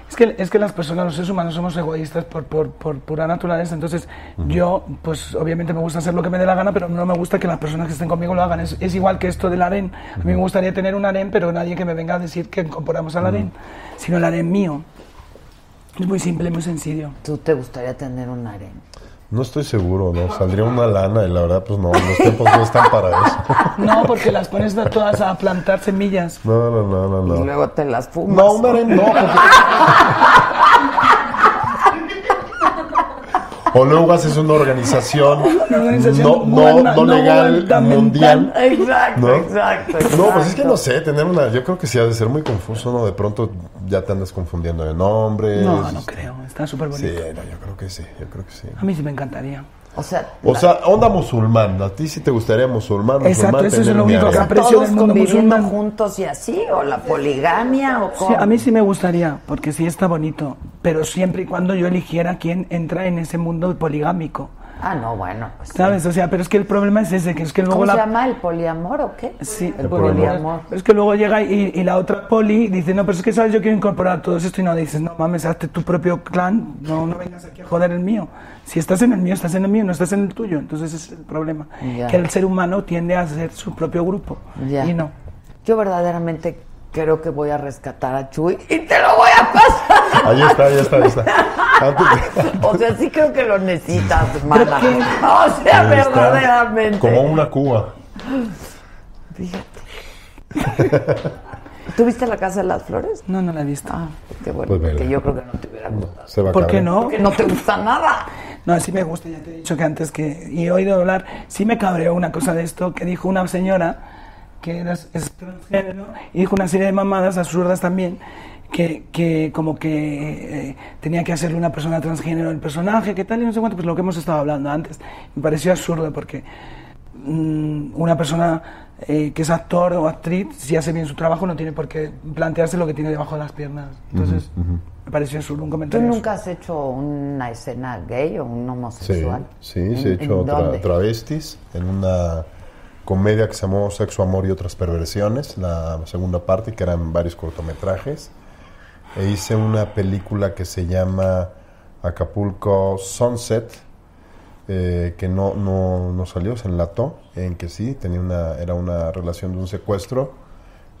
Es que, es que las personas, los seres humanos, somos egoístas por, por, por pura naturaleza. Entonces, yo, pues obviamente me gusta hacer lo que me dé la gana, pero no me gusta que las personas que estén conmigo lo hagan. Es, es igual que esto del harén. A mí me gustaría tener un harén, pero nadie que me venga a decir que incorporamos al harén, sino el harén mío. Es muy simple, muy sencillo. ¿Tú te gustaría tener un harem? No estoy seguro, ¿no? Saldría una lana y la verdad, pues no, los tiempos no están para eso. No, porque las pones a todas a plantar semillas. No, no, no, no, Y no. luego te las fumas. No, un harem no. porque- O luego haces una organización, Una organización no, no, no no legal mundial. Exacto, ¿No? exacto, No, pues es que exacto. no sé, tener una. Yo creo que sí ha de ser muy confuso, ¿no? De pronto ya te andas confundiendo de nombres. No, no creo. Está súper Sí, bonito. no, yo creo que sí, yo creo que sí. A mí sí me encantaría. O sea, O sea, onda musulmán. A ti sí te gustaría musulmán, musulmán. Exacto, eso es lo único que aprecio del mundo conviviendo musulmán. juntos y así, o la poligamia, o Sí, cómo. a mí sí me gustaría, porque sí está bonito, pero siempre y cuando yo eligiera quién entra en ese mundo poligámico. Ah, no, bueno, pues. sí. ¿Sabes? O sea, pero es que el problema es ese, que es que luego ¿Cómo la... se llama? ¿El poliamor o qué? Sí, el poliamor. es que luego llega y, y la otra poli dice, no, pero es que sabes, yo quiero incorporar todo esto y no dices, no mames, hazte tu propio clan, no, no vengas aquí a joder el mío. Si estás en el mío, estás en el mío, no estás en el tuyo. Entonces ese es el problema. Ya. Que el ser humano tiende a hacer su propio grupo. Ya. Y no. Yo verdaderamente creo que voy a rescatar a Chuy y te lo voy a pasar. Ahí está, ahí está, ahí está. De- O sea, sí creo que lo necesitas, mana. O sea, ahí está. verdaderamente. Como una cuba. ¿Tuviste la Casa de las Flores? No, no la he visto. Ah, qué bueno, Pues porque yo creo que no te hubiera gustado. Se va a ¿Por qué no? Porque no te gusta nada. No, sí me gusta, ya te he dicho que antes que... Y he oído hablar, sí me cabreó una cosa de esto que dijo una señora que era, es transgénero y dijo una serie de mamadas absurdas también que, que como que eh, tenía que hacerle una persona transgénero el personaje, que tal y no sé cuánto, pues lo que hemos estado hablando antes. Me pareció absurdo porque mm, una persona eh, que es actor o actriz, si hace bien su trabajo, no tiene por qué plantearse lo que tiene debajo de las piernas. Entonces, me pareció absurdo un ¿Tú comentario. nunca has hecho una escena gay o un Sí, homosexual? sí, se ha ¿En- hecho en tra- dónde? travestis en una comedia que se llamó Sexo, Amor y otras perversiones, la segunda parte, que eran varios cortometrajes. E hice una película que se llama Acapulco Sunset, eh, que no, no, no salió, se enlató, en que sí, tenía una, era una relación de un secuestro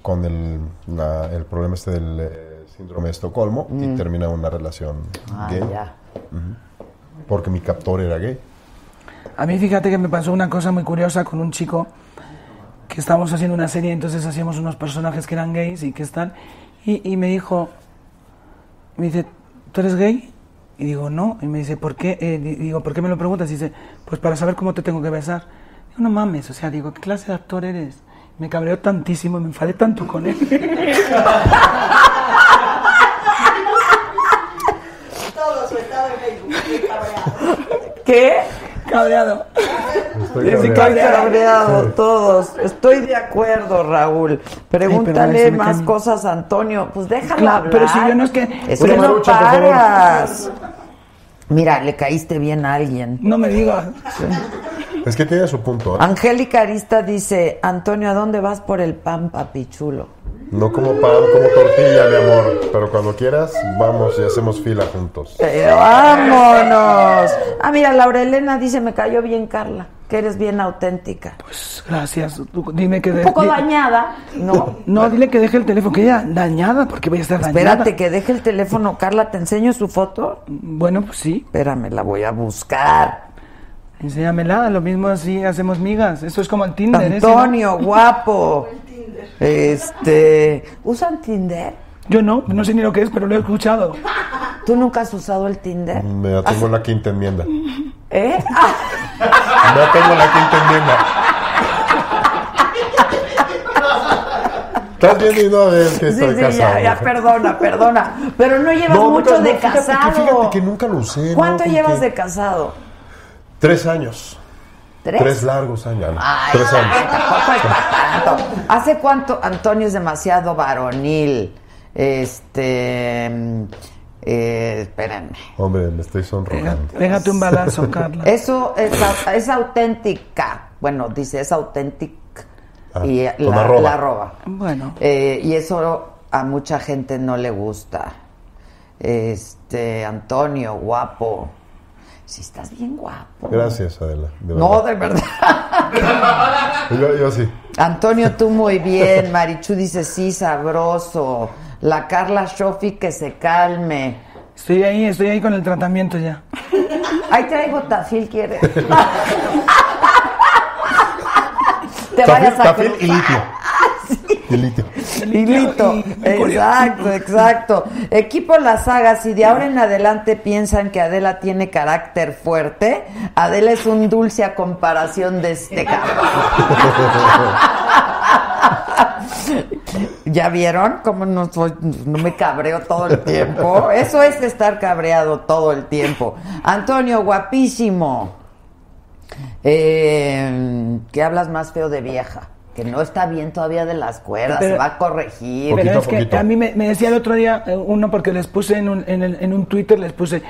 con el, la- el problema este del eh, síndrome de Estocolmo y termina una relación Mm. Ah, gay, ya. porque mi captor era gay. A mí fíjate que me pasó una cosa muy curiosa con un chico que estábamos haciendo una serie, entonces hacíamos unos personajes que eran gays y que están, y, y me dijo, me dice, ¿tú eres gay? Y digo, no, y me dice, ¿por qué? Eh, di- digo, ¿por qué me lo preguntas? Y dice, pues para saber cómo te tengo que besar. Digo, no mames, o sea, digo, ¿qué clase de actor eres? Me cabreó tantísimo y me enfadé tanto con él. Todo su estado en Facebook, qué cabreado. Cabreado. Estoy Sí, Estoy cabreado. cabreado todos. Estoy de acuerdo, Raúl. Pregúntale Ay, más cosas a Antonio. Pues déjalo Claro, hablar. pero si yo no es que- Es que no marucha, paras. Mira, le caíste bien a alguien. No me digas. Es que tiene su punto. ¿eh? Angélica Arista dice, Antonio, ¿a dónde vas por el pan, papichulo? No como pan, como tortilla, mi amor. Pero cuando quieras, vamos y hacemos fila juntos. Pero vámonos. Ah, mira, Laura Elena dice, me cayó bien Carla, que eres bien auténtica. Pues gracias. Tú dime que... Un de- poco di- dañada, ¿no? No, dile que deje el teléfono, que ella dañada, porque voy a estar dañada. Espérate que deje el teléfono, Carla, ¿te enseño su foto? Bueno, pues sí, Espérame, la voy a buscar. Enséñamela, lo mismo así hacemos migas. Eso es como el Tinder, ese, ¿no? Antonio, guapo. Este, ¿usan Tinder? Yo no, no sé ni lo que es, pero lo he escuchado. ¿Tú nunca has usado el Tinder? Me atengo en la quinta enmienda. ¿Eh? Ah, Me atengo en la quinta enmienda. Estás viendo y no ves que sí, estoy sí, casado. ya, ya, perdona, perdona. Pero no llevas No, mucho nunca- de no, fíjate que- casado. fíjate que nunca lo usé, ¿Cuánto ¿no? llevas de casado? Tres años. ¿Tres? Tres largos años. Ay, Tres años. tampoco es para tanto. ¿Hace cuánto Antonio es demasiado varonil? Este. mm, eh, espérenme. Hombre, me estoy sonrojando. Pégate un balazo, Carla. Eso es, au- es auténtica. Bueno, dice es auténtica. Ah, y la, arroba. la arroba. Bueno, Eh, y eso a mucha gente no le gusta. Este, Antonio, guapo. Si estás bien guapo. Gracias, Adela. de No, de verdad. Yo, yo sí. Antonio, tú muy bien. Marichu dice sí, sabroso. La Carla Shofi que se calme. Estoy ahí, estoy ahí con el tratamiento ya. Ahí traigo tafil, ¿quieres? Te Tafil, vayas a tafil y litio. Y litio. Exacto, exacto. Equipo La Saga, si de ahora en adelante piensan que Adela tiene carácter fuerte, Adela es un dulce a comparación de este cabrón. ¿Ya vieron cómo no, soy, no me cabreo todo el tiempo? Eso es estar cabreado todo el tiempo. Antonio, guapísimo. Eh, que hablas más feo de vieja. Que no está bien todavía de las cuerdas, Pero- se va a corregir. Pero a es que poquito. a mí me, me decía el otro día eh, uno, porque les puse en un, en, el- en un Twitter, les puse,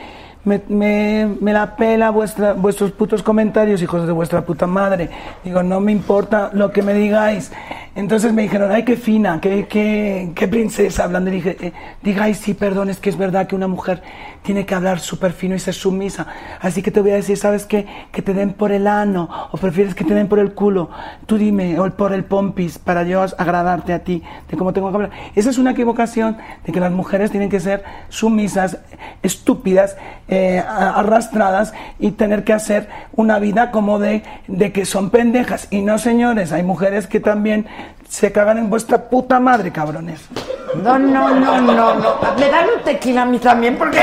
me, me, me la pela vuestra, vuestros putos comentarios, hijos de vuestra puta madre. Digo, no me importa lo que me digáis. Entonces me dijeron, ay, qué fina, qué, qué, qué princesa hablando. Y dije, eh, digáis, sí, perdón, es que es verdad que una mujer tiene que hablar súper fino y ser sumisa. Así que te voy a decir, ¿sabes qué? Que te den por el ano, o prefieres que te den por el culo. Tú dime, o por el pompis, para yo agradarte a ti, de cómo tengo que hablar. Esa es una equivocación, de que las mujeres tienen que ser sumisas, estúpidas, eh, arrastradas y tener que hacer una vida como de, de que son pendejas. Y no, señores, hay mujeres que también se cagan en vuestra puta madre, cabrones. No, no, no, no, no. Me dan un tequila a mí también porque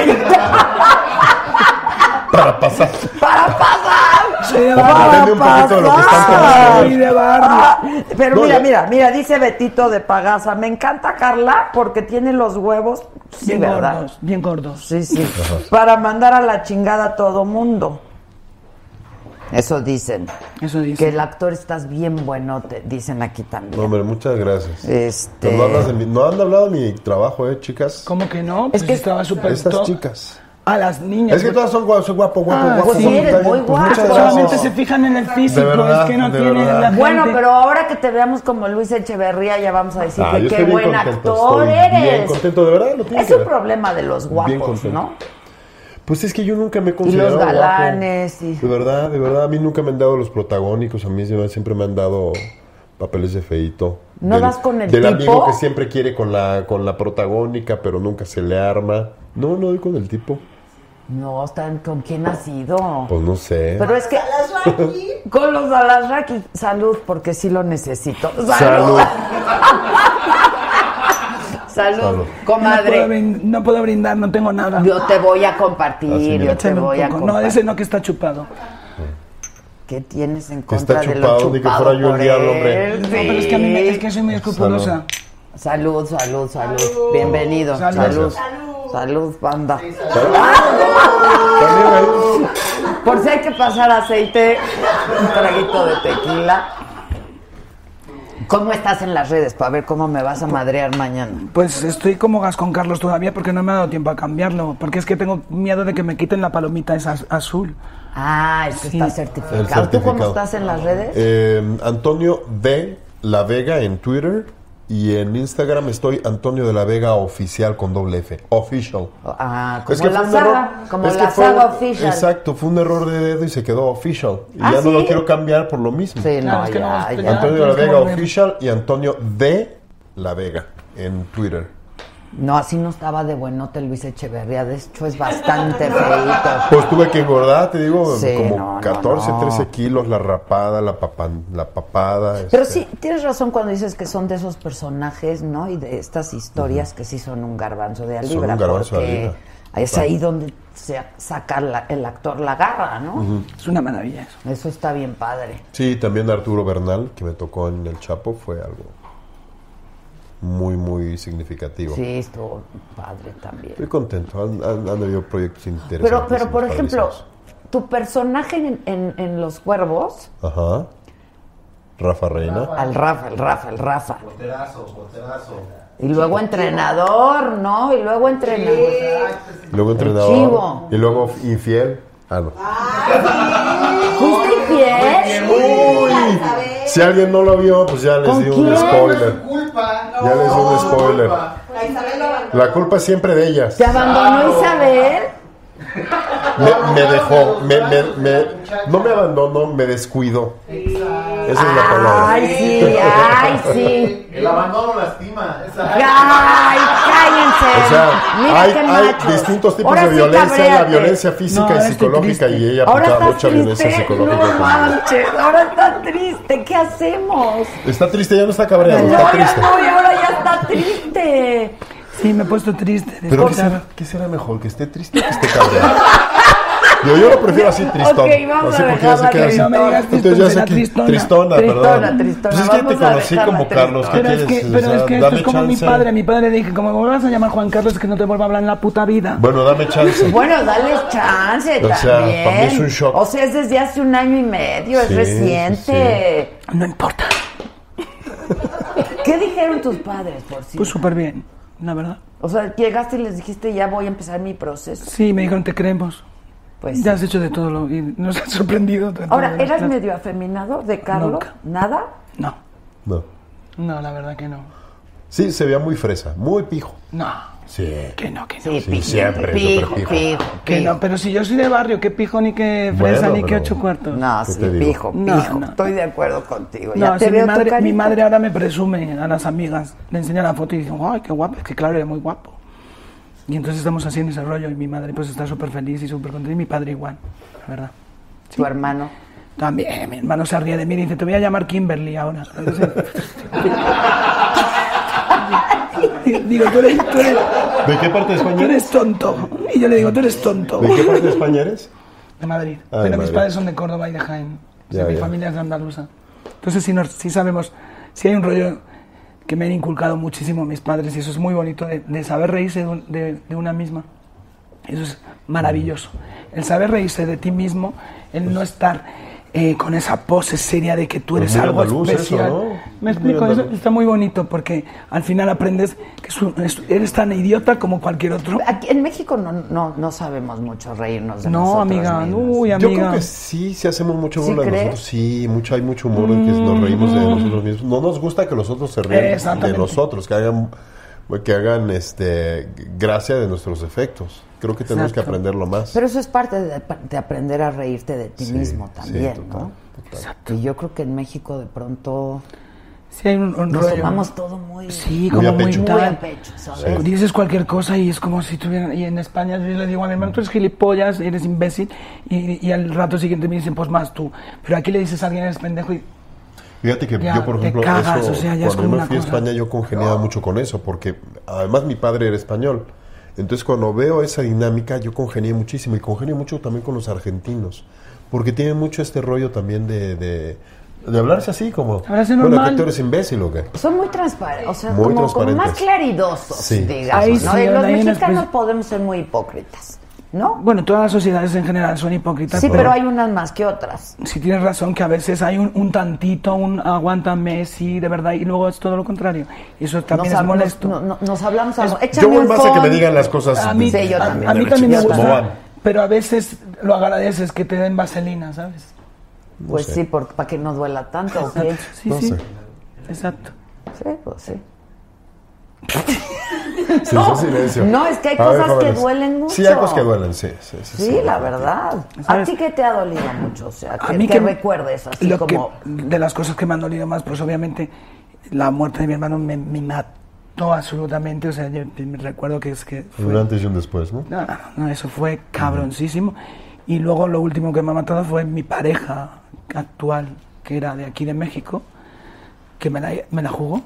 Para pasar. para pasar. Soy de Para un de lo que están de. Ah, pero No, mira, ya- mira, mira, dice Betito de Pagasa, me encanta Carla porque tiene los huevos, sí, Bien ¿verdad? gordos, bien gordos. Sí, sí. Para mandar a la chingada a todo mundo. Eso dicen. Eso dice. Que el actor estás bien buenote, dicen aquí también. No, hombre, muchas gracias. Este- No, hablas de mi- no han hablado de mi trabajo, ¿eh, chicas? ¿Cómo que no? Pues que- estaba súper Estas chicas. A las niñas. Es que todas son guapo, guapo, guapo, Ah, guapo. sí, guapo, eres muy pues, guapo. muchas Solamente se fijan en el físico, verdad, es que no de tiene verdad. la Bueno, gente- pero ahora que te veamos como Luis Echeverría, ya vamos a decir Ah, que qué buen contento, actor estoy eres. Bien contento, de verdad, lo Es que un ver. problema de los guapos. ¿no? Pues es que yo nunca me he Y considerado los guapo. galanes y... De verdad, de verdad, a mí nunca me han dado los protagónicos, a mí siempre me han dado papeles de feito. ¿No Del- das con el Del tipo? amigo que siempre quiere con la, con la protagónica, pero nunca se le arma. No, no doy con el tipo. No, están ¿con quién ha sido? Pues no sé. Pero es que con los Alasraki, salud, porque sí lo necesito. Salud. Salud. Salud, Salud. No puedo, comadre. no puedo brindar, no tengo nada. Yo te voy a compartir, mira. yo te voy a compartir. No, ese no que está chupado. ¿Qué tienes en Que contra está de lo chupado, ni que chupado fuera yo el diablo, hombre. No, pero es que a mí me- es que soy muy escrupulosa. Salud, salud, salud. Bienvenido. Salud. Salud. Salud, salud banda. Por si hay que pasar aceite, un traguito de tequila. ¿Cómo estás en las redes? Para ver cómo me vas a madrear mañana. Pues estoy como gas con Carlos todavía porque no me ha dado tiempo a cambiarlo. Porque es que tengo miedo de que me quiten la palomita esa az- azul. Ah, es que Sí. está El certificado. ¿Tú certificado. cómo estás en las redes? Eh, Antonio de la Vega en Twitter y en Instagram estoy Antonio de la Vega oficial con doble F. Official. Ah, como Es que la fue un saga, error. como Es que la fue saga un- official. Exacto, fue un error de dedo y se quedó official. Y ¿Ah, ya no lo sí? quiero cambiar por lo mismo. Sí, Claro, no, es que ya, no, ya. Antonio de la que Vega official y Antonio de la Vega en Twitter. No, así no estaba de buenote Luis Echeverría. De hecho, es bastante feito. Pues tuve que engordar, te digo, Sí, como no, no, 14, no. 13 kilos, la rapada, la, papan, la papada. Pero este. sí, tienes razón cuando dices que son de esos personajes, ¿no? Y de estas historias que sí son un garbanzo de a Son un garbanzo de a porque libra. Es ahí donde se saca la- el actor la garra, ¿no? Es una maravilla eso. Eso está bien padre. Sí, también Arturo Bernal, que me tocó en El Chapo, fue algo muy, muy significativo. Sí, estuvo padre también. Estoy contento, han, han, han habido proyectos interesantes. Pero, pero por ejemplo, tu personaje en, en- en Los Cuervos, Ajá. Rafa Reina. al Rafa, el Rafa, el Rafa. Porterazo, porterazo. Y luego entrenador, ¿no? Y luego entrenador. Luego entrenador. chivo. Y luego infiel. Ah, no. Uy, si alguien no lo vio, pues ya les ¿Con di un quién? spoiler. Culpa. Ya les di un spoiler. La culpa es siempre de ellas. ¿Te abandonó Isabel? Me, me dejó, me, me, me- no me abandonó, me descuidó. Esa es la palabra. Ay, sí, ay, sí. El abandono lastima. Esa. Ay, cállense O sea, Mira hay, qué hay distintos tipos Ahora de sí violencia, la violencia física No, y psicológica, y ella aplicaba mucha violencia triste. psicológica. No manches, ahora está triste. ¿Qué hacemos? Está triste, ya no está cabreado, No, está triste. no, ahora ya está triste. Sí, me he puesto triste. Pero ¿qué será, qué será mejor? ¿Que esté triste o que esté cabreado? Yo, yo lo prefiero así, tristón. Ok, vamos así a porque ya sé dejarla que de así. No me digas Entonces ya sé que tristona. tristona, Tristona, perdón. tristona. Pues es que te conocí como Carlos. ¿Qué Pero es quieres? que, O pero sea, es que esto es como mi padre. Mi padre le dije, como me vuelvas a llamar Juan Carlos, es que no te vuelva a hablar en la puta vida. Bueno, dame chance. Bueno, dale chance O sea, también. para mí es un shock. O sea, es desde hace un año y medio, es Sí, reciente. No importa. ¿Qué dijeron tus padres, por si? Pues súper bien, la verdad. o sea, llegaste y les dijiste, ya voy a empezar mi proceso. Sí, me dijeron, te creemos. Pues Ya has hecho de todo lo... Y nos has sorprendido. de Ahora, que ¿eras medio afeminado de Carlos? Nunca. ¿Nada? No, No. no, la verdad que no. Sí, se veía muy fresa, muy pijo. No, Sí. que no, que no. Sí, Sí, pijo, siempre, pijo, pijo. pijo, Que no, pero si yo soy de barrio, qué pijo ni qué fresa Bueno, ni qué ocho cuartos. No, ¿Qué sí, pijo, No, pijo. no. Estoy de acuerdo contigo. No, ya te si mi veo tu madre, mi madre ahora me presume a las amigas. Le enseña la foto y dicen, ay, qué guapo. Es que claro, era muy guapo. Y entonces estamos así en ese rollo y mi madre pues está súper feliz y súper contenta y mi padre igual, la verdad. Tu hermano. También, mi hermano se ríe de mí y dice, te voy a llamar Kimberly ahora. Entonces, digo, tú eres, tú, eres, ¿De qué parte de tú España eres eres? tonto. Y yo le digo, tú eres tonto. ¿De qué parte de España eres? De Madrid. Ah, de Pero mis Madrid. padres son de Córdoba y de Jaén. O sea, Ya, mi ya. familia es de andaluza. Entonces sí, nos, sí sabemos, sí hay un rollo que me han inculcado muchísimo mis padres y eso es muy bonito de, saber reírse de- de una misma. Eso es maravilloso. El saber reírse de ti mismo, el no estar eh, con esa pose seria de que tú Pues eres muy algo eso, especial. ¿no? Me explico, eso está muy bonito porque al final aprendes que es un- es- eres tan idiota como cualquier otro. Aquí en México no, no, no sabemos mucho reírnos de No, nosotros amiga, mismos. uy, Yo amiga. creo que sí, sí hacemos mucho ¿Sí burla de crees? nosotros. Sí, mucho, hay mucho humor en que nos reímos de nosotros mismos. No nos gusta que los otros se rían de nosotros, que hagan, que hagan este, gracia de nuestros defectos. Creo que tenemos que Exacto. aprenderlo más. Pero eso es parte de, de aprender a reírte de ti Sí, mismo sí, también, total, ¿no? total. Y yo creo que en México de pronto Sí hay un, un nos rollo. tomamos todo muy, Sí, Muy como a muy, pecho. muy a pecho, ¿sabes? Dices cualquier cosa y es como si tuvieran. Y en España yo le digo a mi hermano, tú eres gilipollas, eres imbécil. Y, y al rato siguiente me dicen, pues más tú. Pero aquí le dices a alguien, eres pendejo y. Fíjate que Ya, yo, por ejemplo, cagas, eso, o sea, cuando me fui a cosa. España, yo congeniaba mucho con eso, porque además mi padre era español. Entonces, cuando veo esa dinámica, yo congenié muchísimo y congenio mucho también con los argentinos, porque tienen mucho este rollo también de, de, de hablarse así, como, Hablarse bueno, que tú eres imbécil o qué. Son muy transparentes, o sea, Muy como, como más claridosos, Sí. digamos. Ahí ¿no? sí, Y los mexicanos podemos ser muy hipócritas, ¿no? Bueno, todas las sociedades en general son hipócritas. Sí, pero hay unas más que otras. Si tienes razón que a veces hay un, un tantito, un aguántame, sí, de verdad, y luego es todo lo contrario. Y eso también nos, es molesto. Nos, no- nos hablamos algo. Yo voy más a que me digan las cosas. A mí, Sí, yo a- también. a mí también me gusta, pero a veces lo agradeces que te den vaselina, ¿sabes? Pues sé. sí, para que no duela tanto, ¿o qué? Sí, No sí. sé. Exacto. Sí, pues sí. Sí, hizo silencio. no, es que hay A ver, cosas que duelen mucho. Sí, hay cosas que duelen, sí. Sí, sí, Sí, sí. la verdad. ¿A ti qué te ha dolido mucho? O sea, A que, mí que que recuerdes así lo como... que- de las cosas que me han dolido más, pues obviamente la muerte de mi hermano me, me mató absolutamente. O sea, yo me recuerdo que es que fue- Un antes y un después, ¿no? No, no, no, eso fue cabroncísimo. Y luego lo último que me ha matado fue mi pareja actual, que era de aquí de México, que me la, me la jugó.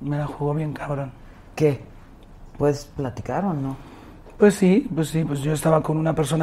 Me la jugó bien cabrón. ¿Qué? ¿Puedes platicar o no? Pues sí, pues sí, pues yo estaba con una persona